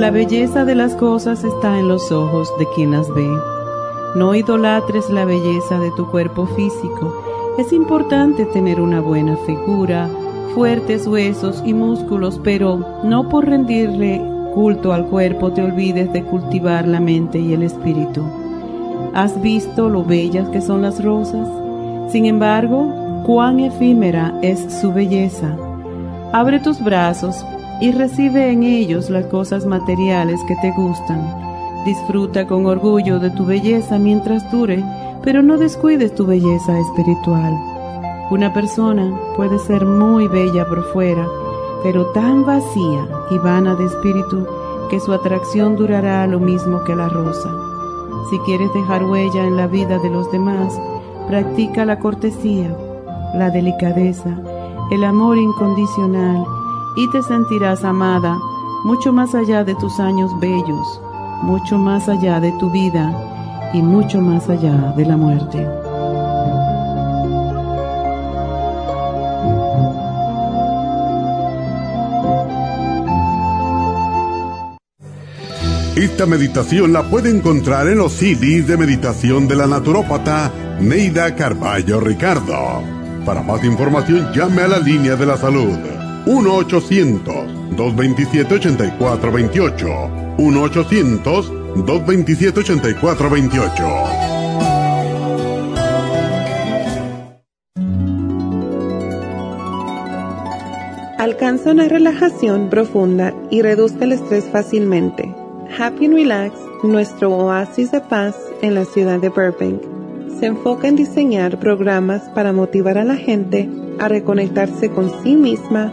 La belleza de las cosas está en los ojos de quien las ve. No idolatres la belleza de tu cuerpo físico. Es importante tener una buena figura, fuertes huesos y músculos, pero no por rendirle culto al cuerpo te olvides de cultivar la mente y el espíritu. ¿Has visto lo bellas que son las rosas? Sin embargo, cuán efímera es su belleza. Abre tus brazos y recibe en ellos las cosas materiales que te gustan. Disfruta con orgullo de tu belleza mientras dure, pero no descuides tu belleza espiritual. Una persona puede ser muy bella por fuera, pero tan vacía y vana de espíritu que su atracción durará lo mismo que la rosa. Si quieres dejar huella en la vida de los demás, practica la cortesía, la delicadeza, el amor incondicional y te sentirás amada mucho más allá de tus años bellos, mucho más allá de tu vida y mucho más allá de la muerte. Esta meditación la puede encontrar en los CDs de meditación de la naturópata Neida Carballo Ricardo. Para más información llame a la línea de la salud 1-800-227-8428. 1-800-227-8428. Alcanza una relajación profunda y reduzca el estrés fácilmente. Happy and Relax, nuestro oasis de paz en la ciudad de Burbank, se enfoca en diseñar programas para motivar a la gente a reconectarse con sí misma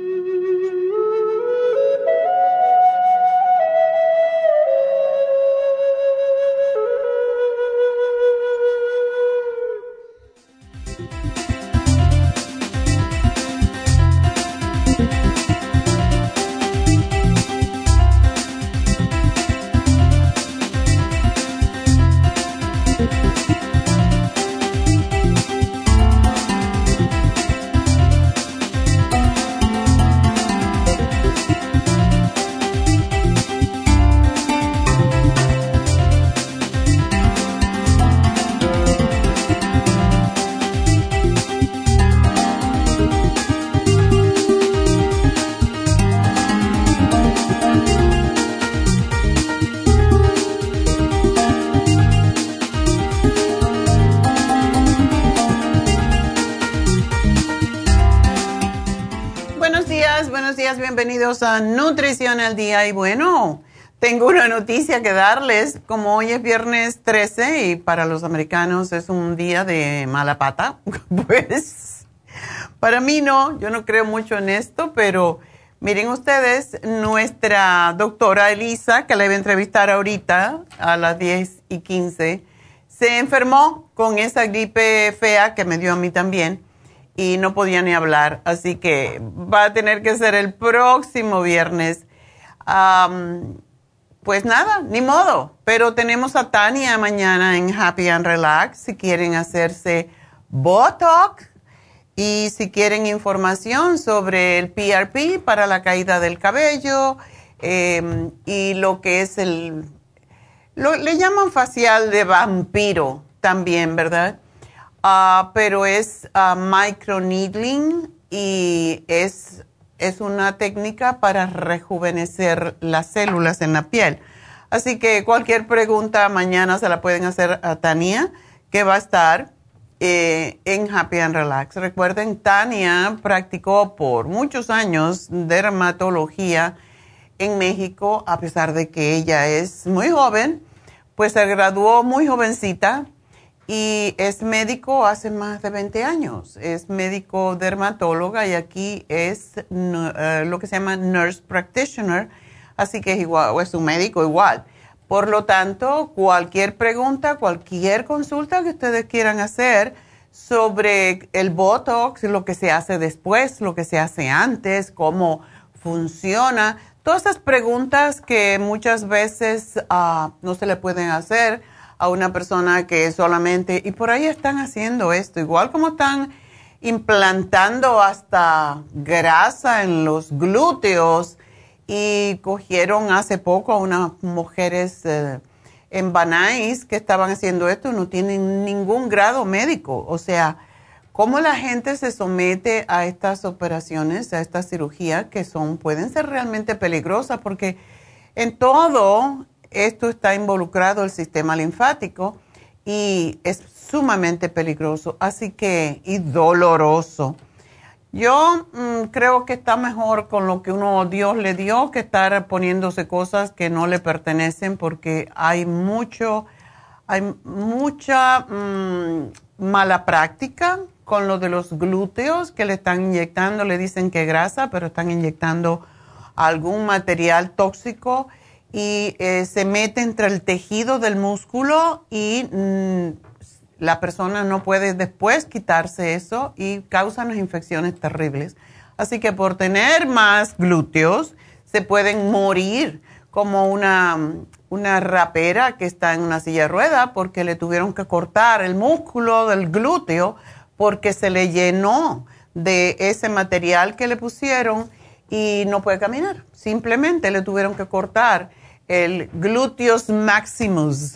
Nutrición al Día. Y bueno, tengo una noticia que darles. Como hoy es viernes 13 y para los americanos es un día de mala pata, pues para mí no, yo no creo mucho en esto, pero miren ustedes, nuestra doctora Elisa, que la iba a entrevistar ahorita a las 10 y 15, se enfermó con esa gripe fea que me dio a mí también y no podía ni hablar, así que va a tener que ser el próximo viernes. pues nada, ni modo, pero tenemos a Tania mañana en Happy and Relax si quieren hacerse Botox Y si quieren información sobre el PRP para la caída del cabello em, y lo que es el, le llaman facial de vampiro también, ¿verdad? Ah, pero es uh, microneedling y es, es una técnica para rejuvenecer las células en la piel. Así que cualquier pregunta mañana se la pueden hacer a Tania, que va a estar eh, en Happy and Relax. Recuerden, Tania practicó por muchos años dermatología en México, a pesar de que ella es muy joven, pues se graduó muy jovencita y es médico hace más de 20 años. Es médico dermatóloga y aquí es eh, lo que se llama nurse practitioner, así que es igual, o es un médico igual. Por lo tanto, cualquier pregunta, cualquier consulta que ustedes quieran hacer sobre el Botox, lo que se hace después, lo que se hace antes, cómo funciona, todas esas preguntas que muchas veces ah, no se le pueden hacer a una persona que solamente, y por ahí están haciendo esto, igual como están implantando hasta grasa en los glúteos y cogieron hace poco a unas mujeres eh, en Banais que estaban haciendo esto, no tienen ningún grado médico, o sea, cómo la gente se somete a estas operaciones, a estas cirugías que son, pueden ser realmente peligrosas porque en todo esto está involucrado el sistema linfático y es sumamente peligroso, así que, y doloroso. Yo mm, creo que está mejor con lo que uno Dios le dio que estar poniéndose cosas que no le pertenecen porque hay mucho, hay mucha mm, mala práctica con lo de los glúteos que le están inyectando, le dicen que grasa, pero están inyectando algún material tóxico y eh, se mete entre el tejido del músculo y mm, la persona no puede después quitarse eso y causa unas infecciones terribles. Así que por tener más glúteos se pueden morir como una, una rapera que está en una silla de rueda porque le tuvieron que cortar el músculo del glúteo porque se le llenó de ese material que le pusieron y no puede caminar. Simplemente le tuvieron que cortar el gluteus maximus,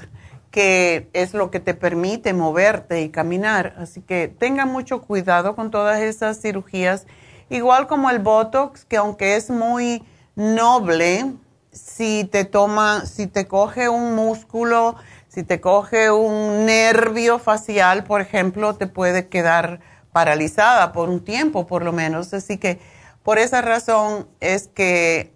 que es lo que te permite moverte y caminar. Así que tengan mucho cuidado con todas esas cirugías, igual como el Botox, que aunque es muy noble, si te toma, si te coge un músculo, si te coge un nervio facial, por ejemplo, te puede quedar paralizada por un tiempo, por lo menos. Así que por esa razón es que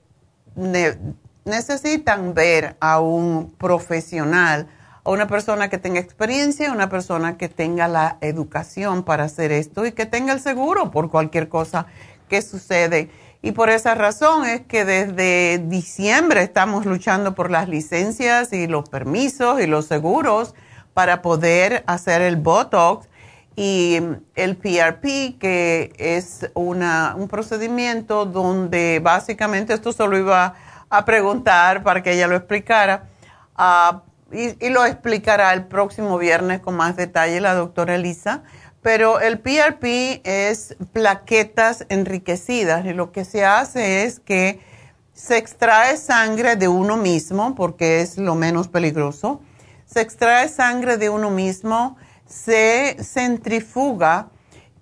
necesitan ver a un profesional, a una persona que tenga experiencia, una persona que tenga la educación para hacer esto y que tenga el seguro por cualquier cosa que sucede. Y por esa razón es que desde diciembre estamos luchando por las licencias y los permisos y los seguros para poder hacer el Botox y el PRP, que es una, un procedimiento donde básicamente esto solo iba a preguntar para que ella lo explicara. Ah, y, lo explicará el próximo viernes con más detalle la doctora Elisa. Pero el PRP es plaquetas enriquecidas y lo que se hace es que se extrae sangre de uno mismo, porque es lo menos peligroso. Se extrae sangre de uno mismo, se centrifuga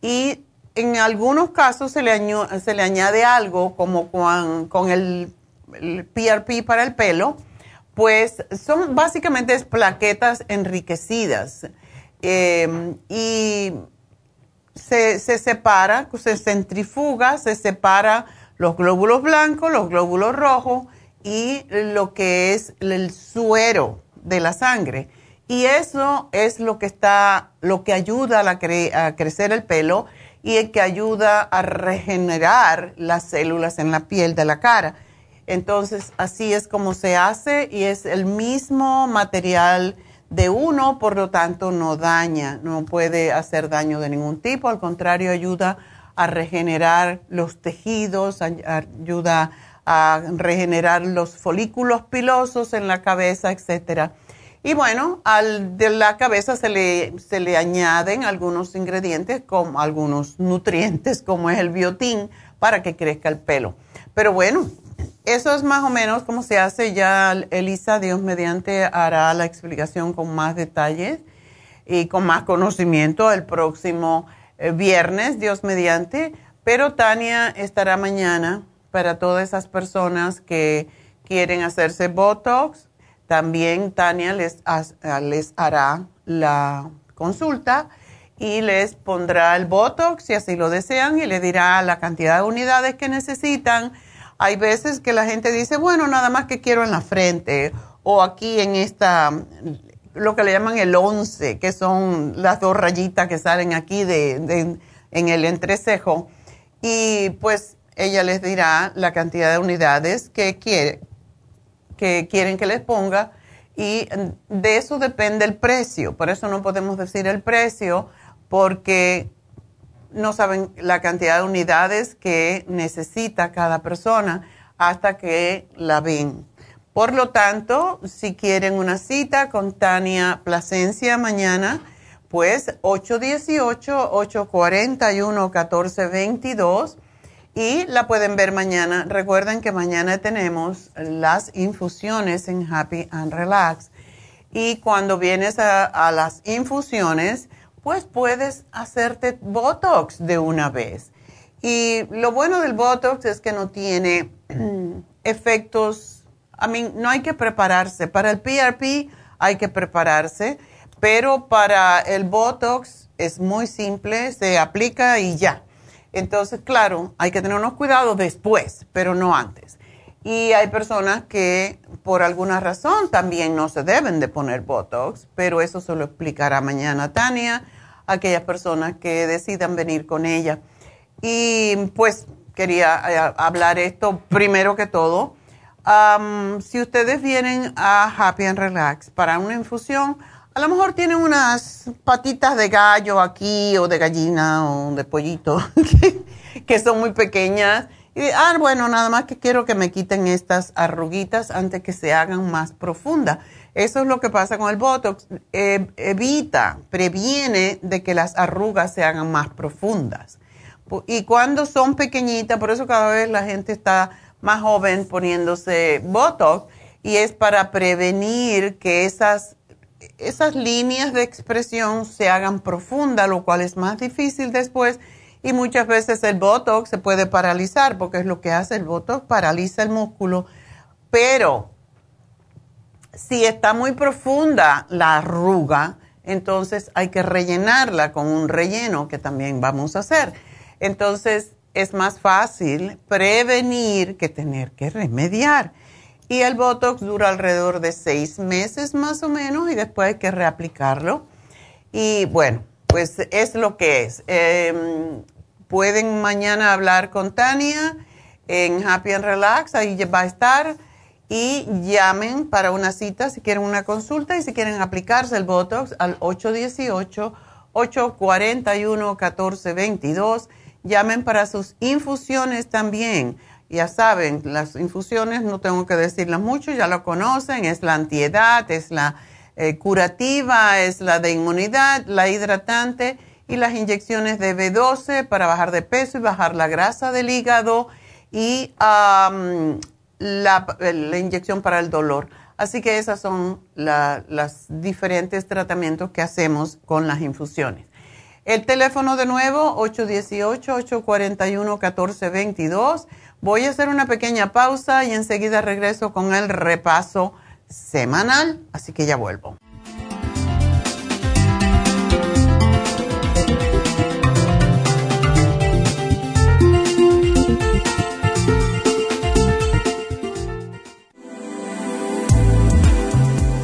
y en algunos casos se le, se le añade algo como con el el PRP para el pelo, pues son básicamente plaquetas enriquecidas em, y se, separa, se centrifuga, se separa los glóbulos blancos, los glóbulos rojos y lo que es el suero de la sangre. Y eso es lo que está, lo que ayuda a, a crecer el pelo y el que ayuda a regenerar las células en la piel de la cara. Entonces, así es como se hace y es el mismo material de uno, por lo tanto no daña, no puede hacer daño de ningún tipo, al contrario, ayuda a regenerar los tejidos, ayuda a regenerar los folículos pilosos en la cabeza, etc. Y bueno, al de la cabeza se le, se le añaden algunos ingredientes, como algunos nutrientes, como es el biotín, para que crezca el pelo. Pero bueno, eso es más o menos como se hace. Ya Elisa, Dios mediante, hará la explicación con más detalles y con más conocimiento el próximo eh, viernes, Dios mediante. Pero Tania estará mañana para todas esas personas que quieren hacerse Botox. También Tania les, les hará la consulta y les pondrá el Botox si así lo desean y le dirá la cantidad de unidades que necesitan. Hay veces que la gente dice, bueno, nada más que quiero en la frente o aquí en esta, lo que le llaman el 11, que son las dos rayitas que salen aquí de, en el entrecejo. Y pues ella les dirá la cantidad de unidades que, quiere, que quieren que les ponga y de eso depende el precio. Por eso no podemos decir el precio porque no saben la cantidad de unidades que necesita cada persona hasta que la ven. Por lo tanto, si quieren una cita con Tania Plasencia mañana, pues 818-841-1422 y la pueden ver mañana. Recuerden que mañana tenemos las infusiones en Happy and Relax. Y cuando vienes a, a las infusiones, pues puedes hacerte Botox de una vez. Y lo bueno del Botox es que no tiene efectos, a mí no hay que prepararse. Para el PRP hay que prepararse, pero para el Botox es muy simple, se aplica y ya. Entonces, claro, hay que tener unos cuidados después, pero no antes. Y hay personas que por alguna razón también no se deben de poner Botox, pero eso se lo explicará mañana Tania aquellas personas que decidan venir con ella. Y pues quería eh, hablar esto primero que todo. si ustedes vienen a Happy and Relax para una infusión, a lo mejor tienen unas patitas de gallo aquí o de gallina o de pollito que, son muy pequeñas. Y, ah, bueno, nada más que quiero que me quiten estas arruguitas antes que se hagan más profundas. Eso es lo que pasa con el Botox. Eh, evita, previene de que las arrugas se hagan más profundas. Y cuando son pequeñitas, por eso cada vez la gente está más joven poniéndose Botox, y es para prevenir que esas, esas líneas de expresión se hagan profundas, lo cual es más difícil después. Y muchas veces el Botox se puede paralizar, porque es lo que hace el Botox, paraliza el músculo. Pero si está muy profunda la arruga, entonces hay que rellenarla con un relleno que también vamos a hacer. Entonces es más fácil prevenir que tener que remediar. Y el Botox dura alrededor de seis meses más o menos y después hay que reaplicarlo. Y bueno, pues es lo que es. Em, pueden mañana hablar con Tania en Happy and Relax, ahí va a estar y llamen para una cita si quieren una consulta y si quieren aplicarse el Botox al 818-841-1422. Llamen para sus infusiones también. Ya saben, las infusiones no tengo que decirlas mucho, ya lo conocen, es la antiedad, es la eh, curativa, es la de inmunidad, la hidratante y las inyecciones de B12 para bajar de peso y bajar la grasa del hígado y la, inyección para el dolor. Así que esos son los diferentes tratamientos que hacemos con las infusiones. El teléfono de nuevo, 818-841-1422. Voy a hacer una pequeña pausa y enseguida regreso con el repaso semanal, así que ya vuelvo.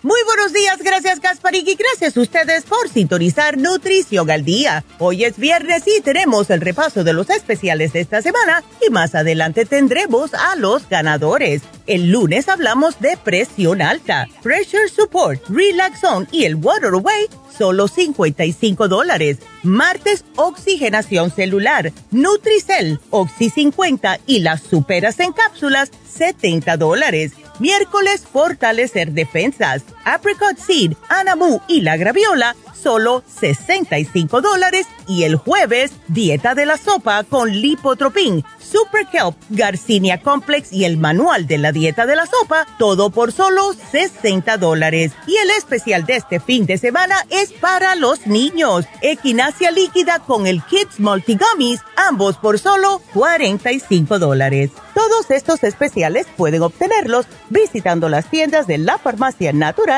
Muy buenos días, gracias Gasparín y gracias a ustedes por sintonizar Nutrición al Día. Hoy es viernes y tenemos el repaso de los especiales de esta semana y más adelante tendremos a los ganadores. El lunes hablamos de presión alta, pressure support, relax on y el water away, solo 55 dólares. Martes, oxigenación celular, Nutricel, Oxy 50 y las superas en cápsulas, 70 dólares. Miércoles, fortalecer defensas. Apricot Seed, Anamu y la graviola, solo 65 dólares. Y el jueves, dieta de la sopa con lipotropin, Super Kelp, Garcinia Complex y el manual de la dieta de la sopa, todo por solo 60 dólares. Y el especial de este fin de semana es para los niños. Equinacia líquida con el Kids Multigummies, ambos por solo 45 dólares. Todos estos especiales pueden obtenerlos visitando las tiendas de la farmacia natural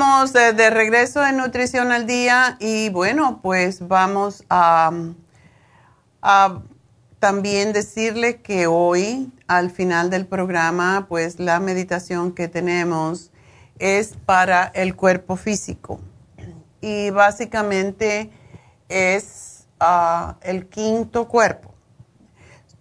Estamos de, regreso en Nutrición al Día y bueno, pues vamos a, a también decirle que hoy, al final del programa, pues la meditación que tenemos es para el cuerpo físico. Y básicamente es ah, el quinto cuerpo.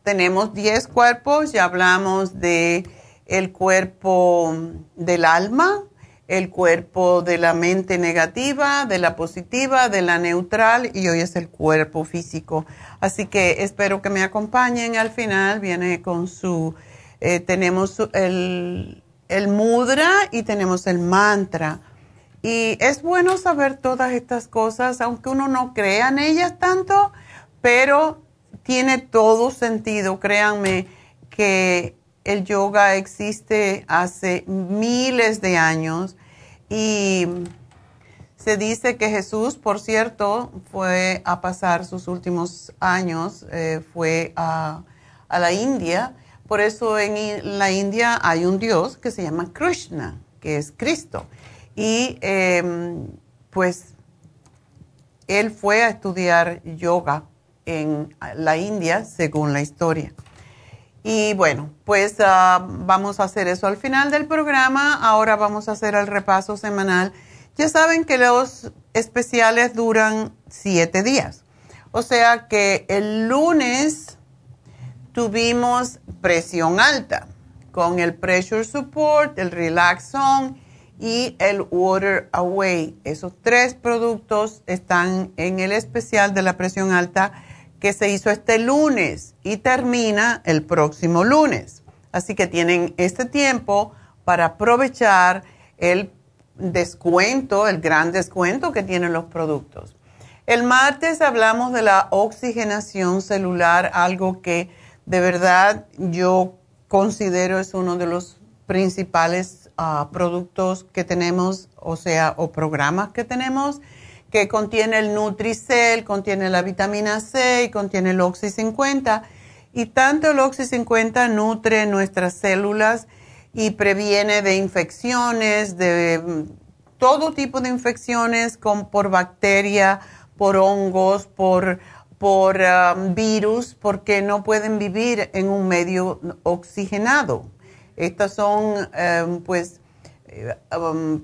Tenemos 10 cuerpos, ya hablamos de el cuerpo del alma, el cuerpo de la mente negativa, de la positiva, de la neutral y hoy es el cuerpo físico. Así que espero que me acompañen al final. Viene con su, eh, tenemos el, el mudra y tenemos el mantra. Y es bueno saber todas estas cosas, aunque uno no crea en ellas tanto, pero tiene todo sentido. Créanme que el yoga existe hace miles de años y se dice que Jesús, por cierto, fue a pasar sus últimos años, eh, fue a, la India. Por eso en la India hay un dios que se llama Krishna, que es Cristo. Y eh, pues él fue a estudiar yoga en la India, según la historia. Y bueno, pues uh, vamos a hacer eso al final del programa. Ahora vamos a hacer el repaso semanal. Ya saben que los especiales duran siete días. O sea que el lunes tuvimos presión alta con el pressure support, el relax on y el water away. Esos tres productos están en el especial de la presión alta que se hizo este lunes y termina el próximo lunes. Así que tienen este tiempo para aprovechar el descuento, el gran descuento que tienen los productos. El martes hablamos de la oxigenación celular, algo que de verdad yo considero es uno de los principales uh, productos que tenemos, o sea, o programas que tenemos que contiene el Nutricel, contiene la vitamina C y contiene el Oxy 50. Y tanto el Oxy 50 nutre nuestras células y previene de infecciones, de todo tipo de infecciones con, por bacteria, por hongos, por, por um, virus, porque no pueden vivir en un medio oxigenado. Estas son, um, pues, eh, um,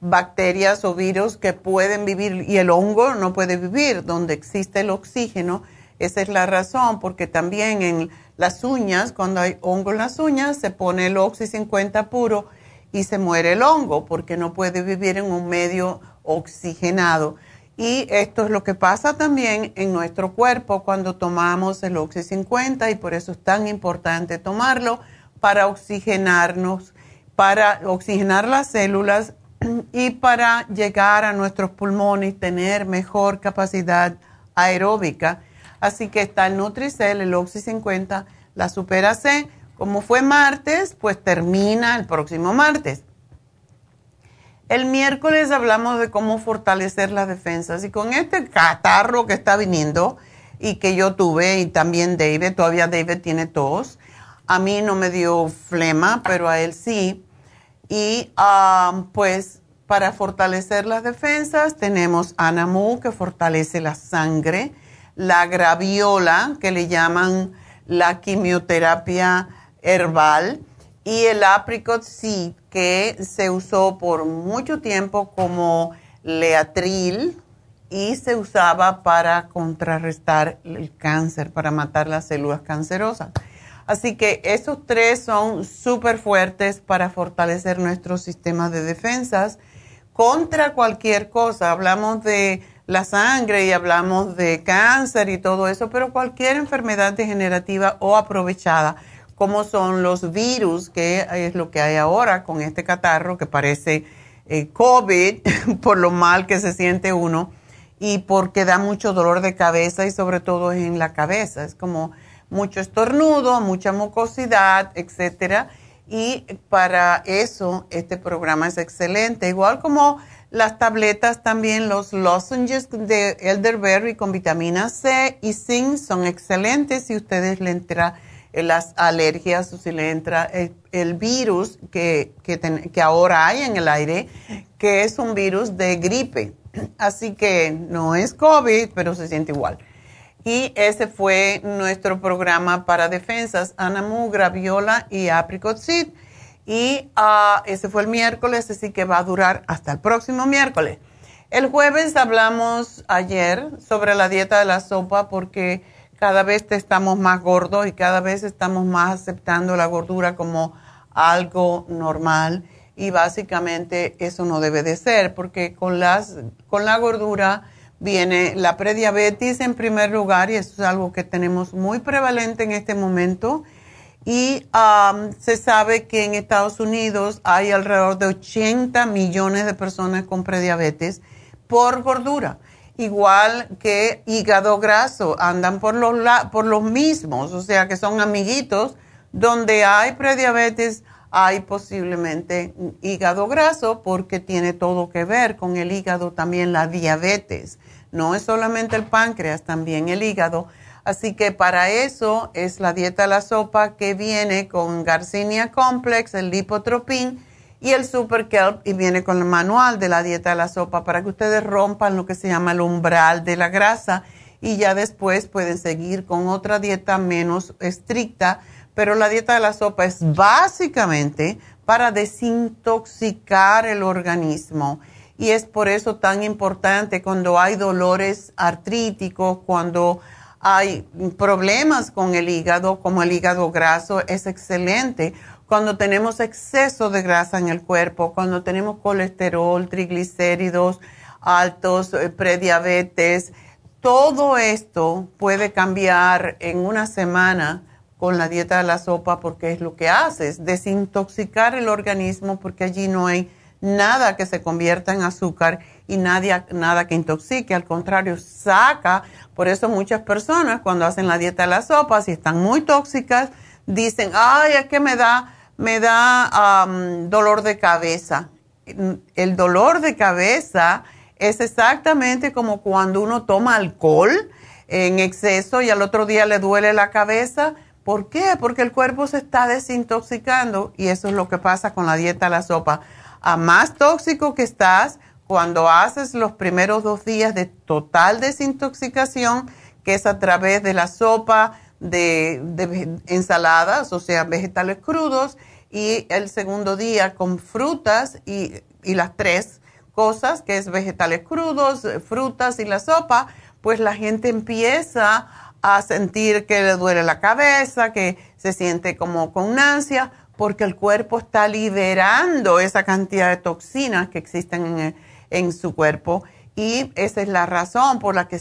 bacterias o virus que pueden vivir y el hongo no puede vivir donde existe el oxígeno. Esa es la razón, porque también en las uñas, cuando hay hongo en las uñas, se pone el Oxy 50 puro y se muere el hongo porque no puede vivir en un medio oxigenado. Y esto es lo que pasa también en nuestro cuerpo cuando tomamos el Oxy 50 y por eso es tan importante tomarlo para oxigenarnos, para oxigenar las células y para llegar a nuestros pulmones y tener mejor capacidad aeróbica. Así que está el Nutricel, el Oxy 50, la Supera C. Como fue martes, pues termina el próximo martes. El miércoles hablamos de cómo fortalecer las defensas y con este catarro que está viniendo y que yo tuve y también David, todavía David tiene tos. A mí no me dio flema, pero a él sí. Y pues para fortalecer las defensas tenemos Anamu que fortalece la sangre, la graviola que le llaman la quimioterapia herbal y el apricot seed que se usó por mucho tiempo como leatril y se usaba para contrarrestar el cáncer, para matar las células cancerosas. Así que esos tres son súper fuertes para fortalecer nuestro sistema de defensas contra cualquier cosa. Hablamos de la sangre y hablamos de cáncer y todo eso, pero cualquier enfermedad degenerativa o aprovechada, como son los virus, que es lo que hay ahora con este catarro que parece eh, COVID, por lo mal que se siente uno y porque da mucho dolor de cabeza y sobre todo en la cabeza. Es como mucho estornudo, mucha mucosidad, etcétera. Y para eso este programa es excelente, igual como las tabletas también, los lozenges de elderberry con vitamina C y zinc son excelentes si ustedes le entra las alergias o si le entra el, virus que, que, que ahora hay en el aire, que es un virus de gripe. Así que no es COVID, pero se siente igual. Y ese fue nuestro programa para defensas, Anamu, Graviola y Apricot Seed. Y uh, ese fue el miércoles, así que va a durar hasta el próximo miércoles. El jueves hablamos ayer sobre la dieta de la sopa porque cada vez estamos más gordos y cada vez estamos más aceptando la gordura como algo normal y básicamente eso no debe de ser porque con, las, con la gordura viene la prediabetes en primer lugar y eso es algo que tenemos muy prevalente en este momento. Y um, se sabe que en Estados Unidos hay alrededor de 80 millones de personas con prediabetes por gordura. Igual que hígado graso, andan por los, por los mismos, o sea que son amiguitos. Donde hay prediabetes, hay posiblemente hígado graso porque tiene todo que ver con el hígado, también la diabetes. No es solamente el páncreas, también el hígado. Así que para eso es la dieta de la sopa que viene con Garcinia Complex, el lipotropin y el Super Kelp y viene con el manual de la dieta de la sopa para que ustedes rompan lo que se llama el umbral de la grasa y ya después pueden seguir con otra dieta menos estricta. Pero la dieta de la sopa es básicamente para desintoxicar el organismo y es por eso tan importante cuando hay dolores artríticos, cuando hay problemas con el hígado, como el hígado graso, es excelente. Cuando tenemos exceso de grasa en el cuerpo, cuando tenemos colesterol, triglicéridos altos, eh, prediabetes, todo esto puede cambiar en una semana con la dieta de la sopa porque es lo que hace, es desintoxicar el organismo porque allí no hay nada que se convierta en azúcar y nada que intoxique, al contrario, saca. Por eso muchas personas cuando hacen la dieta de la sopa, si están muy tóxicas, dicen, ay, es que me da, me da dolor de cabeza. El dolor de cabeza es exactamente como cuando uno toma alcohol en exceso y al otro día le duele la cabeza. ¿Por qué? Porque el cuerpo se está desintoxicando y eso es lo que pasa con la dieta de la sopa a más tóxico que estás, cuando haces los primeros dos días de total desintoxicación, que es a través de la sopa de, ensaladas, o sea, vegetales crudos, y el segundo día con frutas y, y las tres cosas, que es vegetales crudos, frutas y la sopa, pues la gente empieza a sentir que le duele la cabeza, que se siente como con ansia, porque el cuerpo está liberando esa cantidad de toxinas que existen en, su cuerpo. Y esa es la razón por la que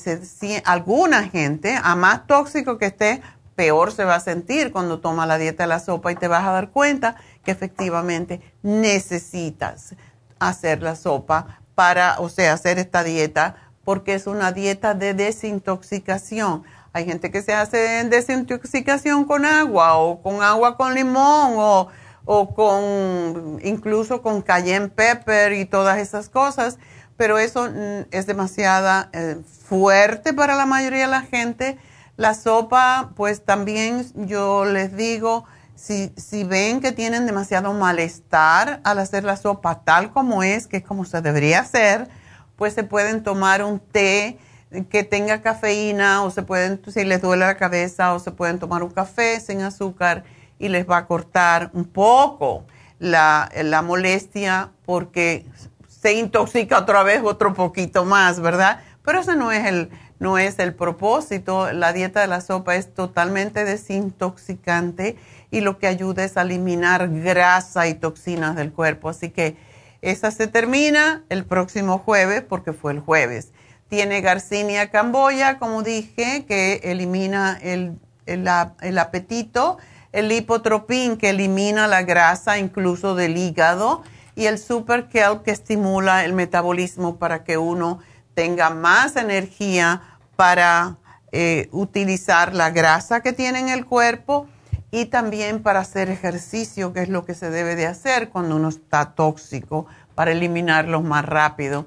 alguna gente, a más tóxico que esté, peor se va a sentir cuando toma la dieta de la sopa y te vas a dar cuenta que efectivamente necesitas hacer la sopa para, o sea, hacer esta dieta porque es una dieta de desintoxicación. Hay gente que se hace desintoxicación con agua o con agua con limón o, o con incluso con cayenne pepper y todas esas cosas, pero eso mm, es demasiado eh, fuerte para la mayoría de la gente. La sopa, pues también yo les digo, si, si ven que tienen demasiado malestar al hacer la sopa tal como es, que es como se debería hacer, pues se pueden tomar un té que tenga cafeína o se pueden, si les duele la cabeza, o se pueden tomar un café sin azúcar y les va a cortar un poco la, molestia porque se intoxica otra vez otro poquito más, ¿verdad? Pero eso no es el, no es el propósito. La dieta de la sopa es totalmente desintoxicante y lo que ayuda es a eliminar grasa y toxinas del cuerpo. Así que esa se termina el próximo jueves porque fue el jueves. Tiene Garcinia camboya, como dije, que elimina el, el, apetito, el lipotropín que elimina la grasa incluso del hígado y el super kelp que estimula el metabolismo para que uno tenga más energía para eh, utilizar la grasa que tiene en el cuerpo y también para hacer ejercicio, que es lo que se debe de hacer cuando uno está tóxico, para eliminarlos más rápido.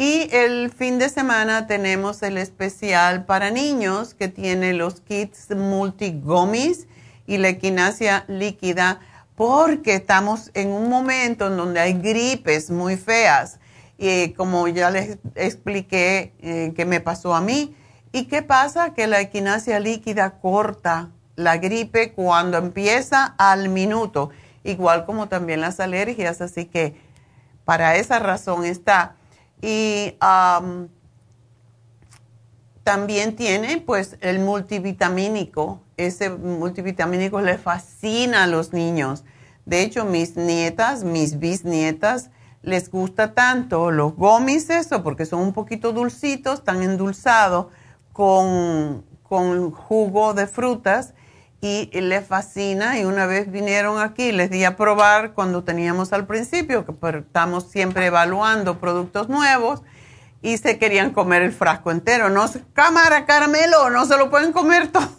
Y el fin de semana tenemos el especial para niños que tiene los kits multigomis y la equinacia líquida porque estamos en un momento en donde hay gripes muy feas, y como ya les expliqué eh, que me pasó a mí. ¿Y qué pasa? Que la equinacia líquida corta la gripe cuando empieza al minuto, igual como también las alergias, así que para esa razón está. Y también tiene pues el multivitamínico, ese multivitamínico le fascina a los niños. De hecho, mis nietas, mis bisnietas, les gusta tanto los gomis, eso, porque son un poquito dulcitos, tan endulzados con, con jugo de frutas y les fascina y una vez vinieron aquí, les di a probar cuando teníamos al principio, que estamos siempre evaluando productos nuevos y se querían comer el frasco entero. No cámara caramelo, no se lo pueden comer todo.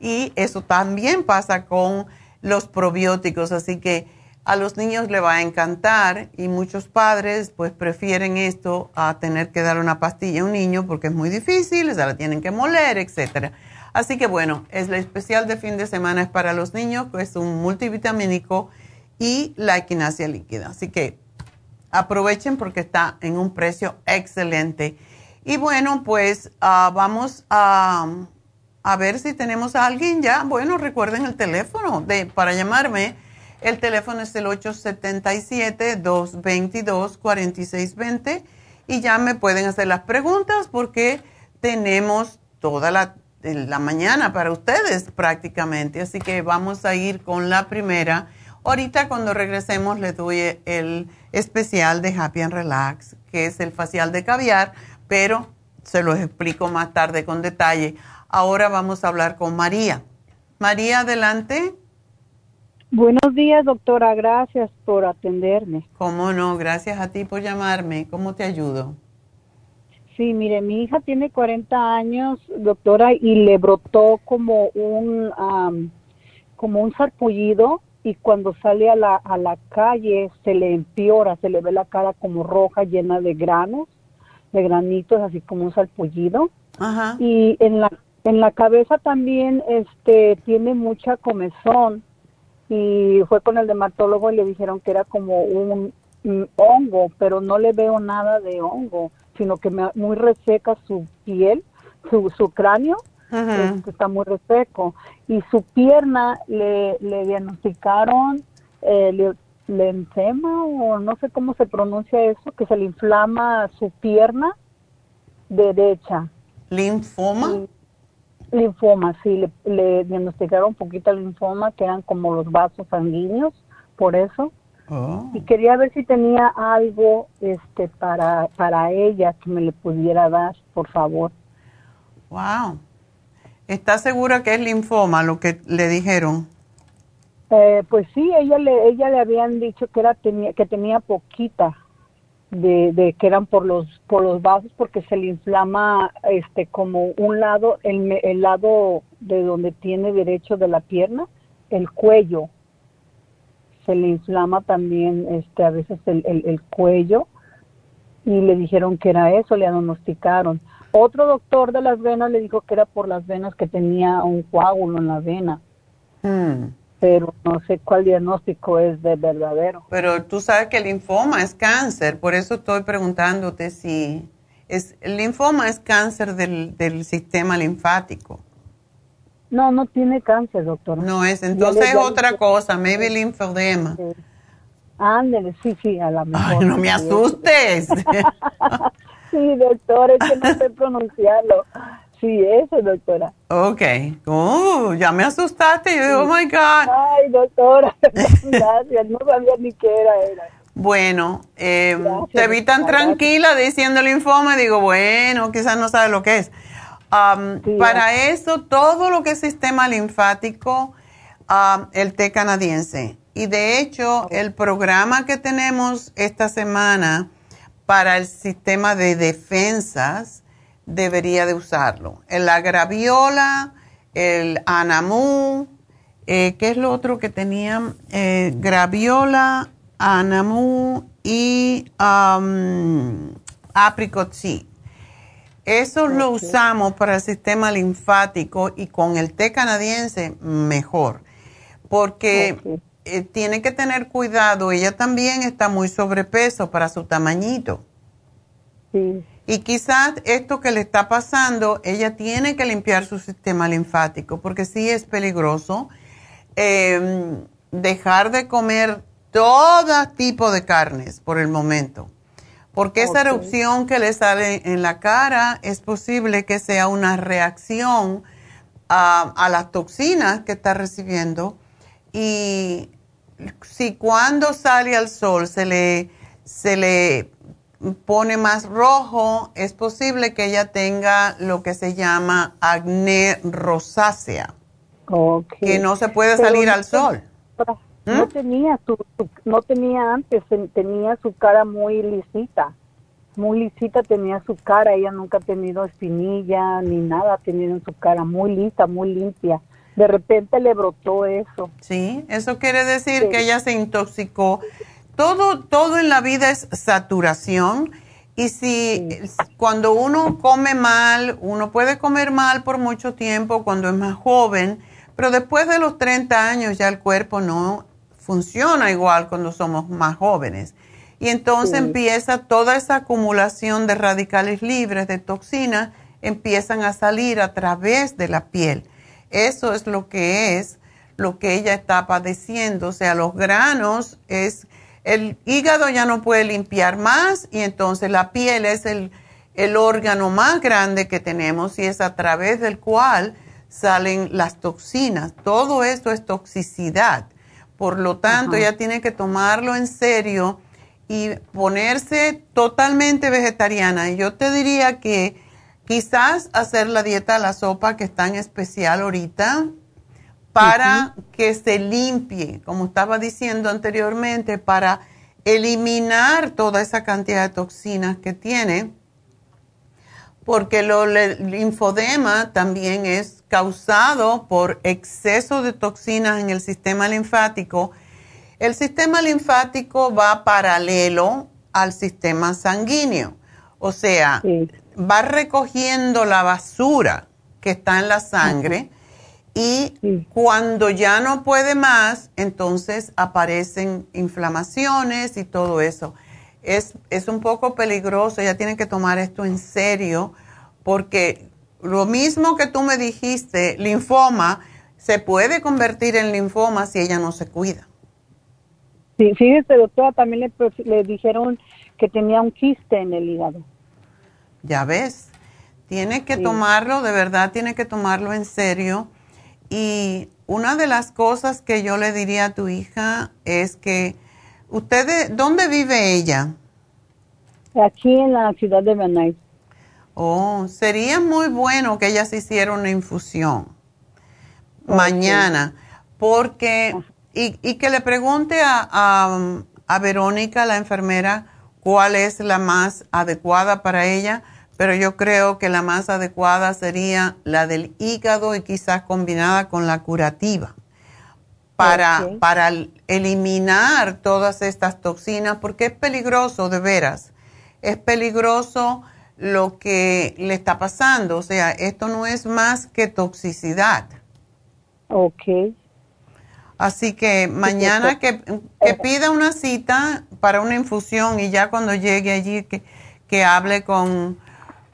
y eso también pasa con los probióticos, así que a los niños le va a encantar y muchos padres pues prefieren esto a tener que dar una pastilla a un niño porque es muy difícil, se la tienen que moler, etcétera. Así que bueno, es la especial de fin de semana es para los niños, que es un multivitamínico y la equinacia líquida. Así que aprovechen porque está en un precio excelente. Y bueno, pues ah, vamos a, a, ver si tenemos a alguien ya. Bueno, recuerden el teléfono de, para llamarme. El teléfono es el 877-222-4620 y ya me pueden hacer las preguntas porque tenemos toda la en la mañana para ustedes prácticamente. Así que vamos a ir con la primera. Ahorita cuando regresemos les doy el especial de Happy and Relax, que es el facial de caviar, pero se los explico más tarde con detalle. Ahora vamos a hablar con María. María, adelante. Buenos días, doctora. Gracias por atenderme. ¿Cómo no? Gracias a ti por llamarme. ¿Cómo te ayudo? Sí, mire, mi hija tiene 40 años, doctora, y le brotó como un como un sarpullido y cuando sale a la, a la calle se le empeora, se le ve la cara como roja, llena de granos, de granitos, así como un sarpullido. Ajá. Y en la en la cabeza también este tiene mucha comezón y fue con el dermatólogo y le dijeron que era como un hongo, pero no le veo nada de hongo, sino que me, muy reseca su piel, su, su cráneo, este, está muy reseco. Y su pierna le, le diagnosticaron eh, lentema o no sé cómo se pronuncia eso, que se le inflama su pierna derecha. ¿Linfoma? linfoma, sí, le, le diagnosticaron un poquito el linfoma, que eran como los vasos sanguíneos, por eso. Oh. Y quería ver si tenía algo este para para ella que me le pudiera dar, por favor. Wow. ¿Está segura que es linfoma lo que le dijeron? Eh, pues sí, ella le ella le habían dicho que era tenía que tenía poquita de, de que eran por los por los vasos porque se le inflama este como un lado el, el lado de donde tiene derecho de la pierna, el cuello se le inflama también este a veces el, el, el cuello y le dijeron que era eso, le diagnosticaron. Otro doctor de las venas le dijo que era por las venas que tenía un coágulo en la vena, Hmm. pero no sé cuál diagnóstico es de verdadero. Pero tú sabes que el linfoma es cáncer, por eso estoy preguntándote si es el linfoma es cáncer del, del sistema linfático. No, no tiene cáncer, doctor. No es, entonces es otra cosa, maybe linfedema. Ándele, sí, sí, a la mejor. Ay, no me Sí, asustes. Sí, doctor, es que no sé pronunciarlo. Sí, eso, doctora. ok, oh, ya me asustaste, yo digo, oh my God. Ay, doctora, gracias, no sabía ni qué era. era. Bueno, eh, Gracias, te vi tan tranquila diciendo linfoma, digo, bueno, quizás no sabe lo que es. Um, Sí, para eso, todo lo que es sistema linfático, um, el té canadiense. Y de hecho, el programa que tenemos esta semana para el sistema de defensas debería de usarlo. El graviola, el anamu, eh, ¿qué es lo otro que tenían? Eh, graviola, anamu y um, apricot. Eso lo usamos para el sistema linfático y con el té canadiense mejor, porque eh, tiene que tener cuidado, ella también está muy sobrepeso para su tamañito. Sí, Y quizás esto que le está pasando, ella tiene que limpiar su sistema linfático, porque sí es peligroso eh, dejar de comer todo tipo de carnes por el momento. Porque esa erupción que le sale en la cara es posible que sea una reacción a, a las toxinas que está recibiendo. Y si cuando sale al sol se le, se le pone más rojo, es posible que ella tenga lo que se llama acné rosácea, que no se puede Pero salir al sol. No ¿Mm? tenía su, su- no tenía antes, ten- tenía su cara muy lisita, muy lisita tenía su cara, ella nunca ha tenido espinilla ni nada, ha tenido en su cara muy lisa, muy limpia. De repente le brotó eso. Sí, eso quiere decir Sí. que ella se intoxicó. Todo, todo en la vida es saturación. Y si cuando uno come mal, uno puede comer mal por mucho tiempo cuando es más joven, pero después de los 30 años ya el cuerpo no funciona igual cuando somos más jóvenes. Y entonces Sí. empieza toda esa acumulación de radicales libres, de toxinas, empiezan a salir a través de la piel. Eso es lo que es lo que ella está padeciendo. O sea, los granos es, el hígado ya no puede limpiar más y entonces la piel es el, el órgano más grande que tenemos y es a través del cual salen las toxinas. Todo esto es toxicidad. Por lo tanto, ella tiene que tomarlo en serio y ponerse totalmente vegetariana. Y yo te diría que quizás hacer la dieta a la sopa que está en especial ahorita para que se limpie, como estaba diciendo anteriormente, para eliminar toda esa cantidad de toxinas que tiene, porque el linfodema también es causado por exceso de toxinas en el sistema linfático. El sistema linfático va paralelo al sistema sanguíneo, o sea, Sí. va recogiendo la basura que está en la sangre Y cuando ya no puede más, entonces aparecen inflamaciones y todo eso. Es, es un poco peligroso, ella tiene que tomar esto en serio, porque lo mismo que tú me dijiste, linfoma, se puede convertir en linfoma si ella no se cuida. Sí, fíjese, doctora, también le, le dijeron que tenía un quiste en el hígado. Ya ves, tiene que tomarlo, de verdad, tiene que tomarlo en serio. Y una de las cosas que yo le diría a tu hija es que, ¿usted, ¿dónde vive ella? Aquí en la ciudad de Van Oh, sería muy bueno que ella se hiciera una infusión mañana, porque, y, y, que le pregunte a, a Verónica, la enfermera, cuál es la más adecuada para ella, pero yo creo que la más adecuada sería la del hígado y quizás combinada con la curativa para, para eliminar todas estas toxinas, porque es peligroso de veras, es peligroso lo que le está pasando, o sea, esto no es más que toxicidad. Ok. Así que mañana que, que, pida una cita para una infusión y ya cuando llegue allí que, que hable con,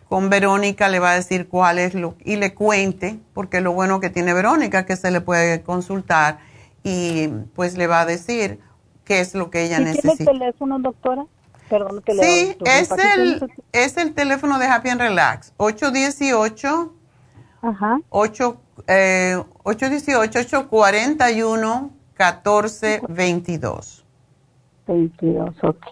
con, Verónica, le va a decir cuál es lo y le cuente, porque lo bueno que tiene Verónica que se le puede consultar y pues le va a decir qué es lo que ella necesita. ¿Tiene el teléfono, doctora? Perdón que sí, es el, es el teléfono de Happy and Relax, 818 Ajá. 8 eh, 818-841-1422. 22, ok.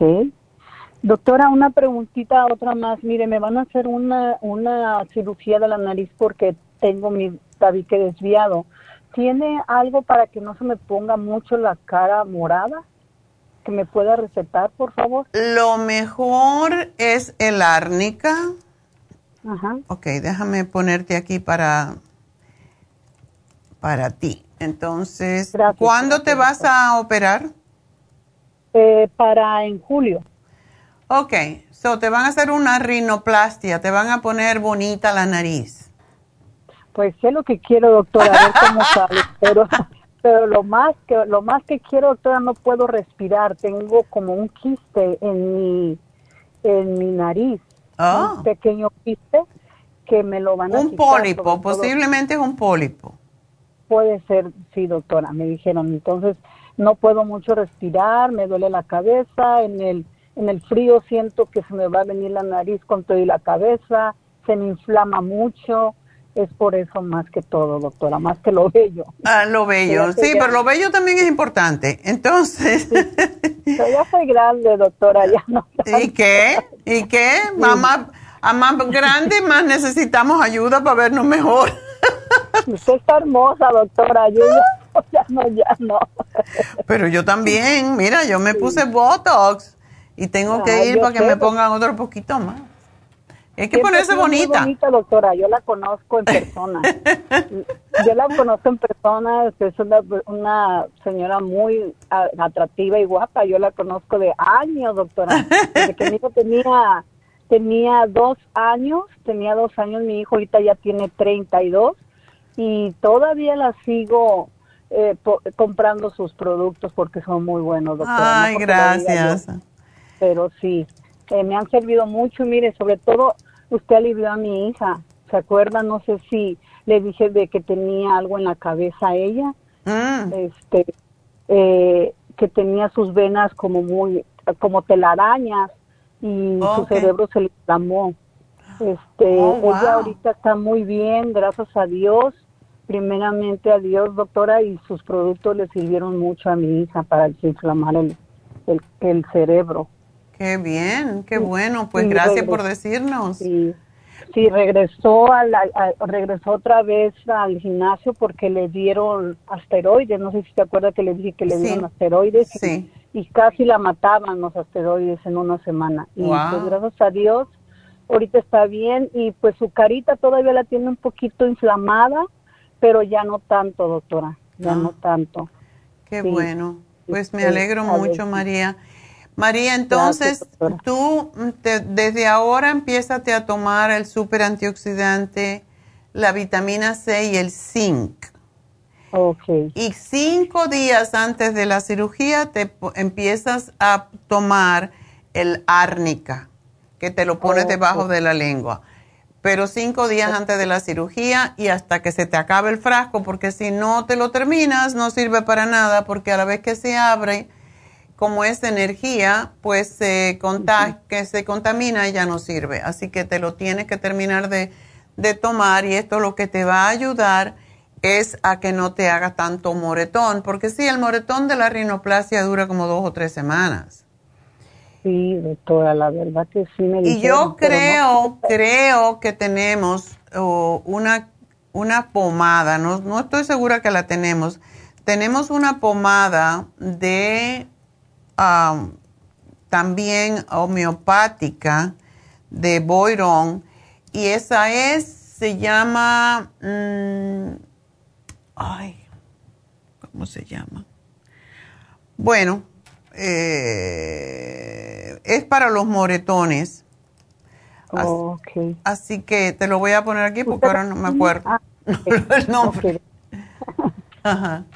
Doctora, una preguntita, otra más. Mire, me van a hacer una, una cirugía de la nariz porque tengo mi tabique desviado. ¿Tiene algo para que no se me ponga mucho la cara morada? ¿Que me pueda recetar, por favor? Lo mejor es el árnica. Ajá. Ok, déjame ponerte aquí para para ti. Entonces, ¿cuándo te vas a operar? Eh, para en julio. Ok, so te van a hacer una rinoplastia, te van a poner bonita la nariz. Pues sé lo que quiero, doctora, a ver cómo sale, pero, pero lo más que lo más que quiero, doctora, no puedo respirar, tengo como un quiste en mi en mi nariz, un ah. pequeño quiste que me lo van a Un pólipo, posiblemente es un pólipo puede ser, sí, doctora, me dijeron. Entonces, no puedo mucho respirar, me duele la cabeza, en el, en el frío siento que se me va a venir la nariz con todo y la cabeza, se me inflama mucho. Es por eso más que todo, doctora, más que lo bello. Ah, lo bello, sí, pero lo bello también es importante. Entonces. ya soy grande, doctora, ya no. ¿Y qué? ¿Y qué? Mamá, a más grande, más necesitamos ayuda para vernos mejor. Usted está hermosa, doctora. Yo ya, no, ya no. Pero yo también, mira, yo me puse Botox y tengo que ir para que me pongan otro poquito más. Hay que ponerse bonita. Muy bonita, doctora. Yo la conozco en persona. yo la conozco en persona. Es una, una, señora muy atractiva y guapa. Yo la conozco de años, doctora. Desde que mi hijo tenía, tenía dos años, tenía dos años, mi hijo ahorita ya tiene 32 y todavía la sigo eh, comprando sus productos porque son muy buenos, doctora. Ay, gracias. pero sí, eh, me han servido mucho y mire, sobre todo usted alivió a mi hija. ¿Se acuerda? No sé si le dije de que tenía algo en la cabeza a ella. Mm. Este, eh, que tenía sus venas como muy, como telarañas y su cerebro se le inflamó. Este, oh, ella ahorita está muy bien, gracias a Dios primeramente a Dios, doctora, y sus productos le sirvieron mucho a mi hija para desinflamar el, el, cerebro. Qué bien, qué bueno, pues gracias por decirnos. Sí, sí regresó, a regresó otra vez al gimnasio porque le dieron asteroides, no sé si te acuerdas que le dije que le dieron asteroides sí. y, casi la mataban los asteroides en una semana. Y pues gracias a Dios, ahorita está bien y pues su carita todavía la tiene un poquito inflamada, pero ya no tanto, doctora, ya no ah. tanto. Qué bueno, pues me alegro mucho, María. María, entonces tú desde ahora empiezate a tomar el super antioxidante, la vitamina C y el zinc. Okay. Y cinco días antes de la cirugía te empiezas a tomar el árnica, que te lo pones debajo de la lengua. Pero cinco días antes de la cirugía y hasta que se te acabe el frasco, porque si no te lo terminas no sirve para nada, porque a la vez que se abre, como es energía, pues se, que se contamina y ya no sirve. Así que te lo tienes que terminar de, de tomar y esto lo que te va a ayudar es a que no te haga tanto moretón, porque sí, el moretón de la rinoplasia dura como dos o tres semanas. Sí, doctora, la verdad que sí me Y yo creo, creo que tenemos una, una pomada, no, no estoy segura que la tenemos. Tenemos una pomada de también homeopática de Boiron y esa es, se llama, mm, ay, ¿cómo se llama? Bueno, eh, es para los moretones. Así, que te lo voy a poner aquí porque ahora no me acuerdo ah, el nombre.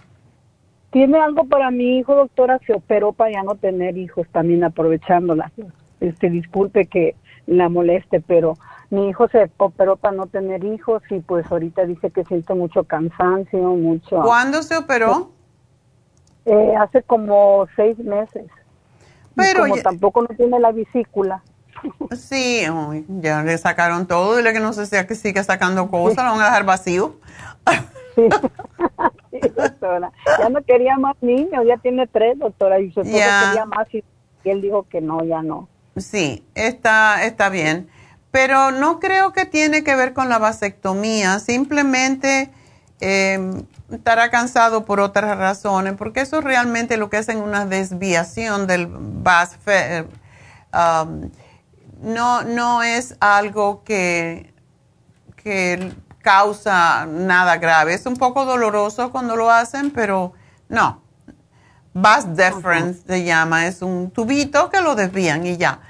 ¿Tiene algo para mi hijo, doctora? Se operó para ya no tener hijos, también aprovechándola. Este, disculpe que la moleste, pero mi hijo se operó para no tener hijos y pues ahorita dice que siento mucho cansancio, mucho... ¿Cuándo se operó? Eh, hace como seis meses. Pero como tampoco no tiene la vesícula. Sí, ya le sacaron todo, dile que no se sea que siga sacando cosas, lo van a dejar vacío. Sí. doctora. Ya no quería más niños, ya tiene tres, doctora, y su quería más y él dijo que no, ya no. Sí, está, está bien pero no creo que tiene que ver con la vasectomía, simplemente em, estará cansado por otras razones, porque eso realmente lo que hacen una desviación del vas um, no, no es algo que, que causa nada grave. Es un poco doloroso cuando lo hacen, pero no. Vas deference se llama, es un tubito que lo desvían y ya.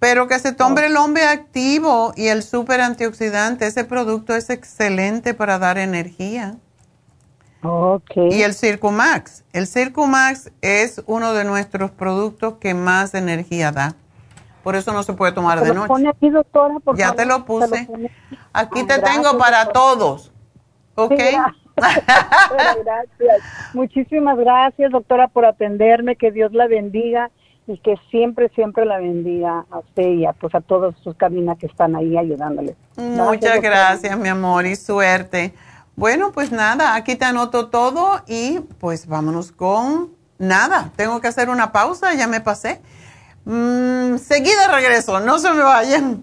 Pero que se tome el hombre activo y el super antioxidante, ese producto es excelente para dar energía. Okay. Y el Circumax. El Circumax es uno de nuestros productos que más energía da. Por eso no se puede tomar de noche. Pone aquí, doctora, por ya te lo puse. aquí te tengo para todos. ¿Ok? gracias. Muchísimas gracias, doctora, por atenderme. Que Dios la bendiga y que siempre, siempre la bendiga a usted y a, pues, a todos sus caminas que están ahí ayudándole. Muchas gracias, mi amor, y suerte. Bueno, pues nada, aquí te anoto todo y pues vámonos con nada. Tengo que hacer una pausa, ya me pasé. Mm, seguida regreso, no se me vayan.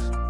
podcast.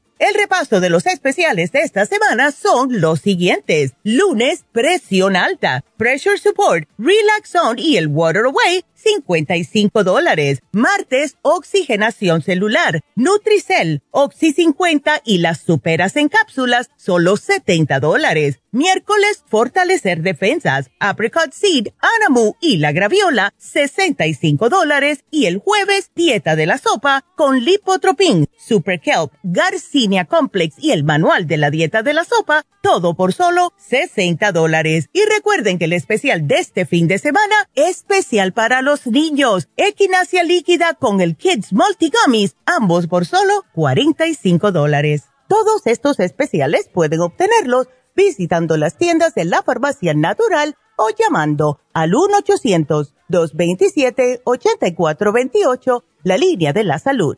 El repaso de los especiales de esta semana son los siguientes. Lunes, presión alta, pressure support, relax on y el water away, 55 dólares. Martes, oxigenación celular, Nutricel, Oxy 50 y las superas en cápsulas, solo 70 dólares. Miércoles, fortalecer defensas, apricot seed, anamu y la graviola, 65 dólares. Y el jueves, dieta de la sopa con lipotropin, super kelp, garcinia complex y el manual de la dieta de la sopa, todo por solo 60 dólares. Y recuerden que el especial de este fin de semana, especial para los niños, equinacia líquida con el Kids Multigummies, ambos por solo 45 dólares. Todos estos especiales pueden obtenerlos visitando las tiendas de la farmacia natural o llamando al 1-800-227-8428, la línea de la salud.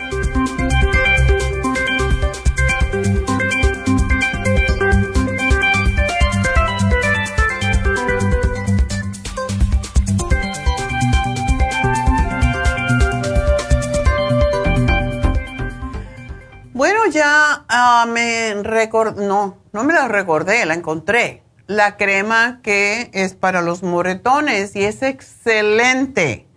Ya ah, me recordé, no, no me la recordé, la encontré. La crema que es para los moretones y es excelente.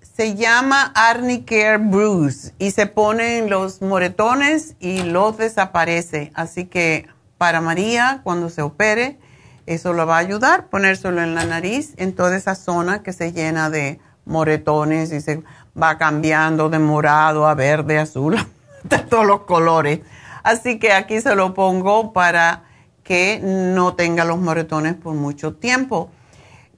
Se llama Arnicare Bruce y se ponen los moretones y los desaparece. Así que para María, cuando se opere, eso lo va a ayudar, ponérselo en la nariz, en toda esa zona que se llena de moretones y se va cambiando de morado a verde, azul de todos los colores. Así que aquí se lo pongo para que no tenga los moretones por mucho tiempo.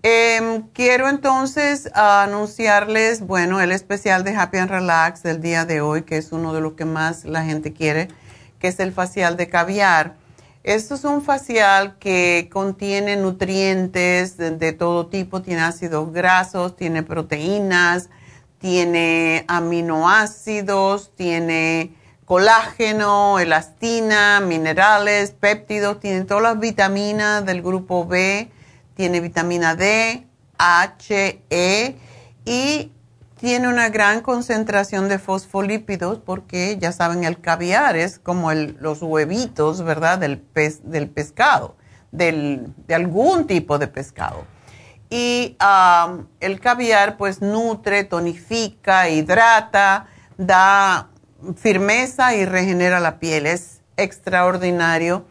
Em, quiero entonces anunciarles, bueno, el especial de Happy and Relax del día de hoy, que es uno de los que más la gente quiere, que es el facial de caviar. Esto es un facial que contiene nutrientes de todo tipo, tiene ácidos grasos, tiene proteínas, tiene aminoácidos, tiene colágeno, elastina, minerales, péptidos, tiene todas las vitaminas del grupo B, tiene vitamina D, H, E y tiene una gran concentración de fosfolípidos porque ya saben, el caviar es como los huevitos, ¿verdad? Del, pez, del pescado, del, de algún tipo de pescado. Y el caviar pues nutre, tonifica, hidrata, da firmeza y regenera la piel. Es extraordinario.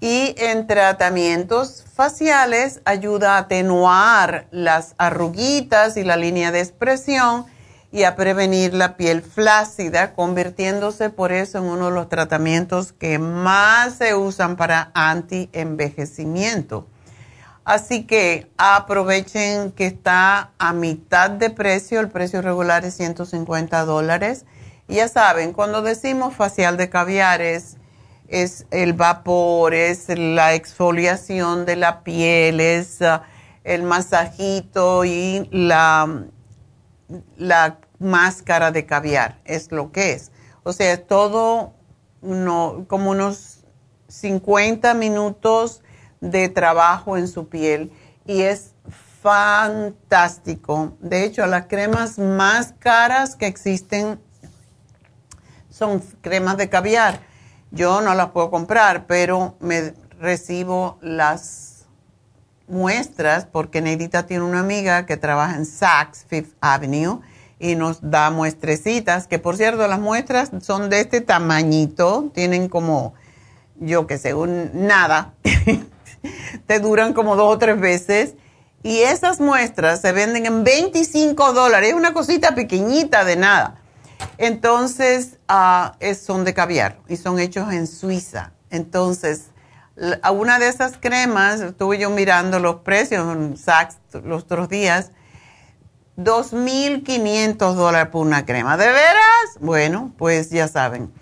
Y en tratamientos faciales ayuda a atenuar las arruguitas y la línea de expresión y a prevenir la piel flácida, convirtiéndose por eso en uno de los tratamientos que más se usan para anti-envejecimiento. Así que aprovechen que está a mitad de precio, el precio regular es 150 dólares ya saben, cuando decimos facial de caviar es, el vapor, es la exfoliación de la piel, es uh, el masajito y la, la máscara de caviar, es lo que es. O sea, es todo como unos 50 minutos de trabajo en su piel y es fantástico. De hecho, las cremas más caras que existen son cremas de caviar. Yo no las puedo comprar, pero me recibo las muestras porque Neidita tiene una amiga que trabaja en Saks Fifth Avenue y nos da muestrecitas, que por cierto las muestras son de este tamañito, tienen como, yo que sé, un, nada, te duran como dos o tres veces. Y esas muestras se venden en 25 dólares, es una cosita pequeñita de nada. Entonces, uh, son de caviar y son hechos en Suiza. Entonces, una de esas cremas, estuve yo mirando los precios en Saks los otros días, 2.500 dólares por una crema. ¿De veras? Bueno, pues ya saben,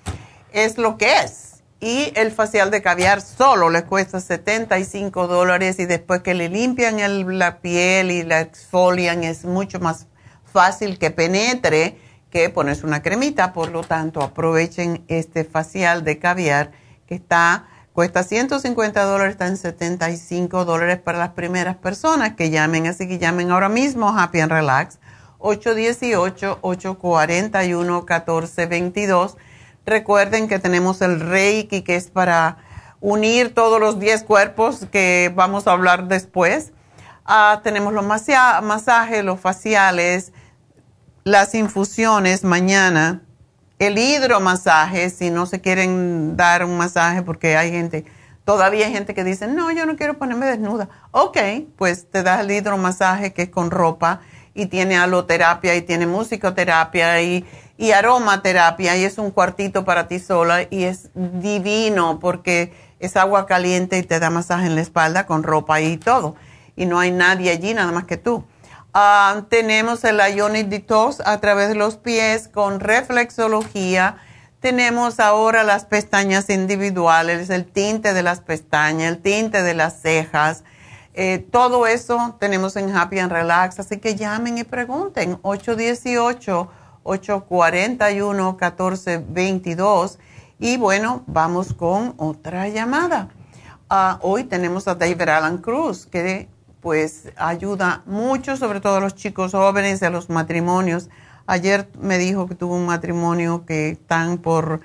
es lo que es. Y el facial de caviar solo le cuesta 75 dólares y después que le limpian la piel y la exfolian es mucho más fácil que penetre que ponerse una cremita. Por lo tanto, aprovechen este facial de caviar que está Cuesta 150 dólares, está en 75 dólares para las primeras personas que llamen. Así que llamen ahora mismo Happy and Relax 818-841-1422. Recuerden que tenemos el Reiki que es para unir todos los 10 cuerpos que vamos a hablar después. Ah, tenemos los masajes, los faciales, las infusiones mañana el hidromasaje, si no se quieren dar un masaje, porque hay gente, todavía hay gente que dice, no, yo no quiero ponerme desnuda. Ok, pues te das el hidromasaje que es con ropa y tiene aloterapia y tiene musicoterapia y, y aromaterapia y es un cuartito para ti sola y es divino porque es agua caliente y te da masaje en la espalda con ropa y todo. Y no hay nadie allí, nada más que tú. Ah, tenemos el Ionic Detox a través de los pies con reflexología. Tenemos ahora las pestañas individuales, el tinte de las pestañas, el tinte de las cejas. Eh, todo eso tenemos en Happy and Relax. Así que llamen y pregunten. 818-841-1422. Y bueno, vamos con otra llamada. Ah, hoy tenemos a David Alan Cruz, que pues ayuda mucho, sobre todo a los chicos jóvenes, a los matrimonios. Ayer me dijo que tuvo un matrimonio que están por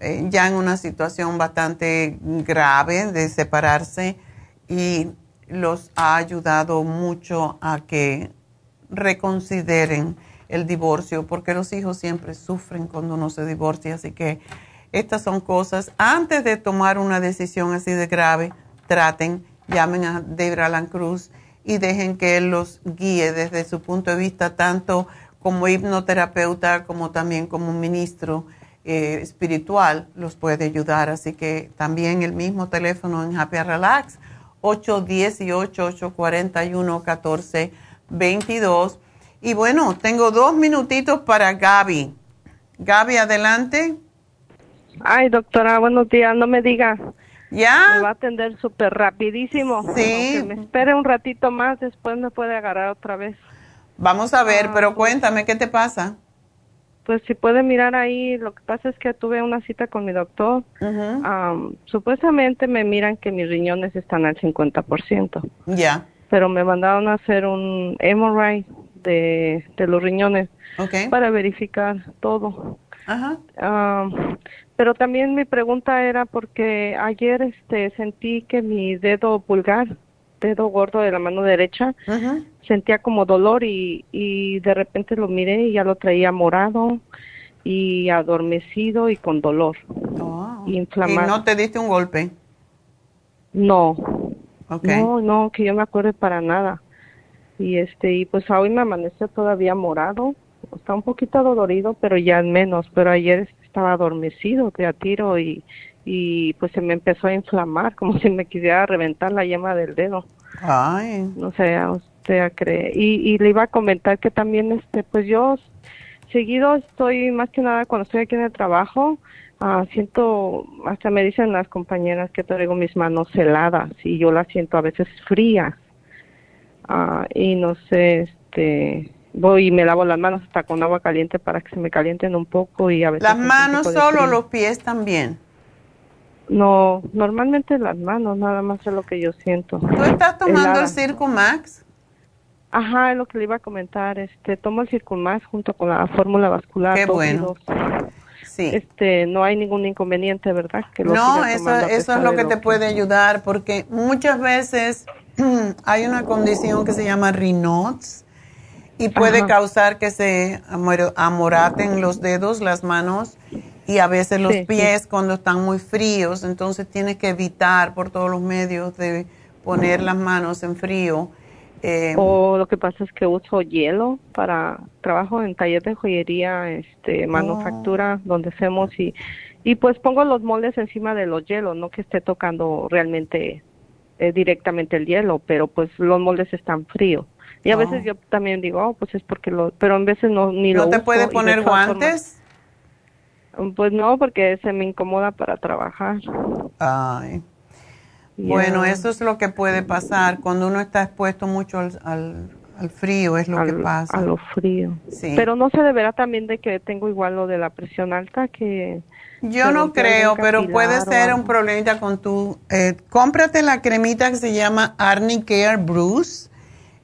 eh, ya en una situación bastante grave de separarse y los ha ayudado mucho a que reconsideren el divorcio, porque los hijos siempre sufren cuando uno se divorcia, así que estas son cosas, antes de tomar una decisión así de grave, traten, llamen a Alan Cruz y dejen que Él los guíe desde su punto de vista, tanto como hipnoterapeuta como también como ministro eh, espiritual, los puede ayudar. Así que también el mismo teléfono en Happy Relax, 818-841-1422. Y bueno, tengo dos minutitos para Gaby. Gaby, adelante. Ay, doctora, buenos días, no me diga. ¿Ya? Me va a atender súper rapidísimo. Sí. Aunque me espere un ratito más, después me puede agarrar otra vez. Vamos a ver, pero cuéntame, ¿qué te pasa? Pues si puede mirar ahí, lo que pasa es que tuve una cita con mi doctor. supuestamente me miran que mis riñones están al 50%. Ya. Pero me mandaron a hacer un MRI de, de los riñones para verificar todo. Ajá. Pero también mi pregunta era porque ayer este sentí que mi dedo pulgar, dedo gordo de la mano derecha, sentía como dolor y, y de repente lo miré y ya lo traía morado y adormecido y con dolor. Oh. inflamado. ¿Y no te diste un golpe? No. No, no, que yo me acuerde para nada. Y este, y pues hoy me amaneció todavía morado. Está un poquito dolorido, pero ya menos. Pero ayer estaba adormecido de a tiro y, y pues se me empezó a inflamar como si me quisiera reventar la yema del dedo. Ay. No sé, usted cree. Y, y le iba a comentar que también, este, pues yo seguido estoy, más que nada cuando estoy aquí en el trabajo, ah, siento, hasta me dicen las compañeras que traigo mis manos heladas y yo las siento a veces frías. Ah, y no sé, este, voy y me lavo las manos hasta con agua caliente para que se me calienten un poco y a veces... ¿Las manos solo los pies también? No, normalmente las manos, nada más es lo que yo siento. ¿Tú estás tomando el Circumax? Ajá, es lo que le iba a comentar. Este, tomo el Circumax junto con la fórmula vascular. Qué bueno. Sí. Este, no hay ningún inconveniente, ¿verdad? Que no, eso, eso es lo que te puede ayudar porque muchas veces hay una condición que se llama Raynaud's y puede causar que se amoraten los dedos, las manos y a veces los pies cuando están muy fríos. Entonces tienes que evitar por todos los medios de poner las manos en frío. Eh, o lo que pasa es que uso hielo para trabajo en taller de joyería, este, manufactura, oh. donde hacemos y, Y pues pongo los moldes encima de los hielos, no que esté tocando realmente eh, directamente el hielo, pero pues los moldes están fríos. Y a Oh. veces yo también digo, oh, pues es porque lo, pero en veces no ni lo ¿No te uso, puede poner guantes? formas- Pues no, porque se me incomoda para trabajar. Ay. Bueno, eso es lo que puede pasar cuando uno está expuesto mucho al, al, al frío, es lo que pasa. A lo frío. Sí. Pero no se deberá también de que tengo igual lo de la presión alta que... Yo no creo, pero puede o ser un problemita con tu... Eh, cómprate la cremita que se llama Arnicare Bruce.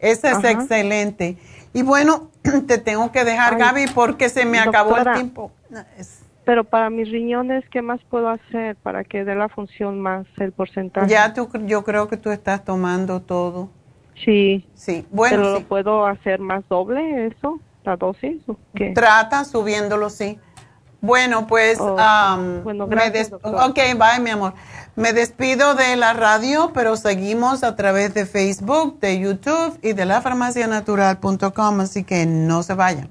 Esa es Ajá. excelente. Y bueno, te tengo que dejar, Ay, Gaby, porque se me acabó el tiempo. Es- Pero para mis riñones, ¿qué más puedo hacer para que dé la función más el porcentaje? Ya tú, yo creo que tú estás tomando todo. Sí. Sí, bueno, ¿Pero sí. lo puedo hacer más doble eso? ¿La dosis? ¿O qué? Trata subiéndolo, sí. Bueno, pues, Oh, bueno, me gracias, doctora. ok, bye, mi amor. Me despido de la radio, pero seguimos a través de Facebook, de YouTube y de lafarmacianatural.com, así que no se vayan.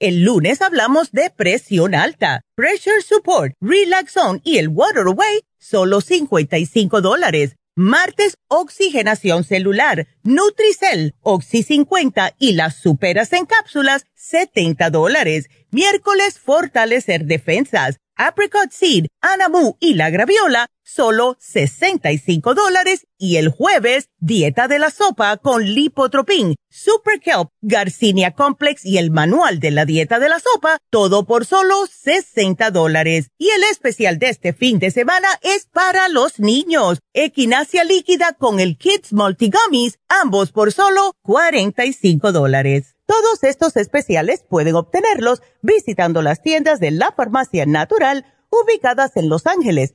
El lunes hablamos de presión alta, pressure support, relaxon y el water away, solo 55 dólares. Martes, oxigenación celular, Nutricel, Oxy 50 y las superas en cápsulas, 70 dólares. Miércoles, fortalecer defensas, apricot seed, anamu y la graviola, solo 65 dólares. Y el jueves, dieta de la sopa con lipotropin, super kelp, garcinia complex y el manual de la dieta de la sopa, todo por solo 60 dólares. Y el especial de este fin de semana es para los niños. Equinacia líquida con el Kids Multigummies, ambos por solo 45 dólares. Todos estos especiales pueden obtenerlos visitando las tiendas de la Farmacia Natural ubicadas en Los Ángeles,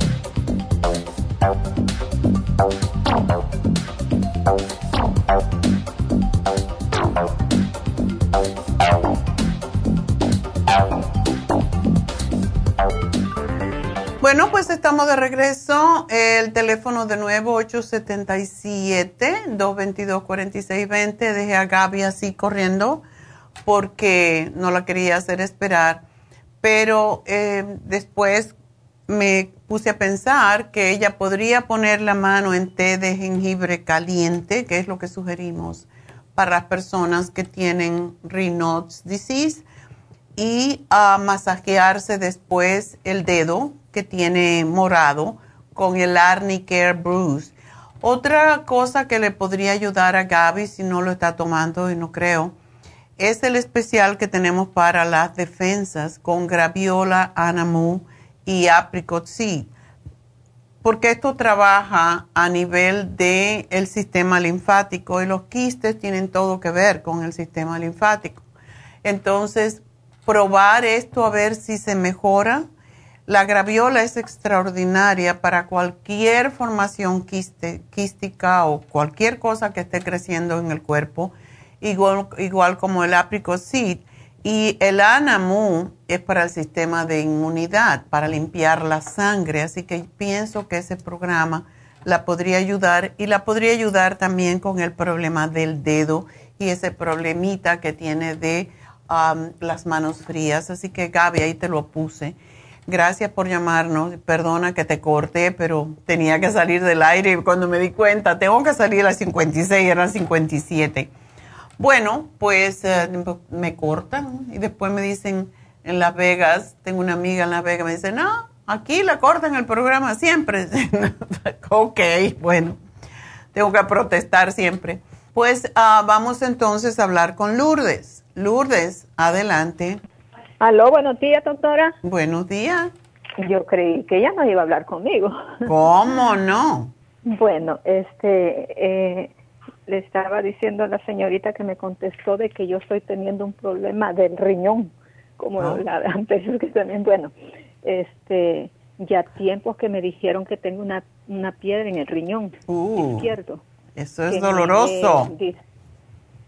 Bueno, pues estamos de regreso. El teléfono de nuevo 877-222-4620. Dejé a Gaby así corriendo porque no la quería hacer esperar. Pero eh, después me puse a pensar que ella podría poner la mano en té de jengibre caliente, que es lo que sugerimos para las personas que tienen Raynaud's disease, y a masajearse después el dedo que tiene morado con el Arnicare Bruce. Otra cosa que le podría ayudar a Gaby si no lo está tomando y no creo, es el especial que tenemos para las defensas con graviola, anamu y apricot seed. Porque esto trabaja a nivel del el sistema linfático y los quistes tienen todo que ver con el sistema linfático. Entonces, probar esto a ver si se mejora la graviola es extraordinaria para cualquier formación quística o cualquier cosa que esté creciendo en el cuerpo, igual, igual como el apricot Y el anamu es para el sistema de inmunidad, para limpiar la sangre. Así que pienso que ese programa la podría ayudar y la podría ayudar también con el problema del dedo y ese problemita que tiene de um, las manos frías. Así que Gaby, ahí te lo puse. Gracias por llamarnos. Perdona que te corté, pero tenía que salir del aire y cuando me di cuenta, tengo que salir a las 56, eran 57. Bueno, pues eh, me cortan y después me dicen en Las Vegas, tengo una amiga en Las Vegas, me dice, no, aquí la cortan el programa siempre. ok, bueno, tengo que protestar siempre. Pues ah, vamos entonces a hablar con Lourdes. Lourdes, adelante. Aló, buenos días, doctora. Buenos días. Yo creí que ella no iba a hablar conmigo. ¿Cómo no? Bueno, este, eh, le estaba diciendo a la señorita que me contestó de que yo estoy teniendo un problema del riñón, como ah. la anterior que también, bueno, este, ya tiempos que me dijeron que tengo una, una piedra en el riñón uh, izquierdo. Eso es doloroso.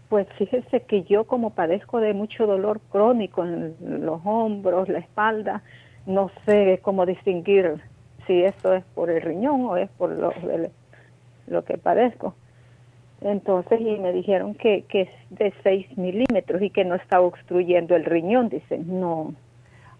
Pues fíjese que yo como padezco de mucho dolor crónico en los hombros, la espalda, no sé cómo distinguir si esto es por el riñón o es por lo, lo que padezco. Entonces, y me dijeron que, que es de 6 milímetros y que no está obstruyendo el riñón. Dicen, no.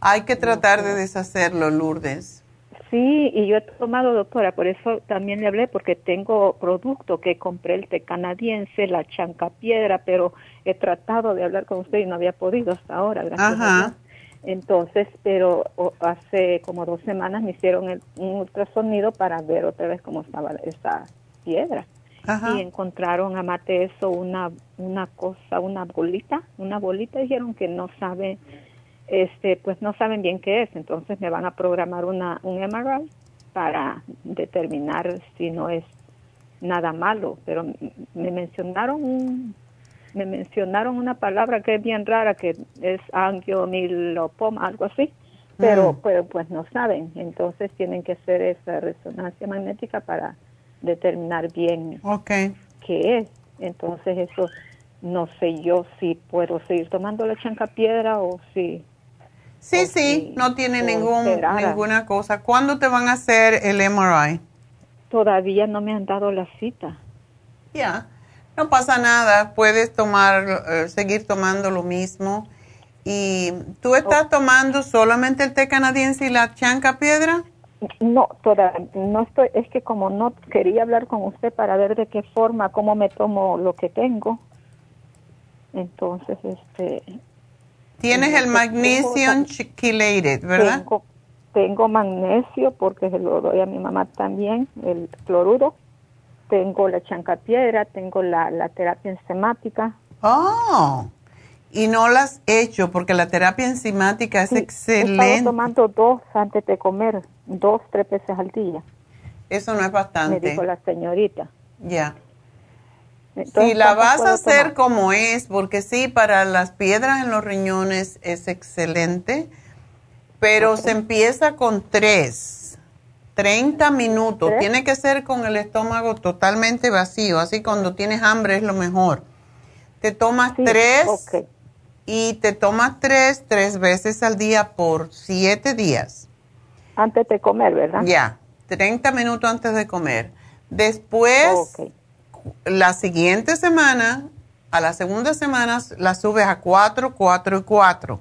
Hay que tratar de deshacerlo, Lourdes. Sí, y yo he tomado, doctora, por eso también le hablé, porque tengo producto que compré el té canadiense, la chanca piedra, pero he tratado de hablar con usted y no había podido hasta ahora, gracias a Dios. Entonces, pero hace como dos semanas me hicieron el, un ultrasonido para ver otra vez cómo estaba esa piedra. Y encontraron a mate eso una, una cosa, una bolita, una bolita, dijeron que no sabe este, pues no saben bien qué es, entonces me van a programar una, un MRI para determinar si no es nada malo, pero me mencionaron me mencionaron una palabra que es bien rara que es angiomilopoma, algo así, pero mm. pues, pues no saben, entonces tienen que hacer esa resonancia magnética para determinar bien qué es. Entonces eso no sé yo si puedo seguir tomando la chanca piedra o si Sí, sí, no tiene ningún, ninguna cosa. ¿Cuándo te van a hacer el MRI? Todavía no me han dado la cita. Ya, no pasa nada. Puedes tomar, eh, seguir tomando lo mismo. ¿Y tú estás tomando solamente el té canadiense y la chanca piedra? No, todavía no estoy, es que como no quería hablar con usted para ver de qué forma, cómo me tomo lo que tengo. Entonces, este, Tienes el magnesium chelated, ¿verdad? Tengo, magnesio porque se lo doy a mi mamá también, el cloruro. Tengo la chancapiedra, tengo la, la terapia enzimática. Oh, y no las he hecho porque la terapia enzimática es excelente. Estoy tomando dos antes de comer, dos, tres veces al día. Eso no es bastante. Me dijo la señorita. Ya si la vas a hacer como es, porque sí, para las piedras en los riñones es excelente, pero se empieza con tres, 30 minutos. Tiene que ser con el estómago totalmente vacío, así cuando tienes hambre es lo mejor. Te tomas tres y te tomas tres, tres veces al día por siete días. Antes de comer, ¿verdad? Ya, 30 minutos antes de comer. Después, la siguiente semana, a la segunda semana, la subes a 4, 4 y 4.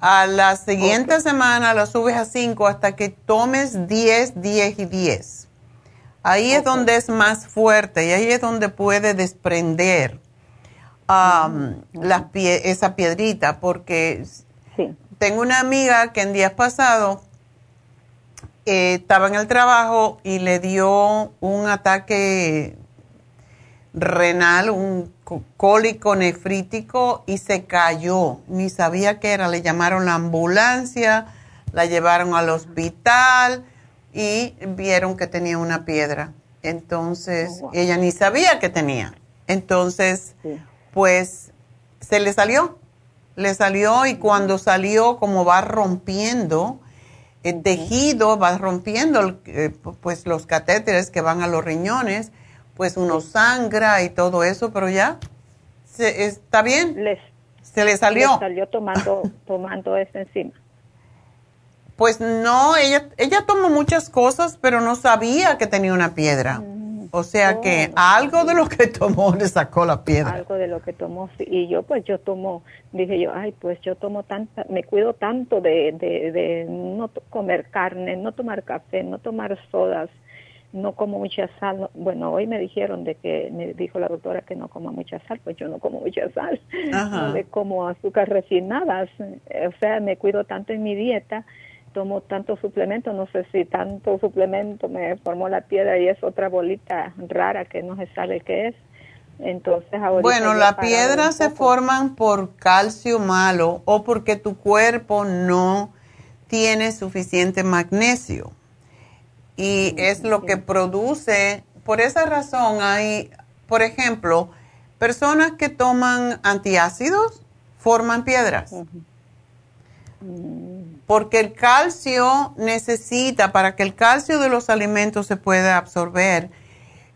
A la siguiente semana la subes a 5 hasta que tomes 10, 10 y 10. Ahí es donde es más fuerte y ahí es donde puede desprender um, esa piedrita, porque tengo una amiga que en días pasados eh, estaba en el trabajo y le dio un ataque renal, un cólico nefrítico y se cayó. Ni sabía qué era. Le llamaron la ambulancia, la llevaron al hospital y vieron que tenía una piedra. Entonces, oh, ella ni sabía que tenía. Entonces, pues se le salió. Le salió y cuando salió, como va rompiendo el tejido, va rompiendo eh, pues los catéteres que van a los riñones pues uno sangra y todo eso, pero ya se, está bien. se le salió. salió tomando, tomando eso encima. Pues no, ella, ella tomó muchas cosas, pero no sabía que tenía una piedra. Mm. O sea que oh. algo de lo que tomó le sacó la piedra. Algo de lo que tomó, Y yo, pues yo tomo, dije yo, ay, pues yo tomo tanta, me cuido tanto de, de, de no comer carne, no tomar café, no tomar sodas, no como mucha sal. bueno, hoy me dijeron de que, me dijo la doctora que no coma mucha sal, pues yo no como mucha sal. No me como azúcar refinadas. O sea, me cuido tanto en mi dieta, tomo tanto suplemento, no sé si tanto suplemento me formó la piedra y es otra bolita rara que no se sabe qué es. Entonces, ahora bueno, la piedra se forman por calcio malo o porque tu cuerpo no tiene suficiente magnesio y es lo que produce, por esa razón hay, por ejemplo, personas que toman antiácidos forman piedras. Porque el calcio necesita, para que el calcio de los alimentos se pueda absorber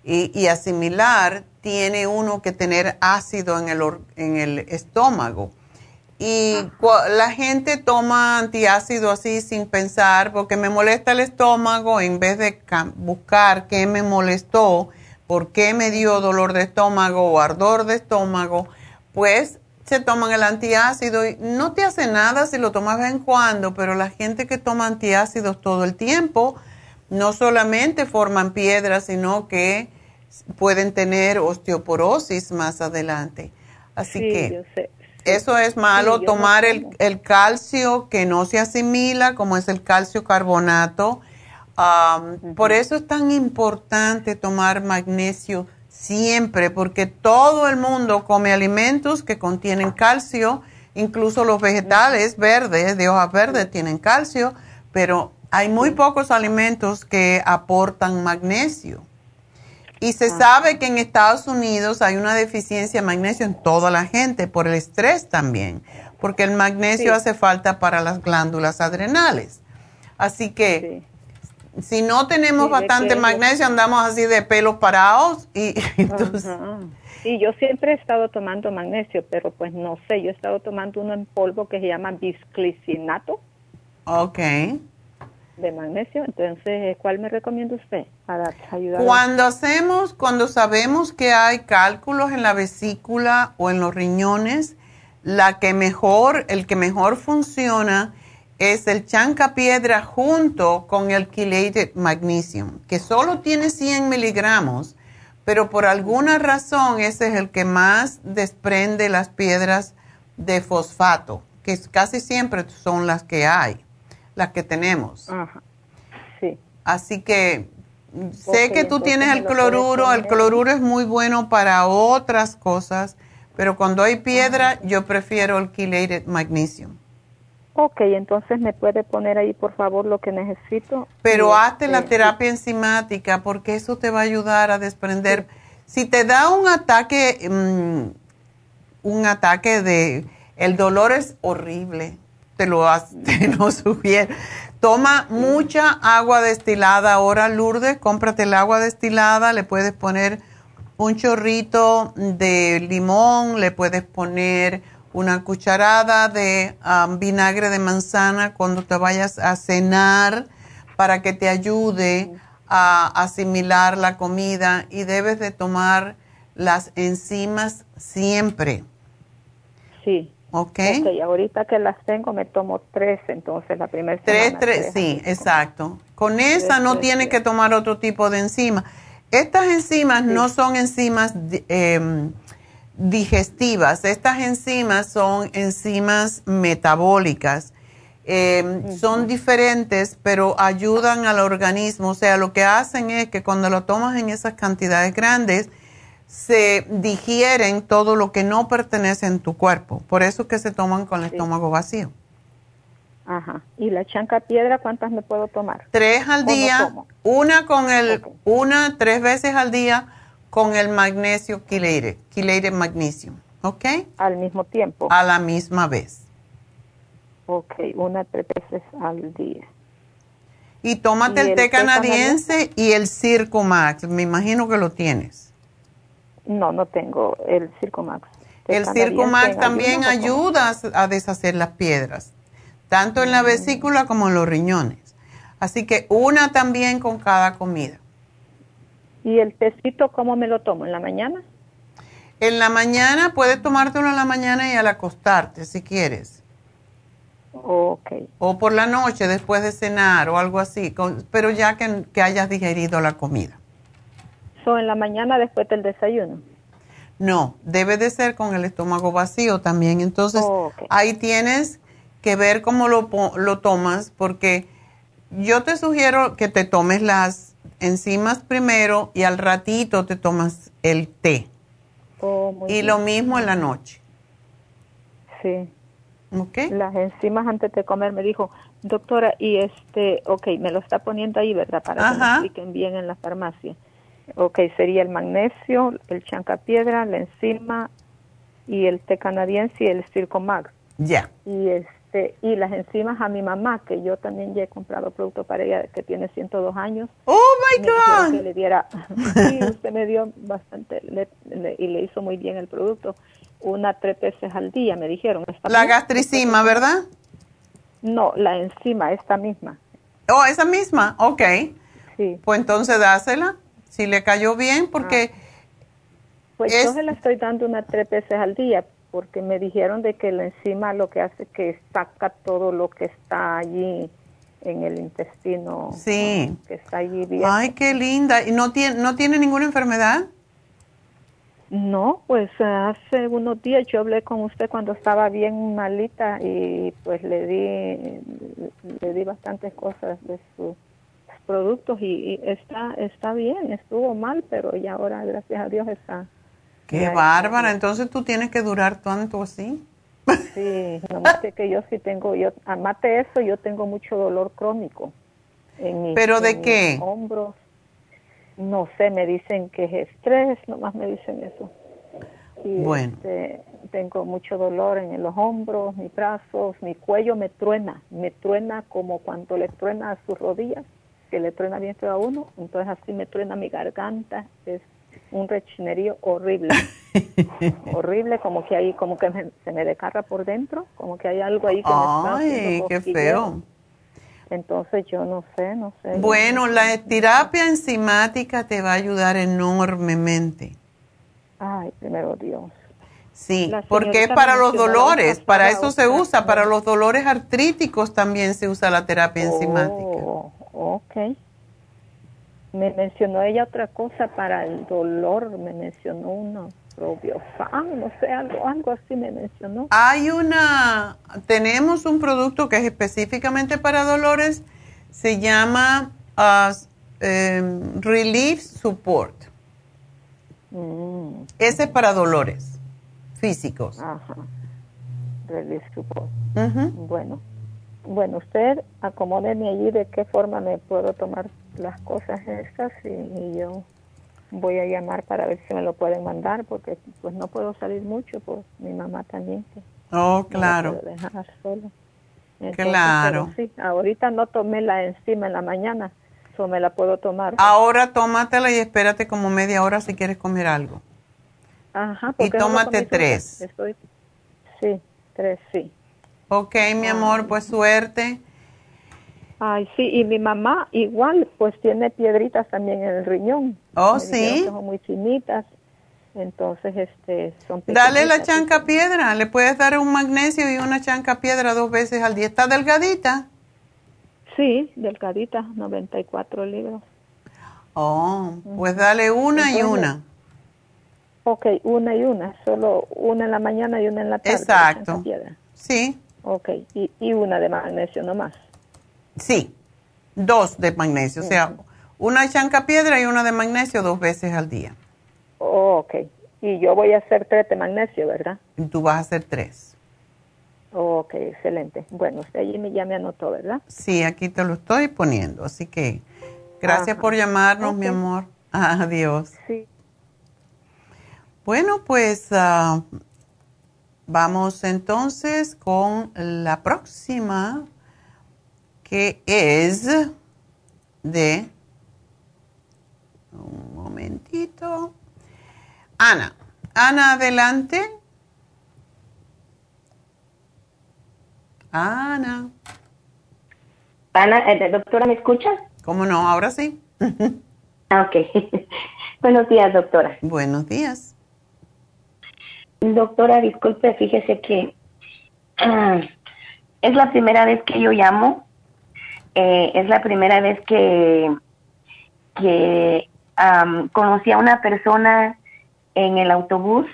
y, asimilar, tiene uno que tener ácido en el, en el estómago. Y la gente toma antiácido así sin pensar porque me molesta el estómago en vez de buscar qué me molestó, por qué me dio dolor de estómago o ardor de estómago, pues se toman el antiácido y no te hace nada si lo tomas de vez en cuando, pero la gente que toma antiácidos todo el tiempo no solamente forman piedras, sino que pueden tener osteoporosis más adelante. Así que eso es malo, tomar el, el, calcio que no se asimila, como es el calcio carbonato. Por eso es tan importante tomar magnesio siempre, porque todo el mundo come alimentos que contienen calcio, incluso los vegetales verdes, de hojas verdes, tienen calcio, pero hay muy pocos alimentos que aportan magnesio. Y se sabe que en Estados Unidos hay una deficiencia de magnesio en toda la gente por el estrés también, porque el magnesio hace falta para las glándulas adrenales. Así que si no tenemos bastante magnesio, andamos así de pelos parados y entonces... Sí, yo siempre he estado tomando magnesio, pero pues no sé, yo he estado tomando uno en polvo que se llama bisglicinato. Ok de magnesio. Entonces, ¿cuál me recomienda usted para ayudar? Cuando hacemos, cuando sabemos que hay cálculos en la vesícula o en los riñones, la que mejor, el que mejor funciona es el chanca piedra junto con el chelated magnesium, que solo tiene 100 miligramos, pero por alguna razón ese es el que más desprende las piedras de fosfato, que casi siempre son las que hay las que tenemos. Ajá. Sí. Así que sé que tú tienes el cloruro, el cloruro es muy bueno para otras cosas, pero cuando hay piedra yo prefiero el chelated magnesium. Ok, entonces me puede poner ahí por favor lo que necesito. Pero hazte la este, terapia enzimática porque eso te va a ayudar a desprender. Si te da un ataque, mm, un ataque de, el dolor es horrible te lo, te lo sugiero. Toma mucha agua destilada ahora, Lourdes, cómprate el agua destilada, le puedes poner un chorrito de limón, le puedes poner una cucharada de um, vinagre de manzana cuando te vayas a cenar para que te ayude a asimilar la comida y debes de tomar las enzimas siempre. Sí. ¿Ok? Ok, ahorita que las tengo me tomo tres, entonces la primera Tres, semana. tres, sí, exacto. Con esa Tres, no tres, tienes tres. que tomar otro tipo de enzima. Estas enzimas no son enzimas em, digestivas, estas enzimas son enzimas metabólicas. Em, Son diferentes, pero ayudan al organismo. O sea, lo que hacen es que cuando lo tomas en esas cantidades grandes, se digieren todo lo que no pertenece en tu cuerpo. Por eso es que se toman con el estómago vacío. Ajá. ¿Y la chanca piedra cuántas me puedo tomar? Tres al ¿Cómo día, una con el, una tres veces al día con el magnesio quilated, quilated magnesium, ¿ok? Al mismo tiempo. A la misma vez. Ok, una tres veces al día. Y tómate ¿Y el el té canadiense y el Circo Max, me imagino que lo tienes. No, no tengo el Circo Max. El Circo Max también ayuda a a deshacer las piedras, tanto en la vesícula como en los riñones. Así que una también con cada comida. ¿Y el tecito cómo me lo tomo? ¿En la mañana? En la mañana puedes tomártelo en la mañana y al acostarte si quieres. Ok. O por la noche después de cenar o algo así, con- pero ya que, que hayas digerido la comida. So, en la mañana después del desayuno. No, debe de ser con el estómago vacío también. Entonces, Oh, ahí tienes que ver cómo lo, lo tomas, porque yo te sugiero que te tomes las enzimas primero y al ratito te tomas el té. Oh, Y bien. lo mismo en la noche. Sí. ¿Ok? Las enzimas antes de comer me dijo, doctora, y este, ok, me lo está poniendo ahí, ¿verdad? Para que me expliquen bien en la farmacia. Ok, sería el magnesio, el chancapiedra, la enzima y el té canadiense y el Circo Max. Ya. Y este y las enzimas a mi mamá, que yo también ya he comprado producto para ella que tiene 102 años. Oh my dijeron que God. le diera, sí, usted me dio bastante le- le- y le hizo muy bien el producto. Una tres veces al día, me dijeron. ¿Está La bien? gastricima, ¿verdad? No, la enzima, esta misma. Oh, esa misma, ok. Sí. Pues entonces dásela, si le cayó bien, porque Pues Es- yo se la estoy dando unas tres veces al día porque me dijeron de que la enzima lo que hace es que saca todo lo que está allí en el intestino. Sí. Que está allí bien. Ay, qué linda. ¿Y no tiene, no tiene ninguna enfermedad? No, pues hace unos días yo hablé con usted cuando estaba bien malita y pues le di le di bastantes cosas de sus productos y, y está está bien, estuvo mal, pero ya ahora gracias a Dios está Qué bárbara. Entonces tú tienes que durar tanto así. Sí, nomás que, que yo sí tengo, yo, además de eso, yo tengo mucho dolor crónico. En mis- ¿Pero de en mis qué? hombros. No sé, me dicen que es estrés, nomás me dicen eso. Y Bueno. este, tengo mucho dolor en los hombros, mis brazos, mi cuello me truena, me truena como cuando le truena a sus rodillas, que le truena bien feo a uno, entonces así me truena mi garganta, es un rechinerío horrible horrible, como que ahí, como que me- se me descarga por dentro, como que hay algo ahí que me está qué feo. Entonces yo no sé, no sé. Bueno, la terapia enzimática te va a ayudar enormemente. Ay, primero Dios. Sí, porque es para los dolores, para eso se usa, para los dolores artríticos también se usa la terapia enzimática. Oh, ok. Me mencionó ella otra cosa para el dolor, me mencionó uno probiofan, no sé, algo, algo así me mencionó. Hay una, tenemos un producto que es específicamente para dolores, se llama em, Relief Support. Mm, Ese es para dolores físicos. ajá. Release support. Ujú. Bueno, bueno, usted acomódeme allí de qué forma me puedo tomar las cosas estas y, y yo voy a llamar para ver si me lo pueden mandar porque pues no puedo salir mucho por mi mamá también que Oh, no la claro. puedo dejar sola. Claro. pero sí, ahorita no tomé la enzima en la mañana, so me la puedo tomar. Ahora tómatela y espérate como media hora si quieres comer algo. Ajá, y no tómate tres. Estoy, sí, tres, sí. Ok, mi amor, pues suerte. Ay, sí, y mi mamá igual, pues tiene piedritas también en el riñón. Oh, Me sí. son muy finitas, entonces este son Dale la chanca piedra. Le puedes dar un magnesio y una chanca piedra dos veces al día. ¿Está delgadita? Sí, delgadita, 94 libras. Oh, pues dale una y una. Ok, una y una, solo una en la mañana y una en la tarde. Exacto. Sí, Ok, y, y una de magnesio nomás. Sí. Dos de magnesio. O sea, una chanca piedra y una de magnesio dos veces al día. Oh, ok, y yo voy a hacer tres de magnesio, ¿verdad? Y tú vas a hacer tres. Oh, ok, excelente. Bueno, usted allí me, ya me anotó, ¿verdad? Sí, aquí te lo estoy poniendo. Así que gracias Ajá. por llamarnos, mi amor. Adiós. Sí. Bueno, pues ah, vamos entonces con la próxima, que es de... Un momentito. Ana. Ana, adelante. Ana. Ana, eh, doctora, ¿me escucha? ¿Cómo no? Ahora sí. Ah, ok. Buenos días, doctora. Buenos días. Doctora, disculpe, fíjese que ah, es la primera vez que yo llamo. Eh, es la primera vez que, que conocí a una persona en el autobús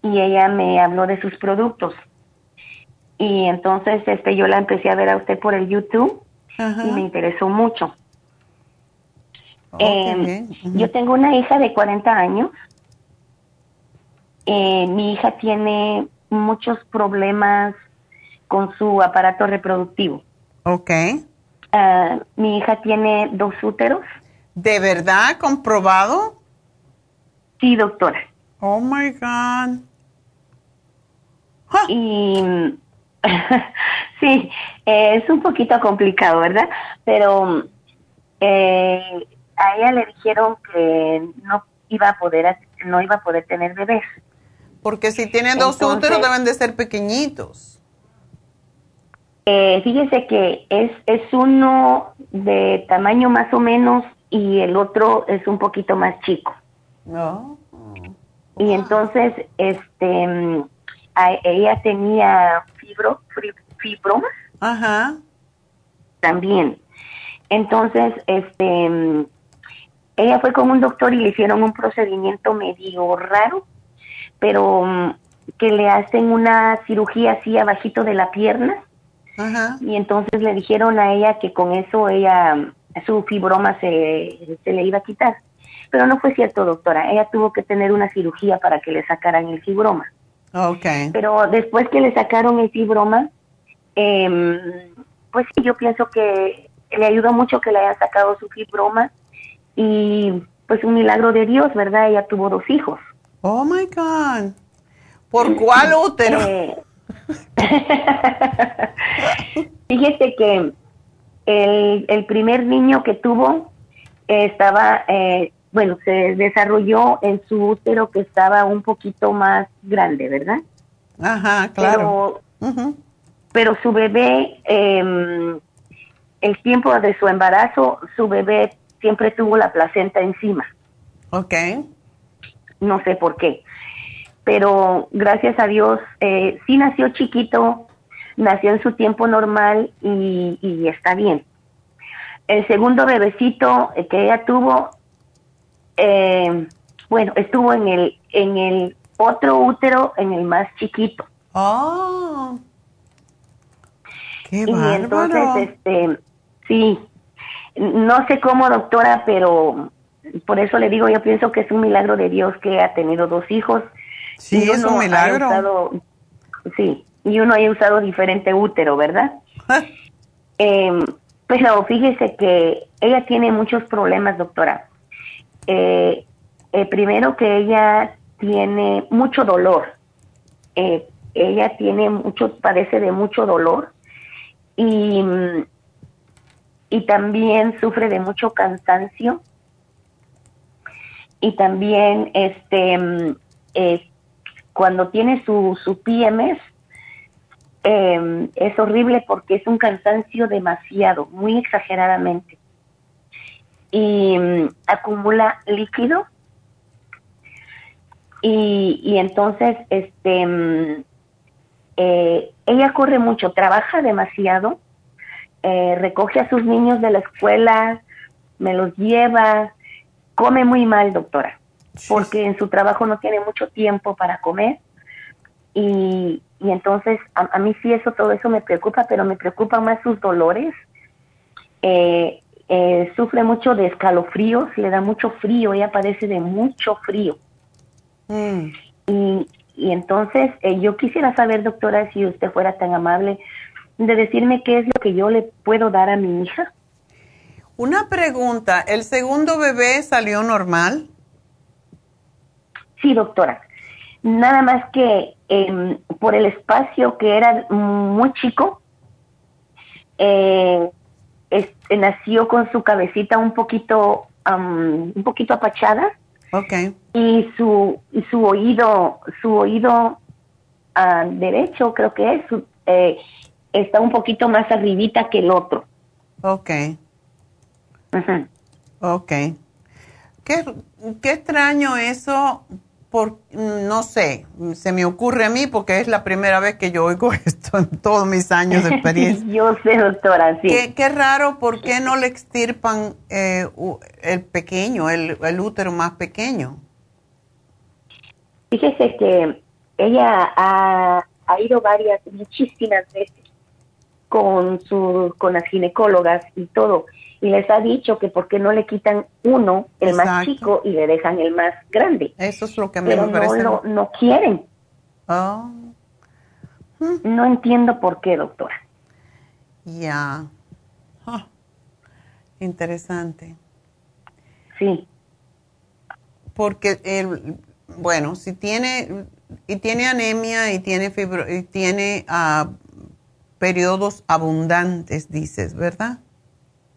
y ella me habló de sus productos. Y entonces este yo la empecé a ver a usted por el YouTube y me interesó mucho. Oh, Eh. Ujú. Yo tengo una hija de 40 años. Eh, mi hija tiene muchos problemas con su aparato reproductivo. Ok. Ah, mi hija tiene dos úteros. ¿De verdad comprobado? Sí, doctora. Oh my God. Y sí, eh, es un poquito complicado, ¿verdad? Pero eh, a ella le dijeron que no iba a poder no iba a poder tener bebés. Porque si tienen dos Entonces- úteros deben de ser pequeñitos. Eh, fíjese que es, es uno de tamaño más o menos y el otro es un poquito más chico. No. Y entonces, este, mm, a- ella tenía fibro, fibromas Ajá. también. Entonces, este, mm, ella fue con un doctor y le hicieron un procedimiento medio raro, pero mm, que le hacen una cirugía así abajito de la pierna Ajá. y entonces le dijeron a ella que con eso ella su fibroma se, se le iba a quitar. Pero no fue cierto, doctora. Ella tuvo que tener una cirugía para que le sacaran el fibroma. Ok. Pero después que le sacaron el fibroma, em, pues sí, yo pienso que le ayudó mucho que le hayan sacado su fibroma y pues un milagro de Dios, ¿verdad? Ella tuvo dos hijos. Oh my God. ¿Por cuál útero? Eh, Fíjese que el, el primer niño que tuvo eh, estaba, eh, bueno, se desarrolló en su útero que estaba un poquito más grande, ¿verdad? Ajá, claro. Pero, su bebé, eh, el tiempo de su embarazo, su bebé siempre tuvo la placenta encima. Ok. no sé por qué. Pero gracias a Dios, eh, sí nació chiquito, nació en su tiempo normal y, y está bien. El segundo bebecito eh, que ella tuvo, eh, bueno, estuvo en el, en el otro útero, en el más chiquito. Oh. Qué y bárbaro. entonces, este, sí, no sé cómo, doctora, pero por eso le digo, yo pienso que es un milagro de Dios que ha tenido dos hijos. Sí, Y es un milagro. usado- sí, y uno haya usado diferente útero, ¿verdad? Eh, pero fíjese que ella tiene muchos problemas, doctora. Eh, eh, primero que ella tiene mucho dolor. Eh, ella tiene mucho, padece de mucho dolor y, mm, y también sufre de mucho cansancio y también este eh, cuando tiene su, su PMS eh, es horrible porque es un cansancio demasiado, muy exageradamente. Y mm, acumula líquido. Y, y entonces, este, mm, eh, ella corre mucho, trabaja demasiado, eh, recoge a sus niños de la escuela, me los lleva, come muy mal, doctora, porque en su trabajo no tiene mucho tiempo para comer y, y entonces a, mí sí eso, todo eso me preocupa, pero me preocupa más sus dolores. Eh, eh, sufre mucho de escalofríos, le da mucho frío, ella padece de mucho frío. Mm. Y, y entonces eh, yo quisiera saber, doctora, si usted fuera tan amable de decirme qué es lo que yo le puedo dar a mi hija. Una pregunta, ¿el segundo bebé salió normal? Sí, doctora. Nada más que em, por el espacio que era muy chico, eh, nació con su cabecita un poquito, un poquito apachada. Okay. Y su, y su oído, su oído ah, derecho, creo que es, eh, está un poquito más arribita que el otro. Ok. Ok. Qué, qué extraño eso, por, no sé, se me ocurre a mí porque es la primera vez que yo oigo esto en todos mis años de experiencia. yo sé, doctora, sí. Qué, qué raro, ¿por qué no le extirpan eh, el pequeño, el, el útero más pequeño? Fíjese que ella ha, ha ido varias, muchísimas veces con, su, con las ginecólogas y todo, y les ha dicho que por qué no le quitan uno, el más chico, y le dejan el más grande. Eso es lo que me, parece. No, no quieren. Oh. No entiendo por qué, doctora. Ya. Ah. Interesante. Sí. Porque, el, bueno, si tiene, y tiene anemia y tiene fibro, y tiene uh, periodos abundantes, dices, ¿verdad?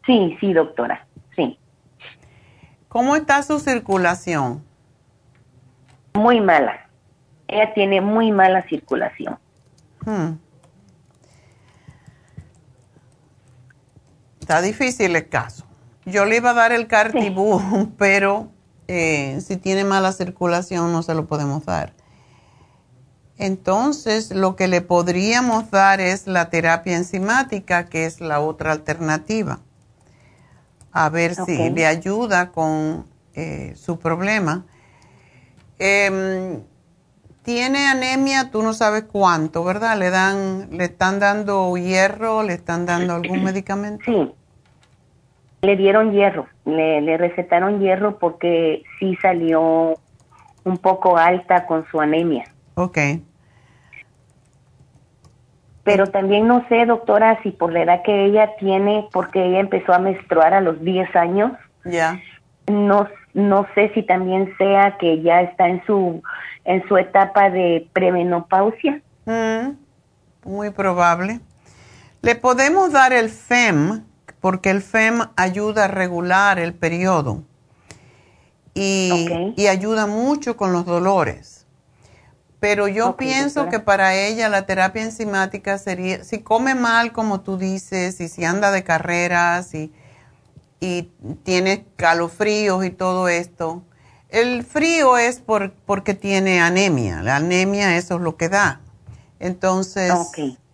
Sí, sí, doctora, sí. ¿Cómo está su circulación? Muy mala. Ella tiene muy mala circulación. Hmm. Está difícil el caso. Yo le iba a dar el cartibú, pero eh, si tiene mala circulación no se lo podemos dar. Entonces, lo que le podríamos dar es la terapia enzimática, que es la otra alternativa. A ver si le ayuda con eh, su problema. Em, tiene anemia, tú no sabes cuánto, ¿verdad? Le dan, le están dando hierro, le están dando algún medicamento. Sí. Le dieron hierro, le, le recetaron hierro porque sí salió un poco alta con su anemia. Ok. Pero también no sé, doctora, si por la edad que ella tiene, porque ella empezó a menstruar a los 10 años. Ya. No, no sé si también sea que ya está en su, en su etapa de premenopausia. Mm, muy probable. Le podemos dar el FEM, porque el FEM ayuda a regular el periodo y, y ayuda mucho con los dolores. Pero yo pienso que para ella la terapia enzimática sería, si come mal, como tú dices, y si anda de carreras y, y tiene calofríos y todo esto, el frío es por, porque tiene anemia. La anemia eso es lo que da. Entonces,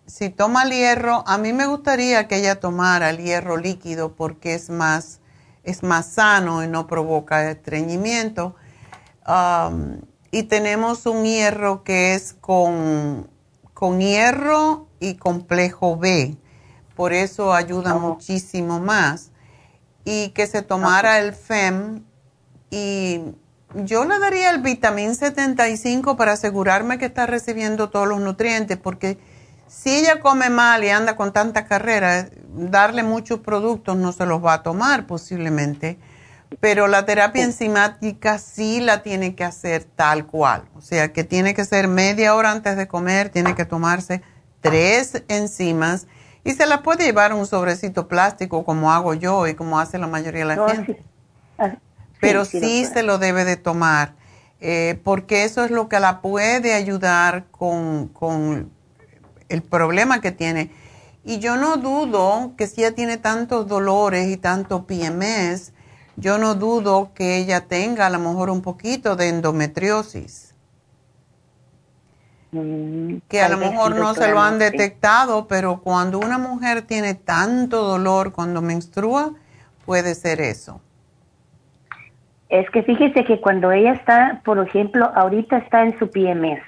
si toma el hierro, a mí me gustaría que ella tomara el hierro líquido porque es más, es más sano y no provoca estreñimiento. Um, y tenemos un hierro que es con, con hierro y complejo B. Por eso ayuda muchísimo más. Y que se tomara el FEM y yo le daría el vitamín 75 para asegurarme que está recibiendo todos los nutrientes, porque si ella come mal y anda con tanta carrera, darle muchos productos no se los va a tomar posiblemente pero la terapia enzimática sí la tiene que hacer tal cual. O sea, que tiene que ser media hora antes de comer, tiene que tomarse tres enzimas y se la puede llevar un sobrecito plástico como hago yo y como hace la mayoría de la gente. Ah, pero sí, se lo debe de tomar, eh, porque eso es lo que la puede ayudar con, con el problema que tiene. Y yo no dudo que si ella tiene tantos dolores y tanto PMS, yo no dudo que ella tenga a lo mejor un poquito de endometriosis. Mm, que a lo mejor sí, no se lo han detectado, pero cuando una mujer tiene tanto dolor cuando menstrua, puede ser eso. Es que fíjese que cuando ella está, por ejemplo, ahorita está en su PMS.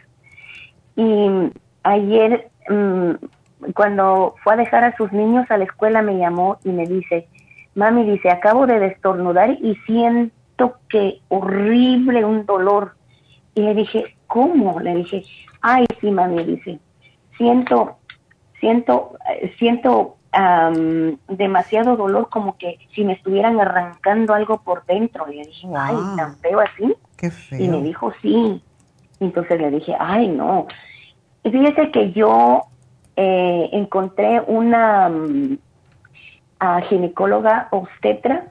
Y ayer, mm, cuando fue a dejar a sus niños a la escuela, me llamó y me dice, mami, dice, acabo de destornudar y siento que horrible un dolor. Y le dije, ¿cómo? Le dije, ay, sí, mami, dice, siento, siento, eh, siento am, demasiado dolor como que si me estuvieran arrancando algo por dentro. Le dije, ay, Wow. tan feo así. Qué Y me feo. dijo, sí. Entonces le dije, ay, no. Y fíjese que yo eh, encontré una mm, a ginecóloga obstetra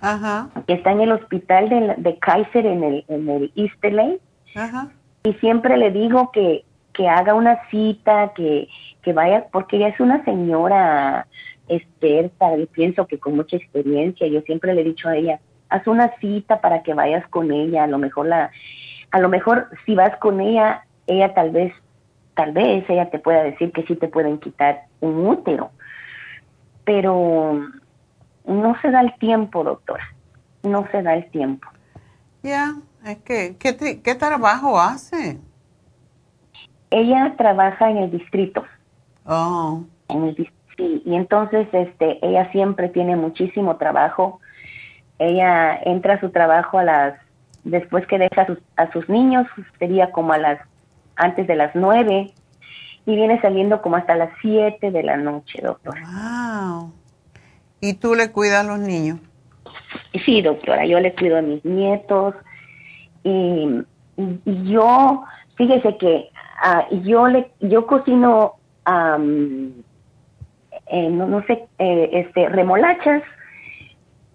Ajá, que está en el hospital de, de Kaiser en el, en el East LA ajá. y siempre le digo que, que haga una cita, que, que vaya, porque ella es una señora experta, y pienso que con mucha experiencia, yo siempre le he dicho a ella, haz una cita para que vayas con ella, a lo mejor la, a lo mejor si vas con ella, ella tal vez, tal vez ella te pueda decir que sí te pueden quitar un útero, pero no se da el tiempo, doctora, no se da el tiempo. Ya, es que, ¿qué, tri- ¿qué trabajo hace? Ella trabaja en el distrito. Oh, en el dis- sí, y entonces este ella siempre tiene muchísimo trabajo ella entra a su trabajo a las después que deja a sus, a sus niños sería como a las antes de las nueve y viene saliendo como hasta las siete de la noche doctora wow. ¿Y tú le cuidas a los niños? Sí doctora yo le cuido a mis nietos y, yo fíjese que ah, yo le yo cocino am, eh, no, no sé, eh, este, remolachas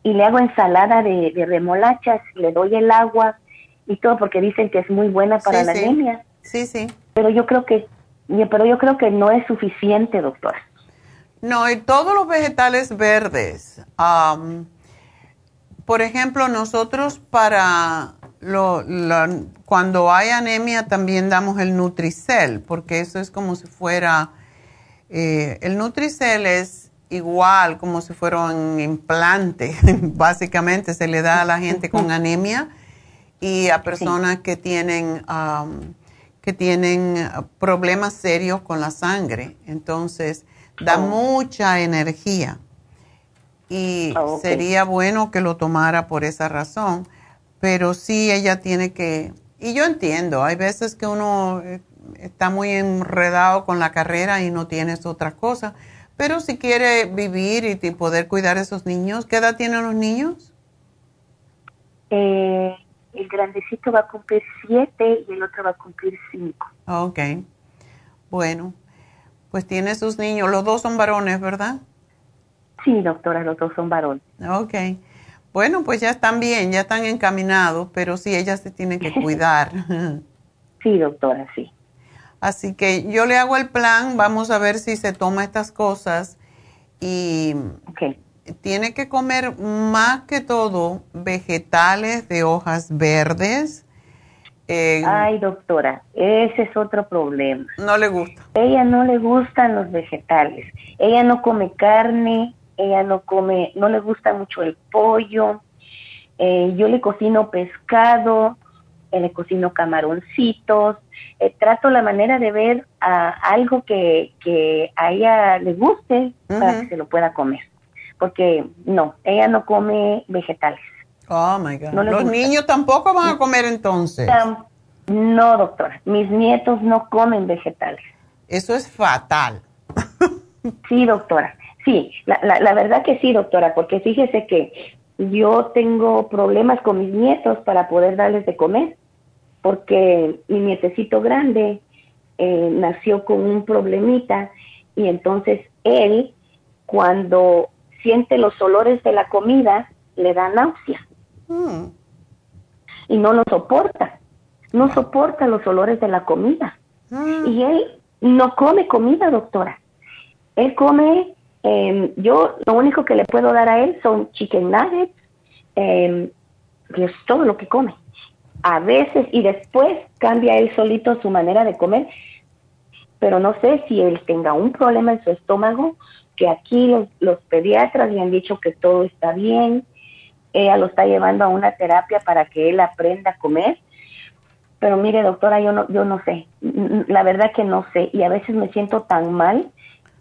y le hago ensalada de, de remolachas, le doy el agua y todo porque dicen que es muy buena para Sí, la sí. anemia. Sí, sí. Pero yo creo que, pero yo creo que no es suficiente, doctora. No, y todos los vegetales verdes. am, por ejemplo, nosotros para lo, la- cuando hay anemia también damos el Nutricel, porque eso es como si fuera, eh, el Nutricel es igual como si fuera un implante, básicamente se le da a la gente con anemia y a personas que tienen am, que tienen ah, problemas serios con la sangre. Entonces, da Oh. mucha energía. Y Ah, sería bueno que lo tomara por esa razón. Pero sí, ella tiene que... Y yo entiendo, hay veces que uno eh, está muy enredado con la carrera y no tienes otra cosa. Pero si quiere vivir y poder cuidar a esos niños, ¿qué edad tienen los niños? Eh, el grandecito va a cumplir siete y el otro va a cumplir cinco. Ok. Bueno, pues tiene sus niños. Los dos son varones, ¿verdad? Sí, doctora, los dos son varones. Ok. Bueno, pues ya están bien, ya están encaminados, pero sí, ella se tiene que cuidar. Sí, doctora, sí. Así que yo le hago el plan, vamos a ver si se toma estas cosas y Ok. Tiene que comer más que todo vegetales de hojas verdes. Eh, Ay, doctora, ese es otro problema. no le gusta. ella no le gustan los vegetales. Ella no come carne, ella no come, no le gusta mucho el pollo. Eh, yo le cocino pescado, eh, le cocino camaroncitos. Trato la manera de ver a algo que, que a ella le guste para que se lo pueda comer. Porque no, ella no come vegetales. Oh my God. No Los gusta. niños tampoco van a comer entonces. No, doctora, mis nietos no comen vegetales. Eso es fatal. Sí, doctora. Sí, la, la, la verdad que sí, doctora, porque fíjese que yo tengo problemas con mis nietos para poder darles de comer, porque mi nietecito grande eh, nació con un problemita y entonces él, cuando siente los olores de la comida, le da náusea Hmm. y no lo soporta. No soporta los olores de la comida. Hmm. Y él no come comida, doctora. Él come, em, yo lo único que le puedo dar a él son chicken nuggets, eh, que es todo lo que come. A veces, y después cambia él solito su manera de comer, pero no sé si él tenga un problema en su estómago, que aquí los, los pediatras le han dicho que todo está bien, ella lo está llevando a una terapia para que él aprenda a comer, pero mire doctora, yo no, yo no sé, la verdad que no sé, y a veces me siento tan mal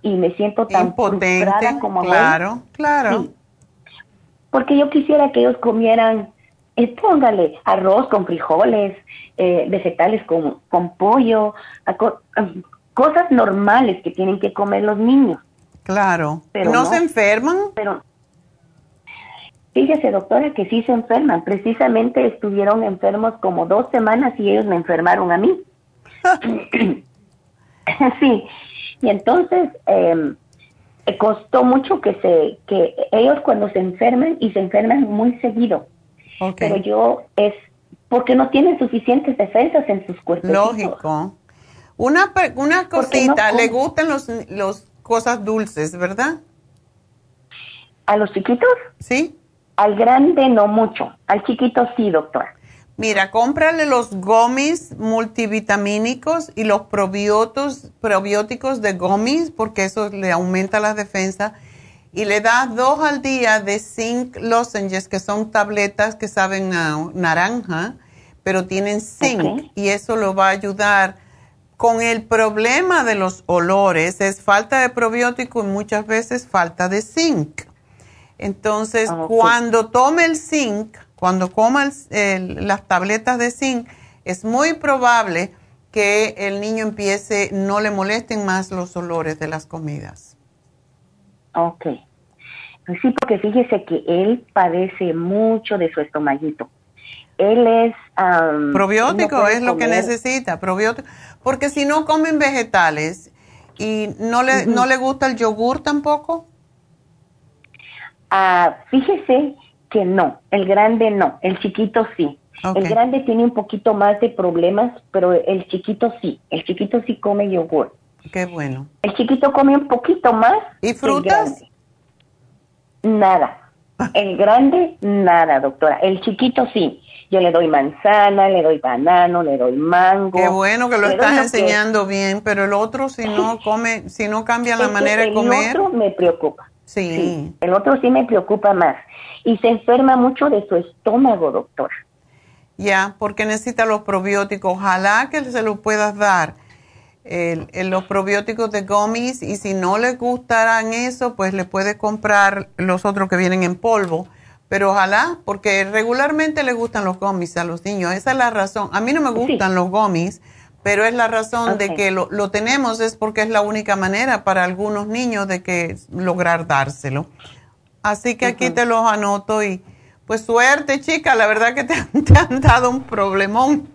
y me siento tan frustrada como claro, claro. Porque yo quisiera que ellos comieran, eh, póngale arroz con frijoles, eh, vegetales con, con pollo, cosas normales que tienen que comer los niños. Claro. Pero ¿No, se enferman? Pero fíjese, doctora, que sí se enferman. Precisamente estuvieron enfermos como dos semanas y ellos me enfermaron a mí. sí. Y entonces eh, costó mucho que se que ellos cuando se enfermen y se enferman muy seguido. Pero yo es porque no tienen suficientes defensas en sus cuerpos. Lógico. Una, una cosita, le gustan los, los cosas dulces, ¿verdad? ¿A los chiquitos? Sí. Al grande no mucho, al chiquito sí, doctora. Mira, cómprale los gomis multivitamínicos y los probióticos, probióticos de gomis porque eso le aumenta la defensa. Y le das dos al día de zinc lozenges, que son tabletas que saben a naranja, pero tienen zinc. Y eso lo va a ayudar con el problema de los olores. Es falta de probiótico y muchas veces falta de zinc. Entonces, ah, cuando tome el zinc, cuando coma las tabletas de zinc, es muy probable que el niño empiece, no le molesten más los olores de las comidas. Ok. Pues sí, porque fíjese que él padece mucho de su estomaguito. Él es... probiótico es lo que necesita, probiótico. Porque si no comen vegetales y no le, no le gusta el yogur tampoco. Ah, fíjese que no, el grande no, el chiquito sí. El grande tiene un poquito más de problemas, pero el chiquito sí, el chiquito sí come yogur. Qué bueno. El chiquito come un poquito más. ¿Y frutas? Nada. El grande, nada, doctora. El chiquito sí. Yo le doy manzana, le doy banano, le doy mango. Qué bueno que lo estás enseñando bien, pero el otro si no come, si no cambia la manera de comer. El otro me preocupa. sí. El otro sí me preocupa más y se enferma mucho de su estómago, doctora. Ya, porque necesita los probióticos. Ojalá que se los puedas dar. los probióticos de gummies y si no les gustarán eso, pues le puedes comprar los otros que vienen en polvo. Pero ojalá, porque regularmente les gustan los gummies a los niños. Esa es la razón. A mí no me gustan los gummies, pero es la razón de que lo, lo, tenemos, es porque es la única manera para algunos niños de que lograr dárselo. Así que aquí te los anoto y pues suerte, chica, la verdad que te, han dado un problemón.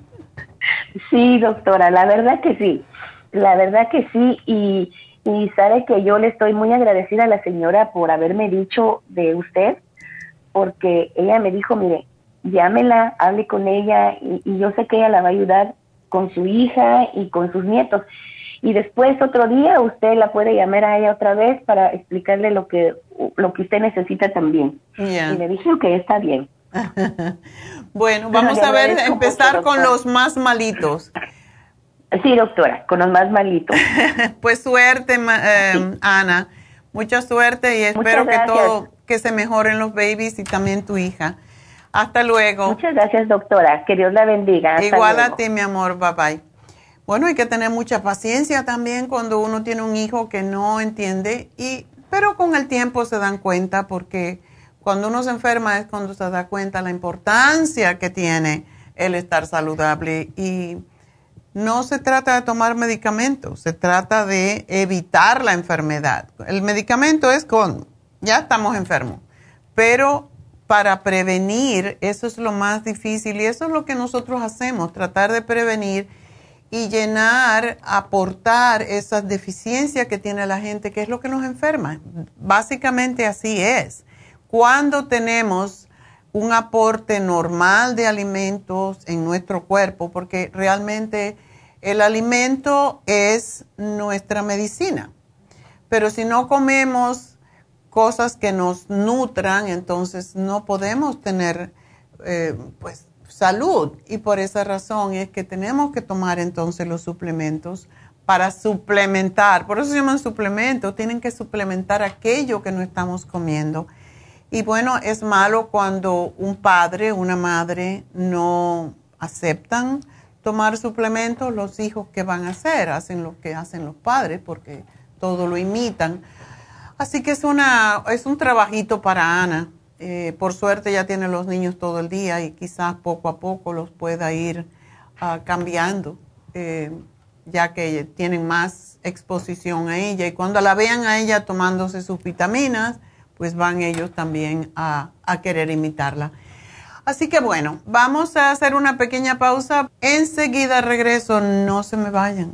Sí, doctora, la verdad que sí, la verdad que sí y, y sabe que yo le estoy muy agradecida a la señora por haberme dicho de usted, porque ella me dijo, mire, llámela, hable con ella y yo sé que ella la va a ayudar con su hija y con sus nietos y después otro día usted la puede llamar a ella otra vez para explicarle lo que lo que usted necesita también. Y le dije que está bien. bueno, vamos a ver, empezar con los más malitos. Sí, doctora, con los más malitos. pues suerte, eh, Ana. Mucha suerte y espero que todo, que se mejoren los babies y también tu hija. Hasta luego. Muchas gracias, doctora. Que Dios la bendiga. Igual a ti, mi amor. Bye bye. Bueno, hay que tener mucha paciencia también cuando uno tiene un hijo que no entiende, y, pero con el tiempo se dan cuenta porque cuando uno se enferma es cuando se da cuenta la importancia que tiene el estar saludable y no se trata de tomar medicamentos, se trata de evitar la enfermedad. El medicamento es con, ya estamos enfermos, pero para prevenir, eso es lo más difícil y eso es lo que nosotros hacemos, tratar de prevenir y llenar, aportar esas deficiencias que tiene la gente, que es lo que nos enferma. Básicamente así es. Cuando tenemos un aporte normal de alimentos en nuestro cuerpo, porque realmente El alimento es nuestra medicina, pero si no comemos cosas que nos nutran, entonces no podemos tener eh, pues salud. Y por esa razón es que tenemos que tomar entonces los suplementos para suplementar, por eso se llaman suplementos, tienen que suplementar aquello que no estamos comiendo. Y bueno, es malo cuando un padre, una madre no aceptan tomar suplementos, los hijos que van a hacer, hacen lo que hacen los padres porque todo lo imitan. Así que es, una, es un trabajito para Ana. Eh, por suerte ya tiene los niños todo el día y quizás poco a poco los pueda ir ah, cambiando. Eh, ya que tienen más exposición a ella y cuando la vean a ella tomándose sus vitaminas, pues van ellos también a, a querer imitarla. Así que bueno, vamos a hacer una pequeña pausa. Enseguida regreso, no se me vayan.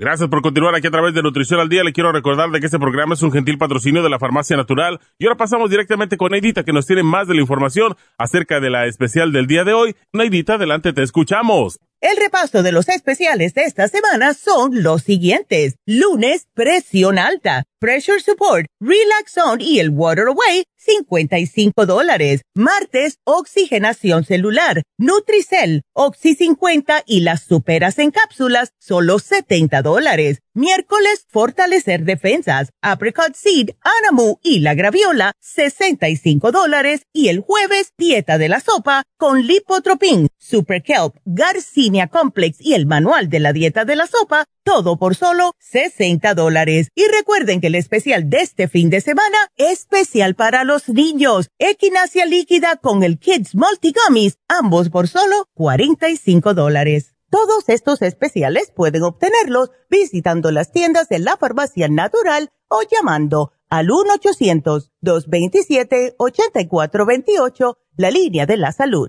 Gracias por continuar aquí a través de Nutrición al Día. Le quiero recordar de que este programa es un gentil patrocinio de la Farmacia Natural. Y ahora pasamos directamente con Neidita, que nos tiene más de la información acerca de la especial del día de hoy. Neidita, adelante, te escuchamos. El repaso de los especiales de esta semana son los siguientes. Lunes, presión alta, pressure support, relax on y el water away, 55 dólares. Martes, oxigenación celular, Nutricel, Oxy 50 y las superas en cápsulas, solo 70 dólares. Miércoles, fortalecer defensas, apricot seed, anamu y la graviola, 65 dólares. Y el jueves, dieta de la sopa con lipotropin, super kelp, garcinia complex y el manual de la dieta de la sopa, todo por solo 60 dólares. Y recuerden que el especial de este fin de semana, especial para los niños, equinacia líquida con el Kids Multigummies, ambos por solo 45 dólares. Todos estos especiales pueden obtenerlos visitando las tiendas de la farmacia natural o llamando al 1-800-227-8428, la línea de la salud.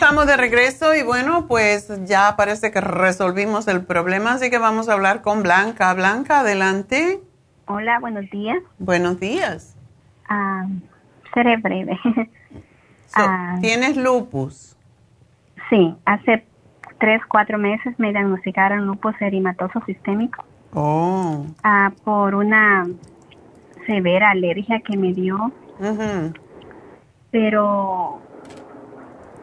Estamos de regreso y bueno, pues ya parece que resolvimos el problema, así que vamos a hablar con Blanca. Blanca, adelante. Hola, buenos días. Buenos días. Ah, seré breve. Ah, ¿Tienes lupus? Sí, hace tres, cuatro meses me diagnosticaron lupus eritematoso sistémico. Oh. Ah, por una severa alergia que me dio. Pero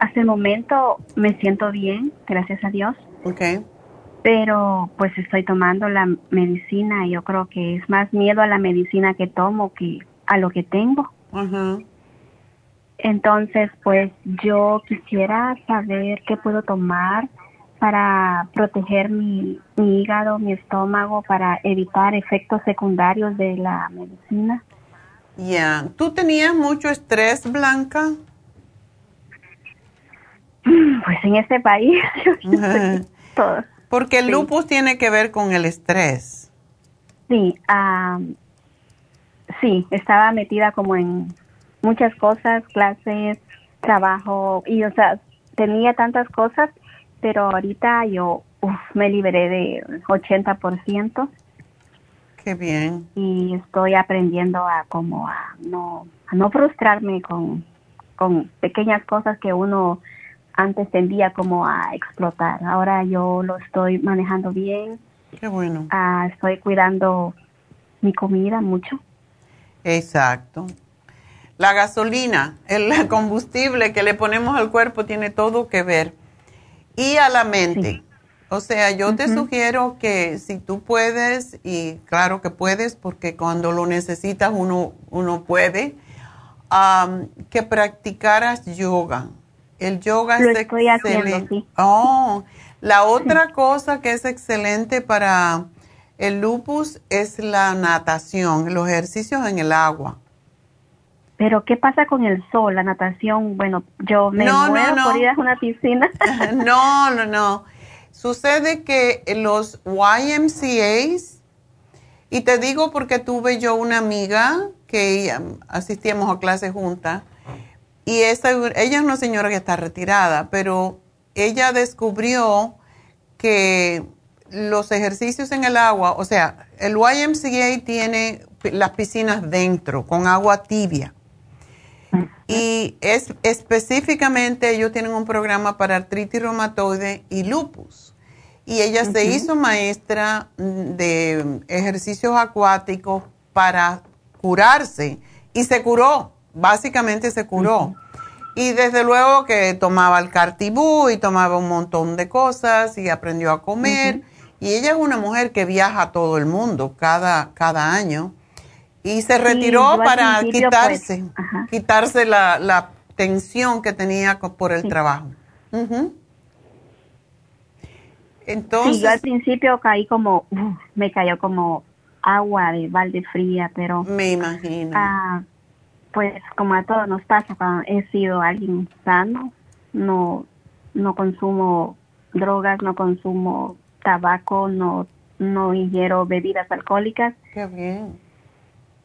hasta el momento me siento bien, gracias a Dios. Okay. Pero pues estoy tomando la medicina y yo creo que es más miedo a la medicina que tomo que a lo que tengo. Entonces, pues yo quisiera saber qué puedo tomar para proteger mi, mi hígado, mi estómago, para evitar efectos secundarios de la medicina. Ya, ¿tú tenías mucho estrés, Blanca? Pues en este país, todo. Porque el lupus tiene que ver con el estrés. Sí, sí, estaba metida como en muchas cosas, clases, trabajo, y o sea, tenía tantas cosas, pero ahorita yo me liberé de 80%. Qué bien. Y estoy aprendiendo a como a no, a no frustrarme con, con pequeñas cosas que uno antes tendía como a explotar. Ahora yo lo estoy manejando bien. Qué bueno. Ah, estoy cuidando mi comida mucho. Exacto. La gasolina, el combustible que le ponemos al cuerpo tiene todo que ver. Y a la mente. O sea, yo te sugiero que si tú puedes, y claro que puedes, porque cuando lo necesitas uno, uno puede, que practicaras yoga. El yoga Lo es estoy haciendo, excelente. sí. Oh, la otra cosa que es excelente para el lupus es la natación, los ejercicios en el agua. Pero ¿qué pasa con el sol, la natación? Bueno, yo me No, no, muero no. por ir a una piscina. no, no, no. Sucede que los YMCAs, y te digo porque tuve yo una amiga que ella- asistíamos a clases juntas, y ella es una señora que está retirada, pero ella descubrió que los ejercicios en el agua, o sea, el YMCA tiene las piscinas dentro, con agua tibia. Y es específicamente ellos tienen un programa para artritis reumatoide y lupus. Y ella se hizo maestra mm, de ejercicios acuáticos para curarse y se curó, básicamente se curó. Y desde luego que tomaba el cartibú y tomaba un montón de cosas y aprendió a comer. Y ella es una mujer que viaja a todo el mundo cada, cada año. Y se retiró para quitarse, pues, ajá. quitarse la, la tensión que tenía por el trabajo. Entonces, sí, yo al principio caí como, uf, me cayó como agua de balde fría, pero... Me imagino. ah, pues como a todos nos pasa, cuando he sido alguien sano, no, no consumo drogas, no consumo tabaco, no, no ingiero bebidas alcohólicas. Qué bien.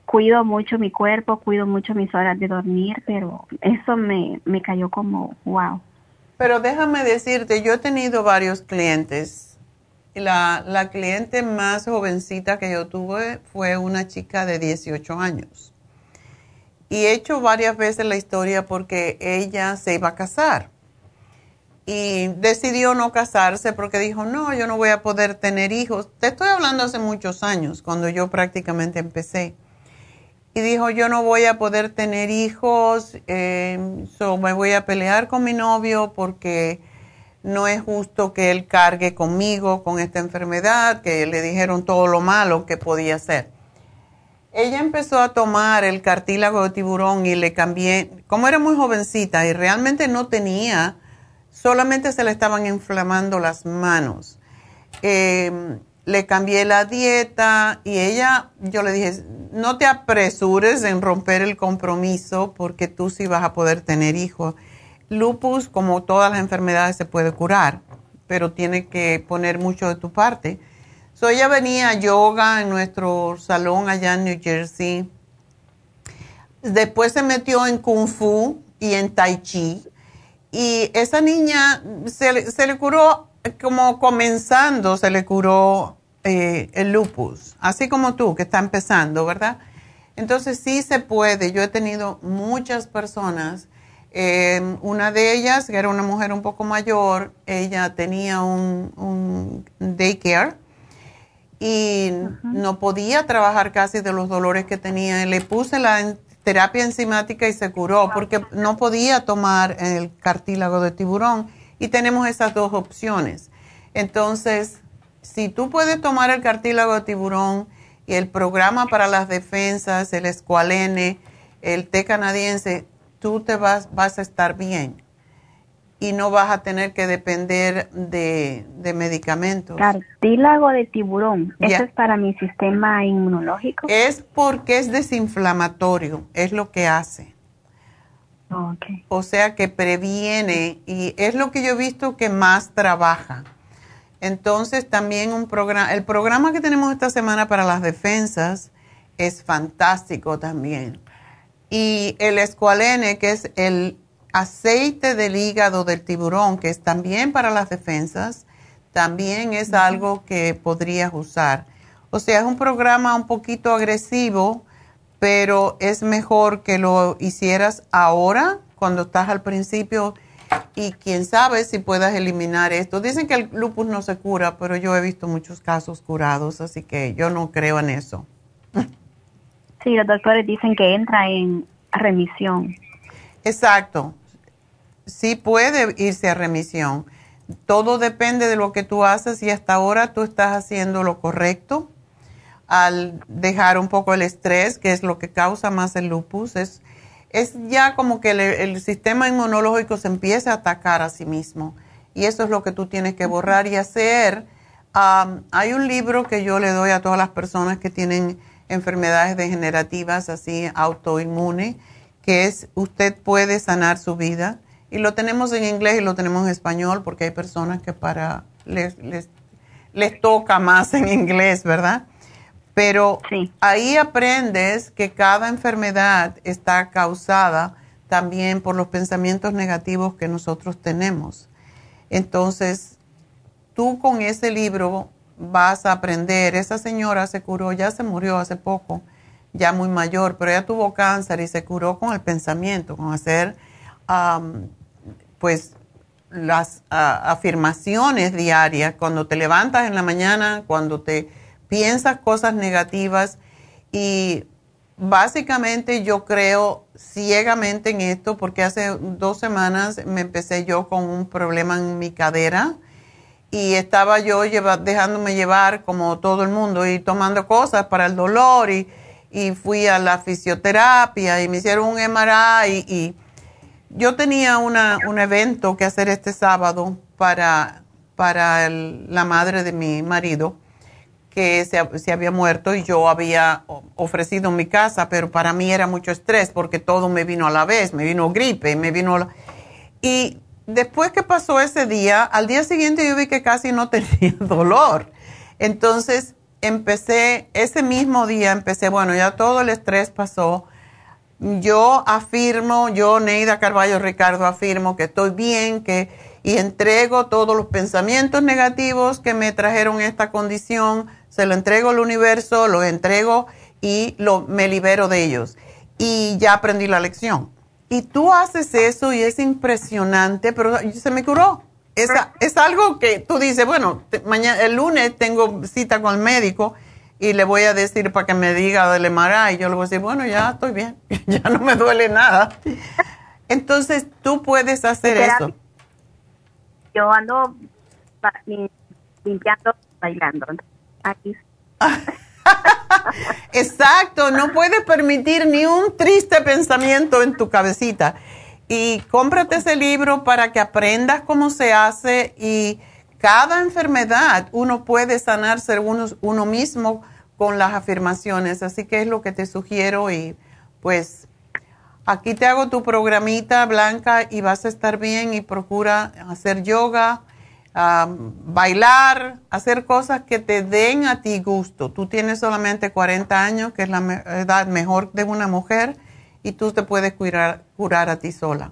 Cuido mucho mi cuerpo, cuido mucho mis horas de dormir, pero eso me, me cayó como, wow. Pero déjame decirte, yo he tenido varios clientes. Y La, la cliente más jovencita que yo tuve fue una chica de 18 años. Y he hecho varias veces la historia porque ella se iba a casar. Y decidió no casarse porque dijo, no, yo no voy a poder tener hijos. Te estoy hablando hace muchos años, cuando yo prácticamente empecé. Y dijo, yo no voy a poder tener hijos, eh, so me voy a pelear con mi novio porque no es justo que él cargue conmigo con esta enfermedad, que le dijeron todo lo malo que podía hacer. Ella empezó a tomar el cartílago de tiburón y le cambié, como era muy jovencita y realmente no tenía, solamente se le estaban inflamando las manos. Eh, le cambié la dieta y ella, yo le dije, no te apresures en romper el compromiso porque tú sí vas a poder tener hijos. Lupus, como todas las enfermedades, se puede curar, pero tiene que poner mucho de tu parte. Ella venía a yoga en nuestro salón allá en New Jersey. Después se metió en Kung Fu y en Tai Chi. Y esa niña se, le- curó, como comenzando, se le curó eh, el lupus. Así como tú, que está empezando, ¿verdad? Entonces sí se puede. Yo he tenido muchas personas. eh, una de ellas, que era una mujer un poco mayor, ella tenía un daycare y no podía trabajar casi de los dolores que tenía. Le puse la terapia enzimática y se curó porque no podía tomar el cartílago de tiburón y tenemos esas dos opciones. Entonces, si tú puedes tomar el cartílago de tiburón y el programa para las defensas, el escualene, el té canadiense, tú te vas, vas a estar bien y no vas a tener que depender de, medicamentos. Cartílago de tiburón, ¿eso es para mi sistema inmunológico? Es porque es desinflamatorio, es lo que hace. O sea que previene y es lo que yo he visto que más trabaja. Entonces también un programa, el programa que tenemos esta semana para las defensas es fantástico también. Y el escualene, que es el aceite del hígado del tiburón, que es también para las defensas, también es algo que podrías usar. O sea, es un programa un poquito agresivo, pero es mejor que lo hicieras ahora, cuando estás al principio, y quién sabe si puedas eliminar esto. Dicen que el lupus no se cura, pero yo he visto muchos casos curados, así que yo no creo en eso. Sí, los doctores dicen que entra en remisión. Exacto sí puede irse a remisión. Todo depende de lo que tú haces y hasta ahora tú estás haciendo lo correcto al dejar un poco el estrés, que es lo que causa más el lupus. Es, es ya como que el, sistema inmunológico se empieza a atacar a sí mismo. Y eso es lo que tú tienes que borrar y hacer. hay un libro que yo le doy a todas las personas que tienen enfermedades degenerativas, así autoinmune, que es Usted puede sanar su vida y lo tenemos en inglés y lo tenemos en español porque hay personas que para les, les, toca más en inglés, ¿verdad? Pero ahí aprendes que cada enfermedad está causada también por los pensamientos negativos que nosotros tenemos. Entonces, tú con ese libro vas a aprender. Esa señora se curó, ya se murió hace poco, ya muy mayor, pero ella tuvo cáncer y se curó con el pensamiento, con hacer pues las afirmaciones diarias, cuando te levantas en la mañana, cuando te piensas cosas negativas y básicamente yo creo ciegamente en esto porque hace dos semanas me empecé yo con un problema en mi cadera y estaba yo dejándome llevar como todo el mundo y tomando cosas para el dolor y, fui a la fisioterapia y me hicieron un MRI y yo tenía una, un evento que hacer este sábado para, para la madre de mi marido, que se, se, había muerto y yo había ofrecido mi casa, pero para mí era mucho estrés porque todo me vino a la vez, me vino gripe, me vino... Y después que pasó ese día, al día siguiente yo vi que casi no tenía dolor. Entonces empecé, ese mismo día empecé, bueno, ya todo el estrés pasó yo afirmo, yo Neida Carballo Ricardo afirmo que estoy bien, que y entrego todos los pensamientos negativos que me trajeron esta condición, se lo entrego al universo, lo entrego y lo, me libero de ellos. Y ya aprendí la lección. Y tú haces eso y es impresionante, pero se me curó. Es, es algo que tú dices, bueno, mañana, el lunes tengo cita con el médico y le voy a decir para que me diga del MRI y yo le voy a decir, bueno, ya estoy bien, ya no me duele nada. Entonces, tú puedes hacer eso. Yo ando limpiando, bailando. Aquí. Exacto, no puedes permitir ni un triste pensamiento en tu cabecita. Y cómprate ese libro para que aprendas cómo se hace y cada enfermedad uno puede sanarse uno, uno mismo con las afirmaciones. Así que es lo que te sugiero y pues aquí te hago tu programita blanca y vas a estar bien y procura hacer yoga, bailar, hacer cosas que te den a ti gusto. Tú tienes solamente 40 años, que es la edad mejor de una mujer, y tú te puedes curar, curar a ti sola.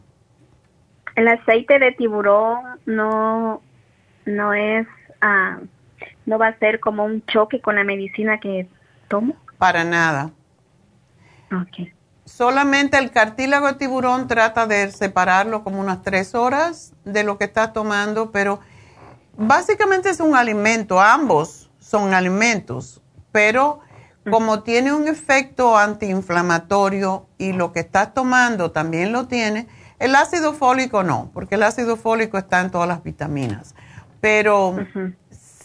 El aceite de tiburón no, no es... Ah, no va a ser como un choque con la medicina que tomo? Para nada. Ok. Solamente el cartílago de tiburón trata de separarlo como unas tres horas de lo que está tomando, pero básicamente es un alimento, ambos son alimentos, pero como tiene un efecto antiinflamatorio y lo que estás tomando también lo tiene, el ácido fólico no, porque el ácido fólico está en todas las vitaminas, pero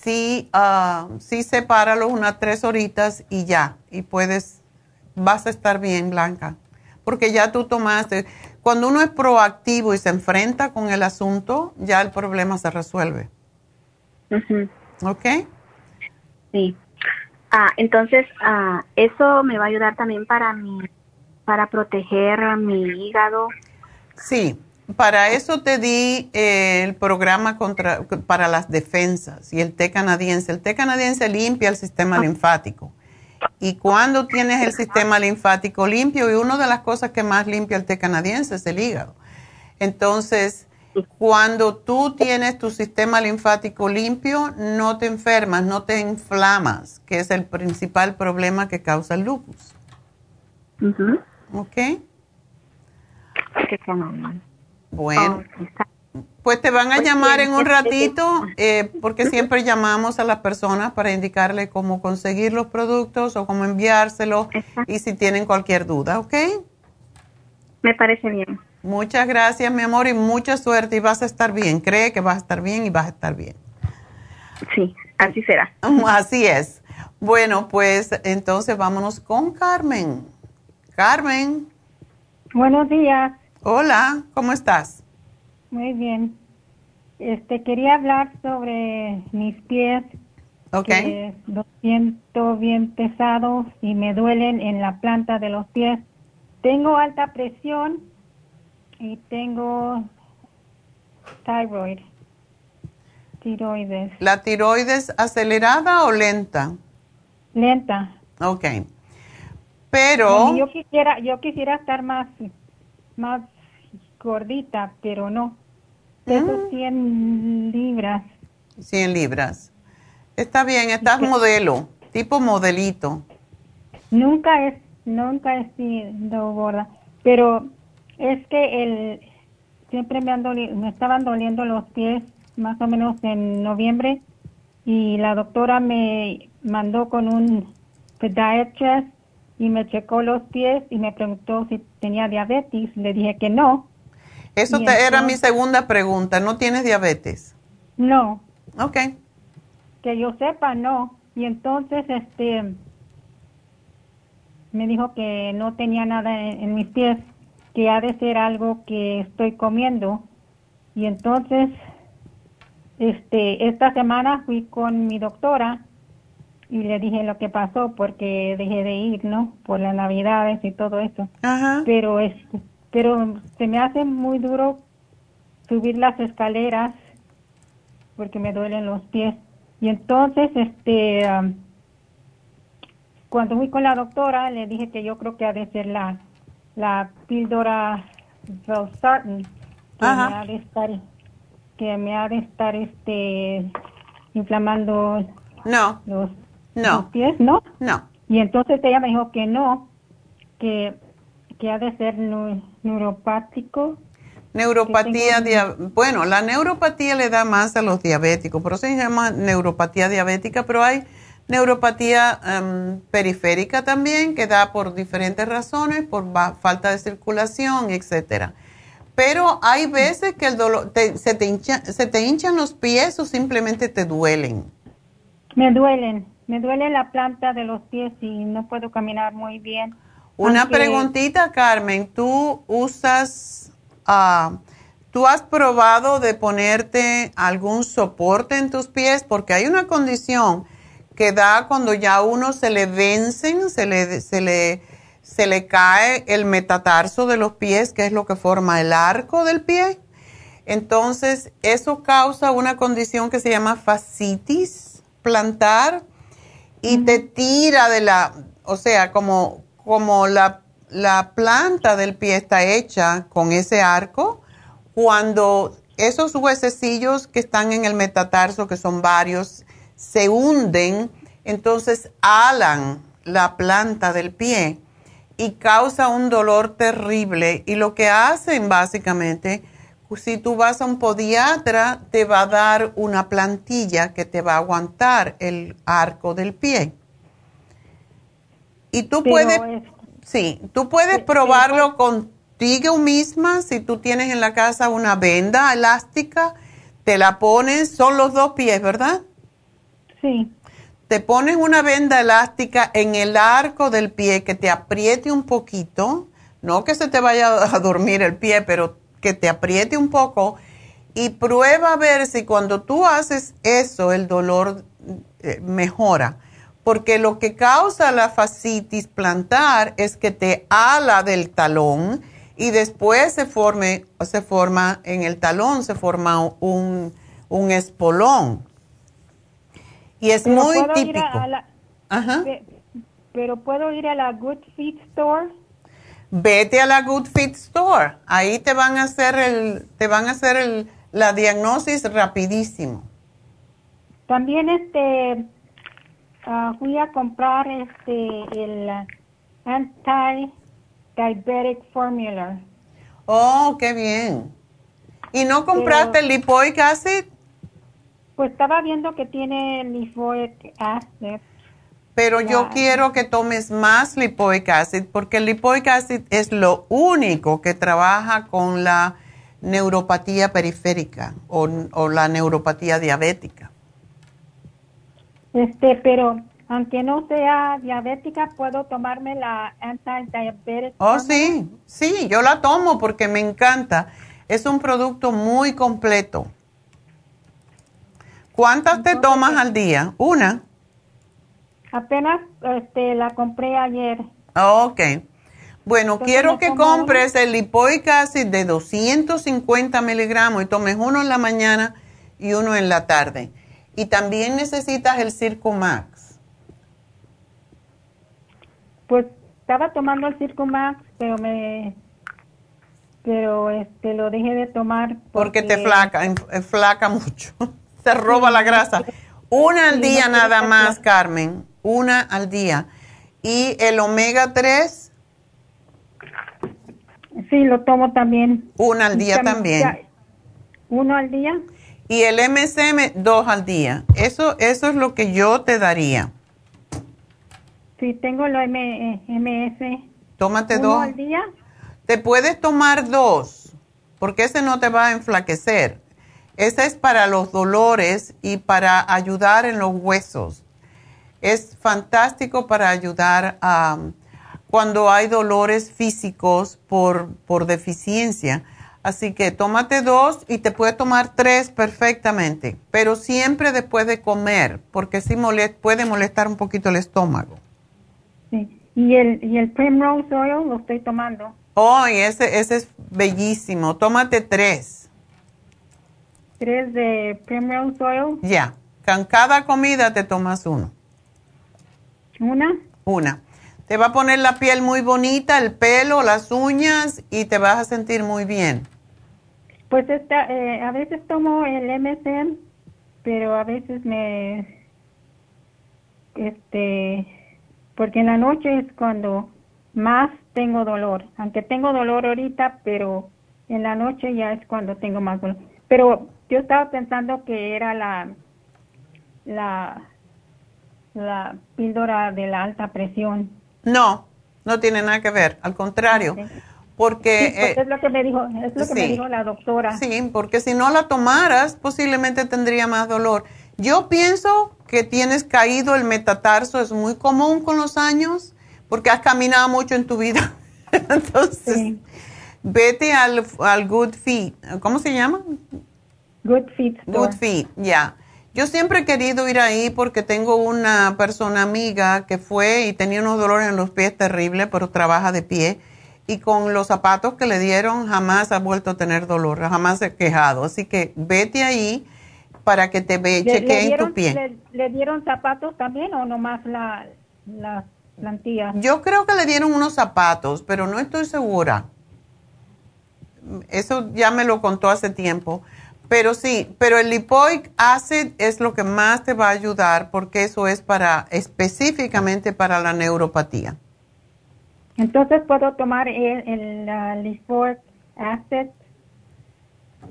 sí, uh, sí sepáralo unas tres horitas y ya, y puedes, vas a estar bien, Blanca, porque ya tú tomaste. cuando uno es proactivo y se enfrenta con el asunto, ya el problema se resuelve. ¿Ok? Sí. Ah, entonces, ah, eso me va a ayudar también para mi, para proteger mi hígado. Sí, para eso te di eh, el programa contra, para las defensas y el té canadiense. El té canadiense limpia el sistema linfático. Y cuando tienes el sistema linfático limpio, y una de las cosas que más limpia el té canadiense es el hígado. Entonces, cuando tú tienes tu sistema linfático limpio, no te enfermas, no te inflamas, que es el principal problema que causa el lupus. ¿Ok? Bueno, pues te van a llamar en un ratito, eh, porque siempre llamamos a las personas para indicarle cómo conseguir los productos o cómo enviárselos y si tienen cualquier duda, ¿ok? Me parece bien. Muchas gracias, mi amor, y mucha suerte y vas a estar bien. Cree que vas a estar bien y vas a estar bien. Sí, así será. Así es. Bueno, pues entonces vámonos con Carmen. Carmen. Buenos días. Hola, ¿cómo estás? Muy bien. Este quería hablar sobre mis pies. Ok. Que los siento bien pesados y me duelen en la planta de los pies. Tengo alta presión y tengo tiroid. Tiroides. ¿La tiroides acelerada o lenta? Lenta. Ok. Pero... yo quisiera, yo quisiera estar más, más gordita, pero no. Peso 100 libras. 100 libras. Está bien, estás modelo, tipo modelito. Nunca es, nunca he sido gorda, pero es que el siempre me, han me estaban doliendo los pies más o menos en noviembre y la doctora me mandó con un pediatrist y me checó los pies y me preguntó si tenía diabetes. Le dije que no. Eso era mi segunda pregunta. ¿No tienes diabetes? No. Ok. Que yo sepa, no. Y entonces, este, me dijo que no tenía nada en, mis pies, que ha de ser algo que estoy comiendo. Y entonces, este, esta semana fui con mi doctora y le dije lo que pasó porque dejé de ir, ¿no? Por las navidades y todo eso. Ajá. Pero es, pero se me hace muy duro subir las escaleras porque me duelen los pies. Y entonces, este, cuando fui con la doctora, le dije que yo creo que ha de ser la, la píldora Valsartan que me ha de estar, que me ha de estar, este, inflamando no. los no. pies, ¿no? No. Y entonces ella me dijo que no, que, que ha de ser neuropático. Neuropatía, bueno, la neuropatía le da más a los diabéticos, por eso se llama neuropatía diabética, pero hay neuropatía em, periférica también que da por diferentes razones, por falta de circulación, etcétera. Pero hay veces que el dolor se, te se te hinchan los pies o simplemente te duelen. Me duelen, me duele la planta de los pies y no puedo caminar muy bien. Una preguntita, Carmen. ¿Tú usas, ah, tú has probado de ponerte algún soporte en tus pies? Porque hay una condición que da cuando ya uno se le vencen, se le, se le, se le cae el metatarso de los pies, que es lo que forma el arco del pie. Entonces, eso causa una condición que se llama fascitis plantar y te tira de la, o sea, como, como la, la planta del pie está hecha con ese arco, cuando esos huesecillos que están en el metatarso, que son varios, se hunden, entonces alan la planta del pie y causa un dolor terrible. Y lo que hacen básicamente, si tú vas a un podiatra, te va a dar una plantilla que te va a aguantar el arco del pie. Y tú puedes, sí, tú puedes probarlo contigo misma, si tú tienes en la casa una venda elástica, te la pones, son los dos pies, ¿verdad? Sí. Te pones una venda elástica en el arco del pie que te apriete un poquito No que se te vaya a dormir el pie, pero que te apriete un poco y prueba a ver si cuando tú haces eso el dolor eh, mejora. Porque lo que causa la fascitis plantar es que te ala del talón y después se, forme, se forma en el talón, se forma un, un espolón. Y es Pero muy típico. a- a la- Ajá. pe- pero puedo ir a la Good Feet Store. Vete a la Good Fit Store. Ahí te van a hacer el, te van a hacer el, la diagnosis rapidísimo. También este ah, fui a comprar este el anti diabetic formula. Oh, qué bien. ¿Y no compraste el lipoic acid? Pues estaba viendo que tiene lipoic acid. Pero yo quiero que tomes más lipoic acid porque el lipoic acid es lo único que trabaja con la neuropatía periférica o, o la neuropatía diabética. Este, pero aunque no sea diabética, puedo tomarme la anti-diabetic. Oh, sí, sí, yo la tomo porque me encanta. Es un producto muy completo. ¿Cuántas te tomas al día? ¿Una? Apenas este, la compré ayer. Ok. Bueno, Entonces, quiero ¿me que compres el lipoic acid de 250 miligramos y tomes uno en la mañana y uno en la tarde. Y también necesitas el Circumax. Pues estaba tomando el Circumax, pero me pero este lo dejé de tomar Porque te flaca, eh, flaca mucho. Te roba la grasa. Una al día nada más, Carmen. Una al día. Y el omega 3, Sí, lo tomo también. una al día también. ya- Uno al día. Y el MSM, dos al día. Eso, eso es lo que yo te daría. Sí, tengo lo MS. Tómate ¿Uno dos. al día? Te puedes tomar dos, porque ese no te va a enflaquecer. Ese es para los dolores y para ayudar en los huesos. Es fantástico para ayudar a cuando hay dolores físicos por, por deficiencia. Así que tómate dos y te puedes tomar tres perfectamente, pero siempre después de comer, porque sí puede molestar un poquito el estómago. Sí. Y el, y el Primrose Oil lo estoy tomando. Oh, y ese, ese es bellísimo. Tómate tres. Tres de Primrose Oil. Ya. Con cada comida te tomas uno. Una. Una. Te va a poner la piel muy bonita, el pelo, las uñas y te vas a sentir muy bien. Pues esta, eh, a veces tomo el MSM, pero a veces me, este, porque en la noche es cuando más tengo dolor. Aunque tengo dolor ahorita, pero en la noche ya es cuando tengo más dolor. Pero yo estaba pensando que era la, la, la píldora de la alta presión. No, no tiene nada que ver. Al contrario. Porque... Sí, pues eh, es lo que me dijo, es lo que me sí. dijo la doctora. Sí, porque si no la tomaras, posiblemente tendría más dolor. Yo pienso que tienes caído el metatarso, es muy común con los años, porque has caminado mucho en tu vida. Entonces, vete al, al Good Feet. ¿Cómo se llama? Good Feet. Good Feet, ya. Yo siempre he querido ir ahí porque tengo una persona amiga que fue y tenía unos dolores en los pies terribles, pero trabaja de pie. Y con los zapatos que le dieron jamás ha vuelto a tener dolor, jamás se ha quejado. Así que vete ahí para que te ve, ¿Le, le chequeen dieron, tu pie. le- le dieron zapatos también o nomás la, la plantilla? Yo creo que le dieron unos zapatos, pero no estoy segura. Eso ya me lo contó hace tiempo. Pero sí, pero el lipoic acid es lo que más te va a ayudar porque eso es para específicamente para la neuropatía. Entonces puedo tomar el, el Acid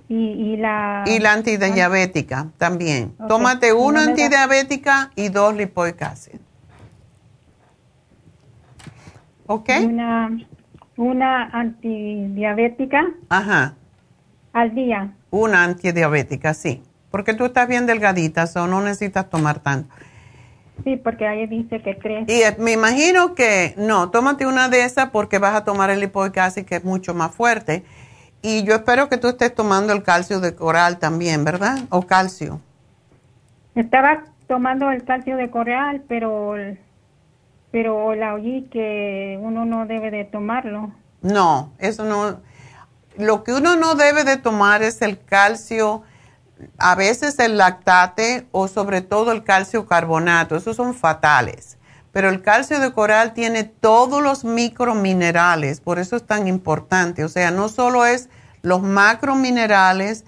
y, y la... Y la antidiabética también. Ok. Tómate ¿Y una no da- antidiabética y dos lipoic acid. ¿Ok? una, una antidiabética Ajá. al día. Una antidiabética, sí. Porque tú estás bien delgadita, o no necesitas tomar tanto. Sí, porque ahí dice que tres. Y eh, me imagino que, no, tómate una de esas porque vas a tomar el lipoic acid que es mucho más fuerte. Y yo espero que tú estés tomando el calcio de coral también, ¿verdad? O calcio. Estaba tomando el calcio de coral, pero pero la oí que uno no debe de tomarlo. No, eso no. Lo que uno no debe de tomar es el calcio, a veces el lactate o sobre todo el calcio carbonato. Esos son fatales. Pero el calcio de coral tiene todos los microminerales, por eso es tan importante. O sea, no solo es los macrominerales,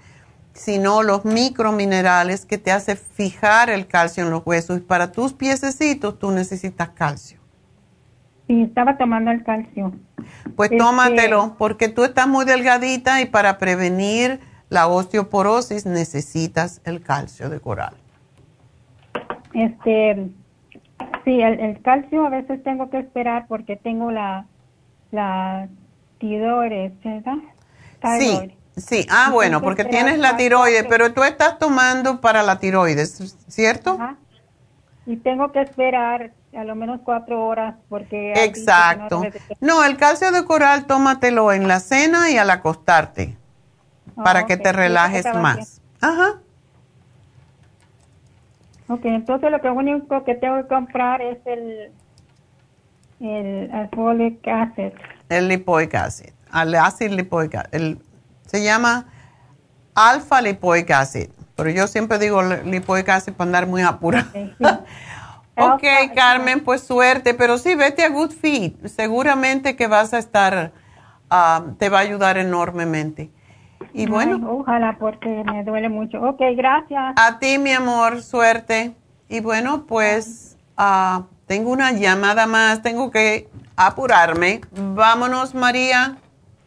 sino los microminerales que te hace fijar el calcio en los huesos. Y para tus piececitos tú necesitas calcio. Sí, estaba tomando el calcio. Pues Este- tómatelo, porque tú estás muy delgadita y para prevenir la osteoporosis necesitas el calcio de coral. Este, sí, el, el calcio a veces tengo que esperar porque tengo la, la tiroides, ¿verdad? Sí, sí. Ah, bueno, porque tienes la tiroides, pero tú estás tomando para la tiroides, ¿cierto? Ajá. Y tengo que esperar a lo menos cuatro horas porque... no Exacto. de- No, el calcio de coral tómatelo en la cena y al acostarte para Ah, que te relajes más. Ajá. Ok, entonces lo que único que tengo que comprar es el, el folic acid. El lipoic acid, el ácido lipoic acid. El- se llama alfa lipoic acid, pero yo siempre digo li- lipoic acid para andar muy apurado. ok, Carmen, pues suerte, pero sí, vete a Good Feet. Seguramente que vas a estar, ah, te va a ayudar enormemente. Y bueno. Ay, ojalá porque me duele mucho. Ok, gracias. A ti, mi amor, suerte. Y bueno, pues ah, tengo una llamada más, tengo que apurarme. Vámonos, María.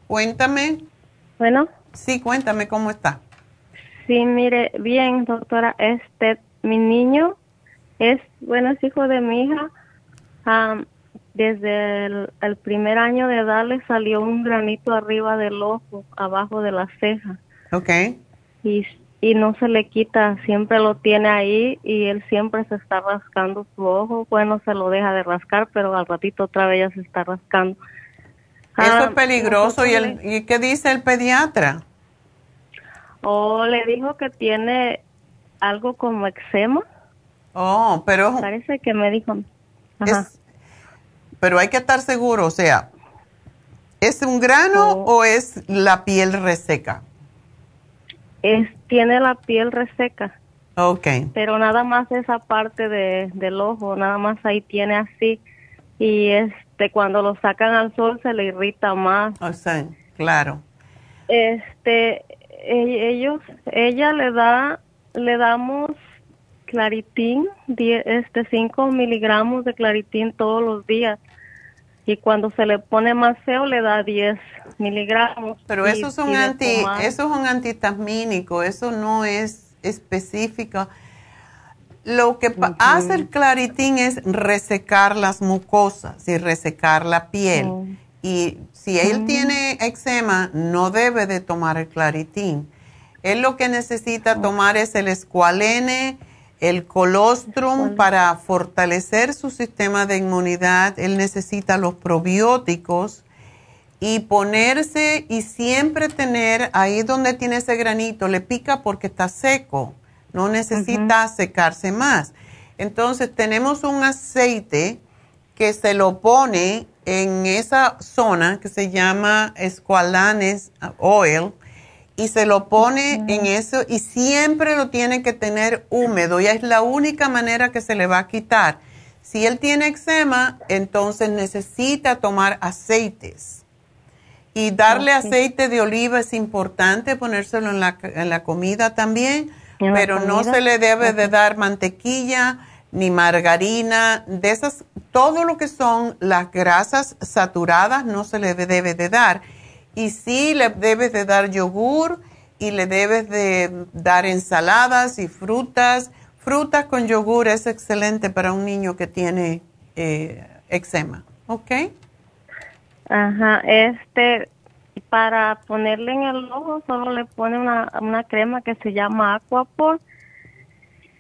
Cuéntame. Bueno. Sí, cuéntame cómo está. Sí, mire, bien, doctora, este, mi niño es, bueno, es hijo de mi hija. Desde el, el primer año de edad le salió un granito arriba del ojo, abajo de la ceja. Ok. Y, y no se le quita, siempre lo tiene ahí y él siempre se está rascando su ojo. Bueno, se lo deja de rascar, pero al ratito otra vez ya se está rascando. Eso Ah, es peligroso. ¿Y, el, ¿Y qué dice el pediatra? O le dijo que tiene algo como eczema. Oh, pero... Parece que me dijo. Ajá. Es- pero hay que estar seguro, o sea, ¿es un grano o es la piel reseca? Es, tiene la piel reseca, Ok. pero nada más esa parte de, del ojo, nada más ahí tiene así. Y este cuando lo sacan al sol se le irrita más. O sea, claro. Este, e- ellos, ella le da, le damos claritín, die- este 5 miligramos de claritín todos los días. Y cuando se le pone más feo le da 10 miligramos. Pero eso es un anti, eso es un antihistamínico, eso no es específico. Lo que hace el claritín es resecar las mucosas y resecar la piel. Oh. Y si él tiene eczema, no debe de tomar el claritín. Él lo que necesita tomar es el escualene, el colostrum para fortalecer su sistema de inmunidad. Él necesita los probióticos y ponerse y siempre tener ahí donde tiene ese granito, le pica porque está seco, no necesita secarse más. Entonces tenemos un aceite que se lo pone en esa zona que se llama Esqualanes Oil y se lo pone en eso y siempre lo tiene que tener húmedo y es la única manera que se le va a quitar. Si él tiene eczema, entonces necesita tomar aceites. Y darle aceite de oliva es importante, ponérselo en la, en la comida también, ¿En la pero no se le debe de dar mantequilla ni margarina, de esas, todo lo que son las grasas saturadas no se le debe de dar. Y sí le debes de dar yogur y le debes de dar ensaladas y frutas. Frutas con yogur es excelente para un niño que tiene eh, eczema, ¿ok? Ajá, este, para ponerle en el ojo solo le pone una, una crema que se llama Aquapor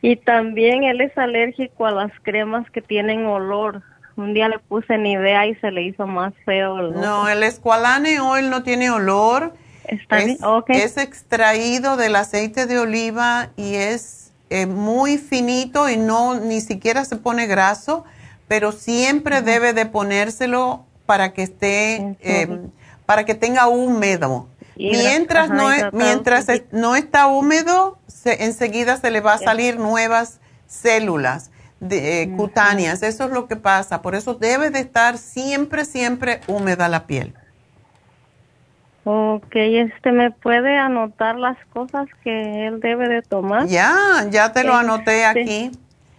Y también él es alérgico a las cremas que tienen olor. Un día le puse Nivea y se le hizo más feo. El No, el Esqualane Oil no tiene olor. Está es, bien, ok. es extraído del aceite de oliva y es eh, muy finito y no ni siquiera se pone graso, pero siempre debe de ponérselo para que esté, eh, para que tenga húmedo. Mientras ajá, no es- mientras es- no está húmedo, se- enseguida se le va a salir nuevas células de, eh, cutáneas. Eso es lo que pasa. Por eso debe de estar siempre, siempre húmeda la piel. Ok, este, ¿me puede anotar las cosas que él debe de tomar? Ya, ya te lo anoté Este, aquí.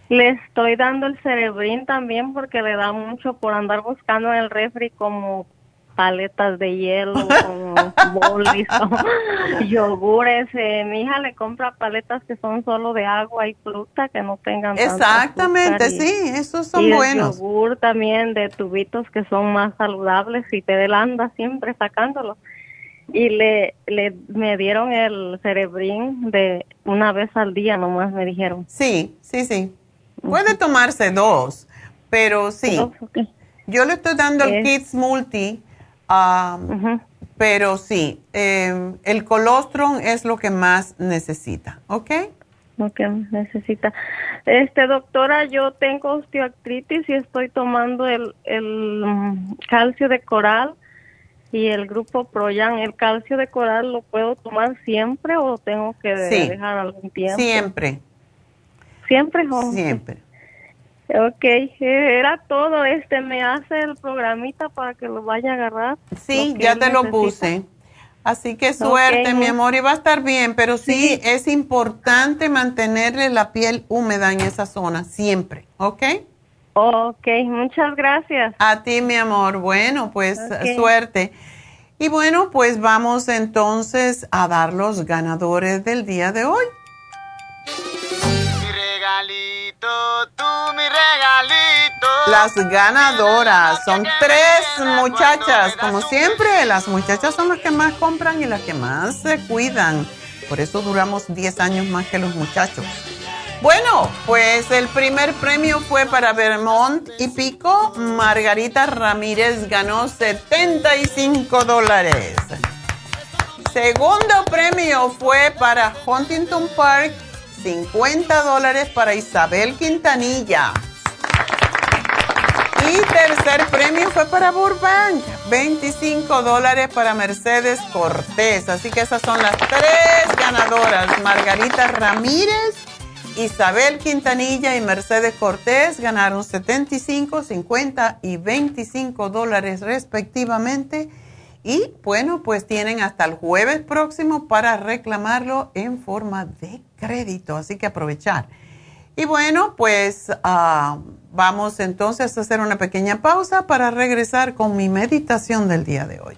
Le estoy dando el cerebrín también porque le da mucho por andar buscando en el refri como paletas de hielo, como bolis, yogures. Eh, mi hija le compra paletas que son solo de agua y fruta que no tengan Exactamente, y- sí, esos son y buenos. yogur también de tubitos que son más saludables y te anda siempre sacándolo. Y le, le me dieron el cerebrín de una vez al día nomás me dijeron. Sí, sí, sí. Puede tomarse dos, pero sí. Yo le estoy dando el Kids Multi, ah, pero sí, eh, el colostrum es lo que más necesita, ¿ok? Lo que necesita. Este, doctora, yo tengo osteoartritis y estoy tomando el, el mm, calcio de coral y el grupo Proyan. ¿El calcio de coral lo puedo tomar siempre o tengo que Sí. dejar algún tiempo? Siempre, ¿Siempre? o- siempre. Ok, eh, era todo. Este, ¿me hace el programita para que lo vaya a agarrar? Sí, ya te lo necesita. puse. Así que suerte, mi amor, y va a estar bien, pero sí, es importante mantenerle la piel húmeda en esa zona, siempre, ¿ok? Ok, muchas gracias. A ti, mi amor. Bueno, pues suerte. Y bueno, pues vamos entonces a dar los ganadores del día de hoy. Las ganadoras son tres muchachas, como siempre, las muchachas son las que más compran y las que más se cuidan. Por eso duramos 10 años más que los muchachos. Bueno, pues el primer premio fue para Vermont y Pico. Margarita Ramírez ganó 75 dólares. Segundo premio fue para Huntington Park, 50 dólares para Isabel Quintanilla. Y tercer premio fue para Burbank, 25 dólares para Mercedes Cortés. Así que esas son las tres ganadoras. Margarita Ramírez, Isabel Quintanilla y Mercedes Cortés ganaron 75, 50 y 25 dólares respectivamente. Y bueno, pues tienen hasta el jueves próximo para reclamarlo en forma de crédito. Así que aprovechar. Y bueno, pues ah, vamos entonces a hacer una pequeña pausa para regresar con mi meditación del día de hoy.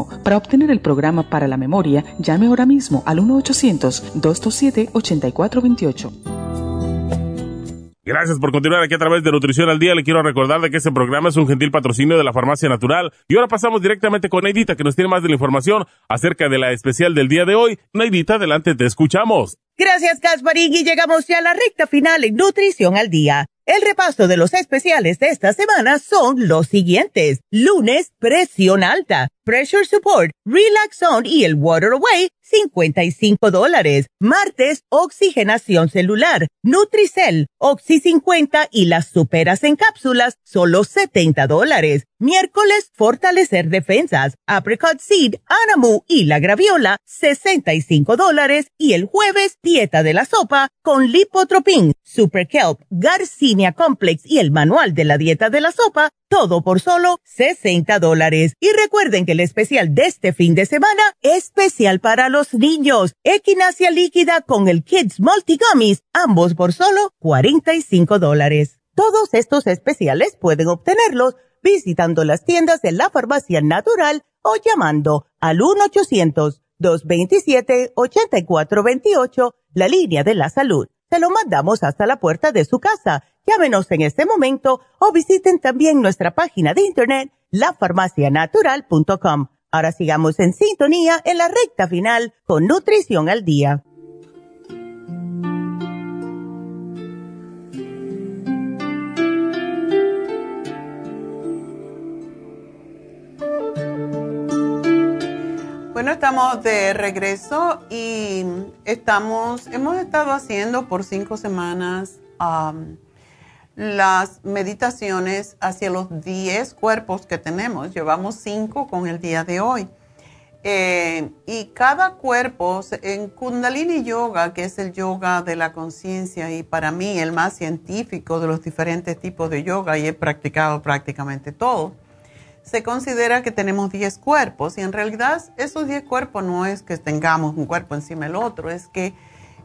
Para obtener el programa para la memoria, llame ahora mismo al 1-800-227-8428. Gracias por continuar aquí a través de Nutrición al Día. Le quiero recordar de que este programa es un gentil patrocinio de la Farmacia Natural. Y ahora pasamos directamente con Neidita, que nos tiene más de la información acerca de la especial del día de hoy. Neidita, adelante, te escuchamos. Gracias, Gasparín, y llegamos ya a la recta final en Nutrición al Día. El repaso de los especiales de esta semana son los siguientes. Lunes, presión alta. Pressure Support, Relax Zone y el Water Away, 55 dólares. Martes, oxigenación celular, Nutricel, Oxy 50 y las superas en cápsulas, solo 70 dólares. Miércoles, fortalecer defensas, Apricot Seed, Anamu y la graviola, 65 dólares. Y el jueves, dieta de la sopa con Lipotropin, Super Kelp, Garcinia Complex y el manual de la dieta de la sopa, todo por solo 60 dólares. Y recuerden que el especial de este fin de semana, especial para los niños, equinacia líquida con el Kids Multigummies, ambos por solo 45 dólares. Todos estos especiales pueden obtenerlos visitando las tiendas de la farmacia natural o llamando al 1-800-227-8428, la línea de la salud. Se lo mandamos hasta la puerta de su casa. Llámenos en este momento o visiten también nuestra página de internet, lafarmacianatural.com. Ahora sigamos en sintonía en la recta final con Nutrición al Día. Bueno, estamos de regreso y estamos, hemos estado haciendo por cinco semanas las meditaciones hacia los 10 cuerpos que tenemos. Llevamos cinco con el día de hoy. Eh, y cada cuerpo, en Kundalini Yoga, que es el yoga de la conciencia y para mí el más científico de los diferentes tipos de yoga, y he practicado prácticamente todo, se considera que tenemos 10 cuerpos y en realidad esos 10 cuerpos no es que tengamos un cuerpo encima del otro, es que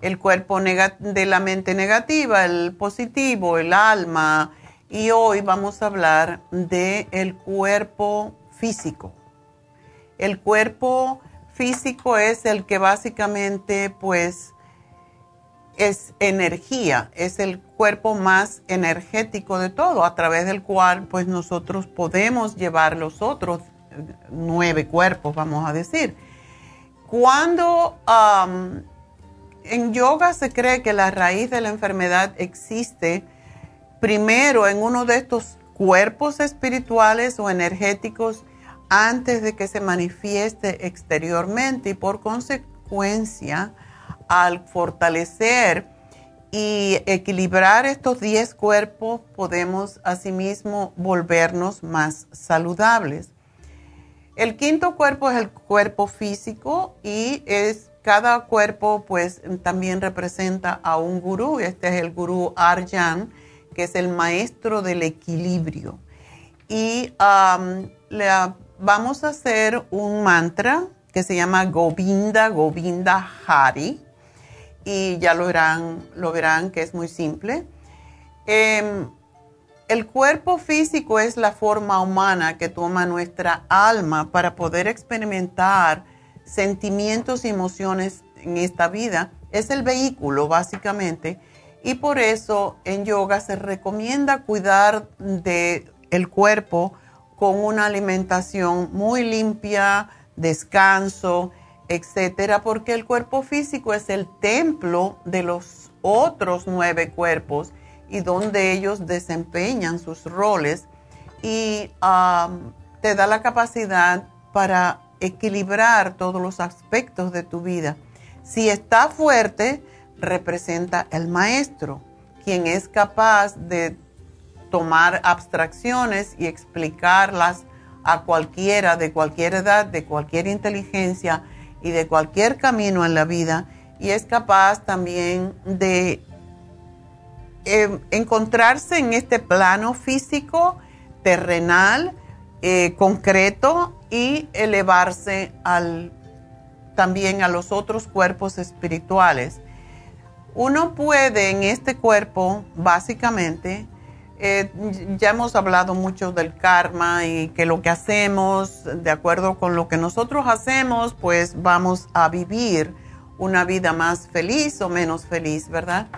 el cuerpo de la mente negativa, el positivo, el alma y hoy vamos a hablar del el cuerpo físico. El cuerpo físico es el que básicamente pues es energía, es el cuerpo más energético de todo, a través del cual pues nosotros podemos llevar los otros nueve cuerpos, vamos a decir. Cuando en yoga se cree que la raíz de la enfermedad existe primero en uno de estos cuerpos espirituales o energéticos antes de que se manifieste exteriormente y por consecuencia al fortalecer y equilibrar estos 10 cuerpos, podemos asimismo volvernos más saludables. El quinto cuerpo es el cuerpo físico y es cada cuerpo pues también representa a un gurú. Este es el gurú Arjan, que es el maestro del equilibrio. Y vamos a hacer un mantra que se llama Govinda, Govinda Hari y ya lo verán, lo verán que es muy simple. Em, el cuerpo físico es la forma humana que toma nuestra alma para poder experimentar sentimientos y emociones en esta vida. Es el vehículo básicamente y por eso en yoga se recomienda cuidar del el cuerpo con una alimentación muy limpia, descanso, etcétera, porque el cuerpo físico es el templo de los otros nueve cuerpos y donde ellos desempeñan sus roles y te da la capacidad para equilibrar todos los aspectos de tu vida. Si está fuerte, representa el maestro, quien es capaz de tomar abstracciones y explicarlas a cualquiera de cualquier edad, de cualquier inteligencia, y de cualquier camino en la vida y es capaz también de eh, encontrarse en este plano físico, terrenal, eh, concreto y elevarse al, también a los otros cuerpos espirituales. Uno puede en este cuerpo, básicamente, eh, ya hemos hablado mucho del karma y que lo que hacemos, de acuerdo con lo que nosotros hacemos, pues vamos a vivir una vida más feliz o menos feliz, ¿verdad?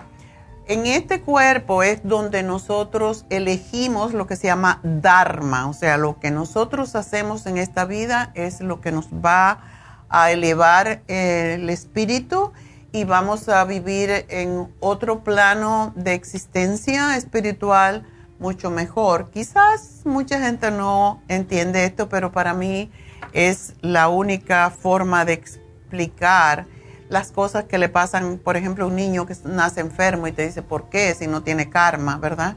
En este cuerpo es donde nosotros elegimos lo que se llama Dharma, o sea, lo que nosotros hacemos en esta vida es lo que nos va a elevar el espíritu y vamos a vivir en otro plano de existencia espiritual mucho mejor. Quizás mucha gente no entiende esto, pero para mí es la única forma de explicar las cosas que le pasan, por ejemplo, a un niño que nace enfermo y te dice, ¿por qué? Si no tiene karma, ¿verdad?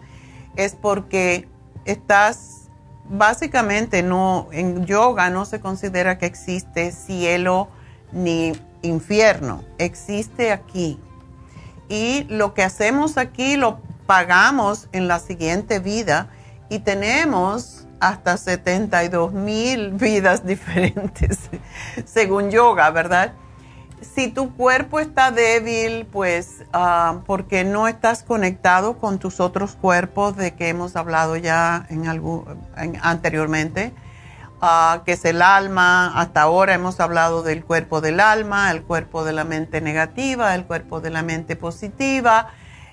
Es porque estás, básicamente, no, en yoga no se considera que existe cielo ni infierno, existe aquí. Y lo que hacemos aquí lo pagamos en la siguiente vida y tenemos hasta 72 mil vidas diferentes, según yoga, ¿verdad? Si tu cuerpo está débil, pues ah, porque no estás conectado con tus otros cuerpos de que hemos hablado ya en anteriormente, ah, que es el alma. Hasta ahora hemos hablado del cuerpo del alma, el cuerpo de la mente negativa, el cuerpo de la mente positiva,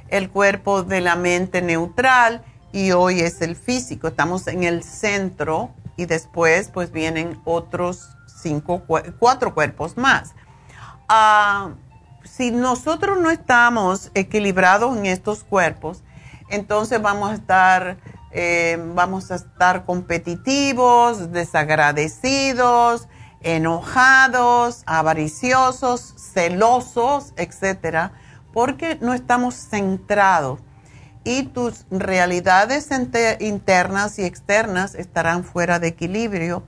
el cuerpo de la mente neutral y hoy es el físico. Estamos en el centro y después pues vienen otros cinco, cuatro cuerpos más. Ah, si nosotros no estamos equilibrados en estos cuerpos, entonces vamos a estar, eh, vamos a estar competitivos, desagradecidos, enojados, avariciosos, celosos, etcétera, porque no estamos centrados y tus realidades internas y externas estarán fuera de equilibrio.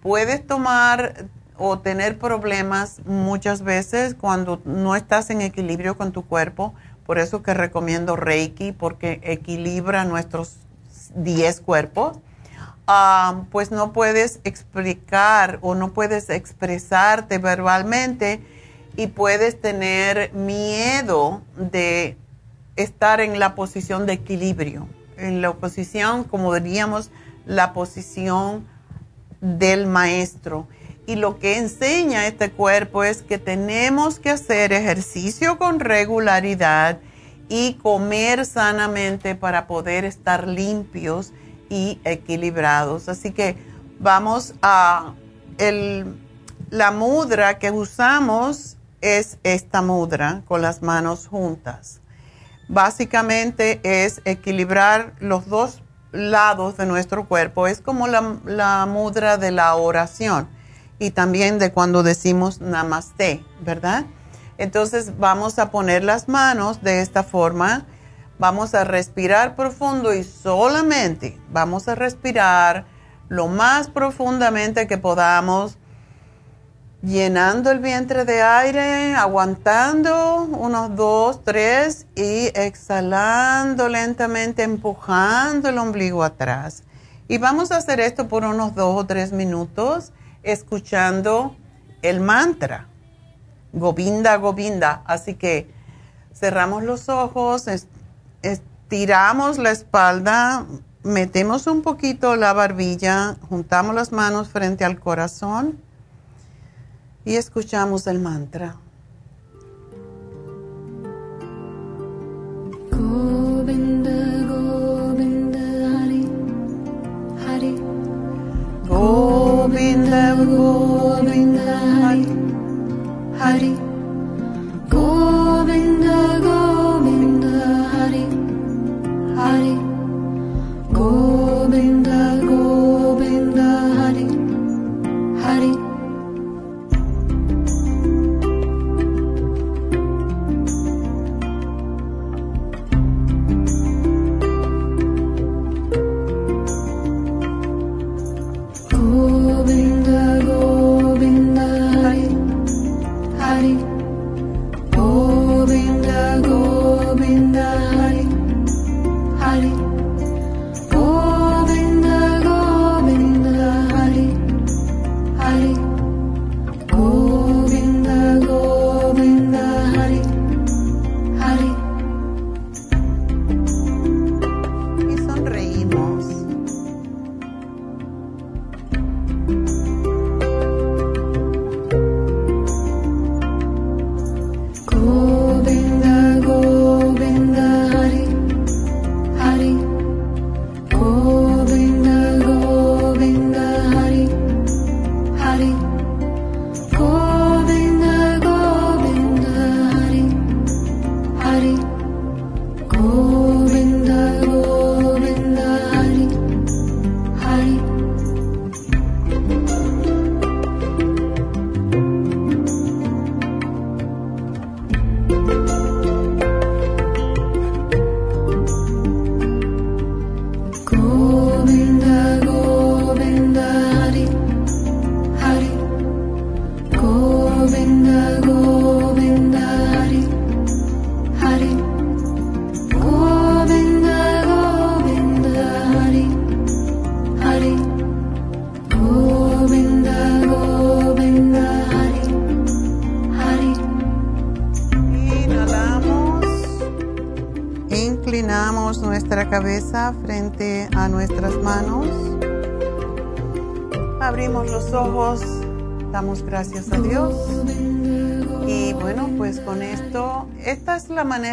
Puedes tomar o tener problemas muchas veces cuando no estás en equilibrio con tu cuerpo. Por eso que recomiendo Reiki, porque equilibra nuestros 10 cuerpos. Ah, pues no puedes explicar o no puedes expresarte verbalmente y puedes tener miedo de estar en la posición de equilibrio, en la posición, como diríamos, la posición del maestro. Y lo que enseña este cuerpo es que tenemos que hacer ejercicio con regularidad y comer sanamente para poder estar limpios y equilibrados. Así que vamos a la mudra que usamos es esta mudra con las manos juntas. Básicamente es equilibrar los dos lados de nuestro cuerpo. Es como la, la mudra de la oración y también de cuando decimos namaste, ¿verdad? Entonces vamos a poner las manos de esta forma, vamos a respirar profundo y solamente vamos a respirar lo más profundamente que podamos, llenando el vientre de aire, aguantando unos dos, tres y exhalando lentamente, empujando el ombligo atrás. Y vamos a hacer esto por unos dos o tres minutos escuchando el mantra, Govinda, Govinda. Así que cerramos los ojos, estiramos la espalda, metemos un poquito la barbilla, juntamos las manos frente al corazón y escuchamos el mantra. Govinda, Govinda, Govinda, Hari, Hari. Govinda, Govinda, Hari, Hari. Govinda,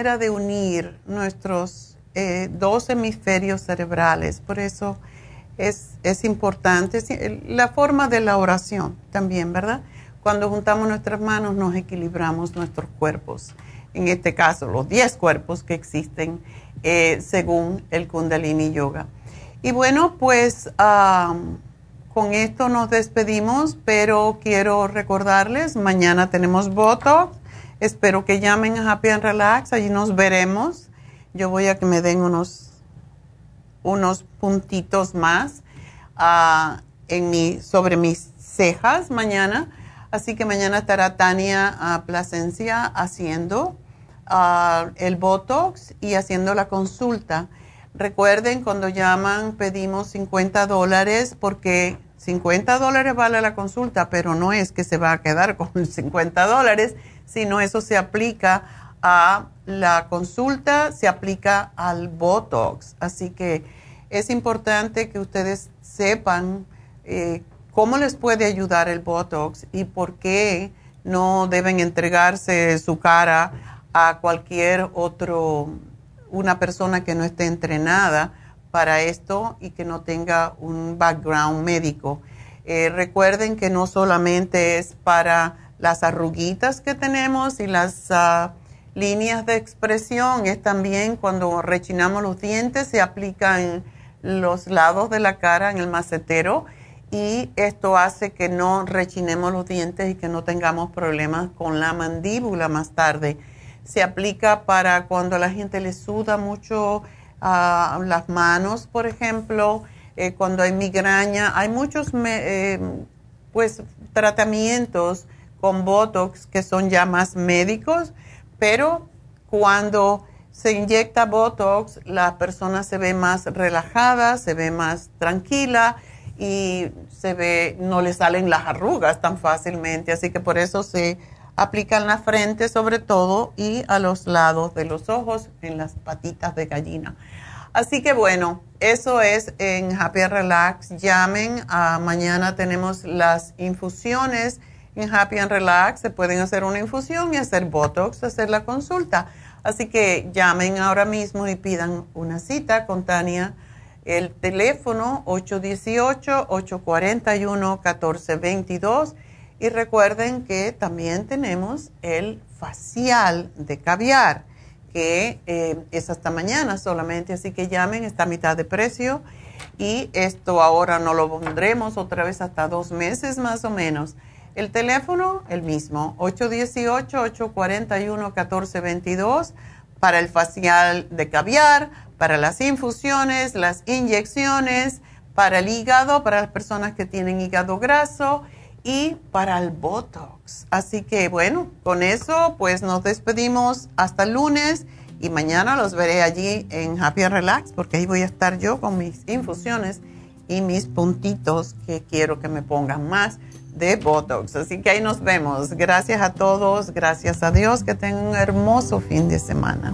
de unir nuestros eh, dos hemisferios cerebrales. Por eso es, es importante la forma de la oración también, ¿verdad? Cuando juntamos nuestras manos nos equilibramos nuestros cuerpos en este caso los 10 cuerpos que existen eh, según el Kundalini Yoga. Y bueno, pues con esto nos despedimos, pero quiero recordarles, mañana tenemos Botox, espero que llamen a Happy and Relax, allí nos veremos. Yo voy a que me den unos, unos puntitos más ah, en mi, sobre mis cejas mañana Así que mañana estará Tania uh, Plasencia haciendo ah, el Botox y haciendo la consulta. Recuerden, cuando llaman pedimos 50 dólares porque 50 dólares vale la consulta, pero no es que se va a quedar con 50 dólares, sino eso se aplica a la consulta, se aplica al Botox. Así que es importante que ustedes sepan eh, cómo les puede ayudar el Botox y por qué no deben entregarse su cara a cualquier otro, una persona que no esté entrenada para esto y que no tenga un background médico. Eh, recuerden que no solamente es para las arruguitas que tenemos y las ah, líneas de expresión, es también cuando rechinamos los dientes, se aplica en los lados de la cara, en el macetero y esto hace que no rechinemos los dientes y que no tengamos problemas con la mandíbula más tarde. Se aplica para cuando a la gente le suda mucho uh, las manos, por ejemplo, eh, cuando hay migraña. Hay muchos eh, pues, tratamientos con Botox que son ya más médicos, pero cuando se inyecta Botox, la persona se ve más relajada, se ve más tranquila y se ve, no le salen las arrugas tan fácilmente, así que por eso se aplica en la frente sobre todo y a los lados de los ojos, en las patitas de gallina. Así que bueno, eso es en Happy Relax. Llamen, a, mañana tenemos las infusiones Happy and Relax. Se pueden hacer una infusión y hacer Botox, hacer la consulta. Así que llamen ahora mismo y pidan una cita con Tania el teléfono 818-841-1422 y recuerden que también tenemos el facial de caviar que eh, es hasta mañana solamente, así que llamen, está a mitad de precio y esto ahora no lo pondremos otra vez hasta dos meses más o menos. El teléfono, el mismo, 818-841-1422 para el facial de caviar, para las infusiones, las inyecciones, para el hígado, para las personas que tienen hígado graso y para el Botox. Así que bueno, con eso pues nos despedimos hasta el lunes y mañana los veré allí en Happy Relax porque ahí voy a estar yo con mis infusiones y mis puntitos que quiero que me pongan más de Botox. Así que ahí nos vemos. Gracias a todos, gracias a Dios, que tengan un hermoso fin de semana.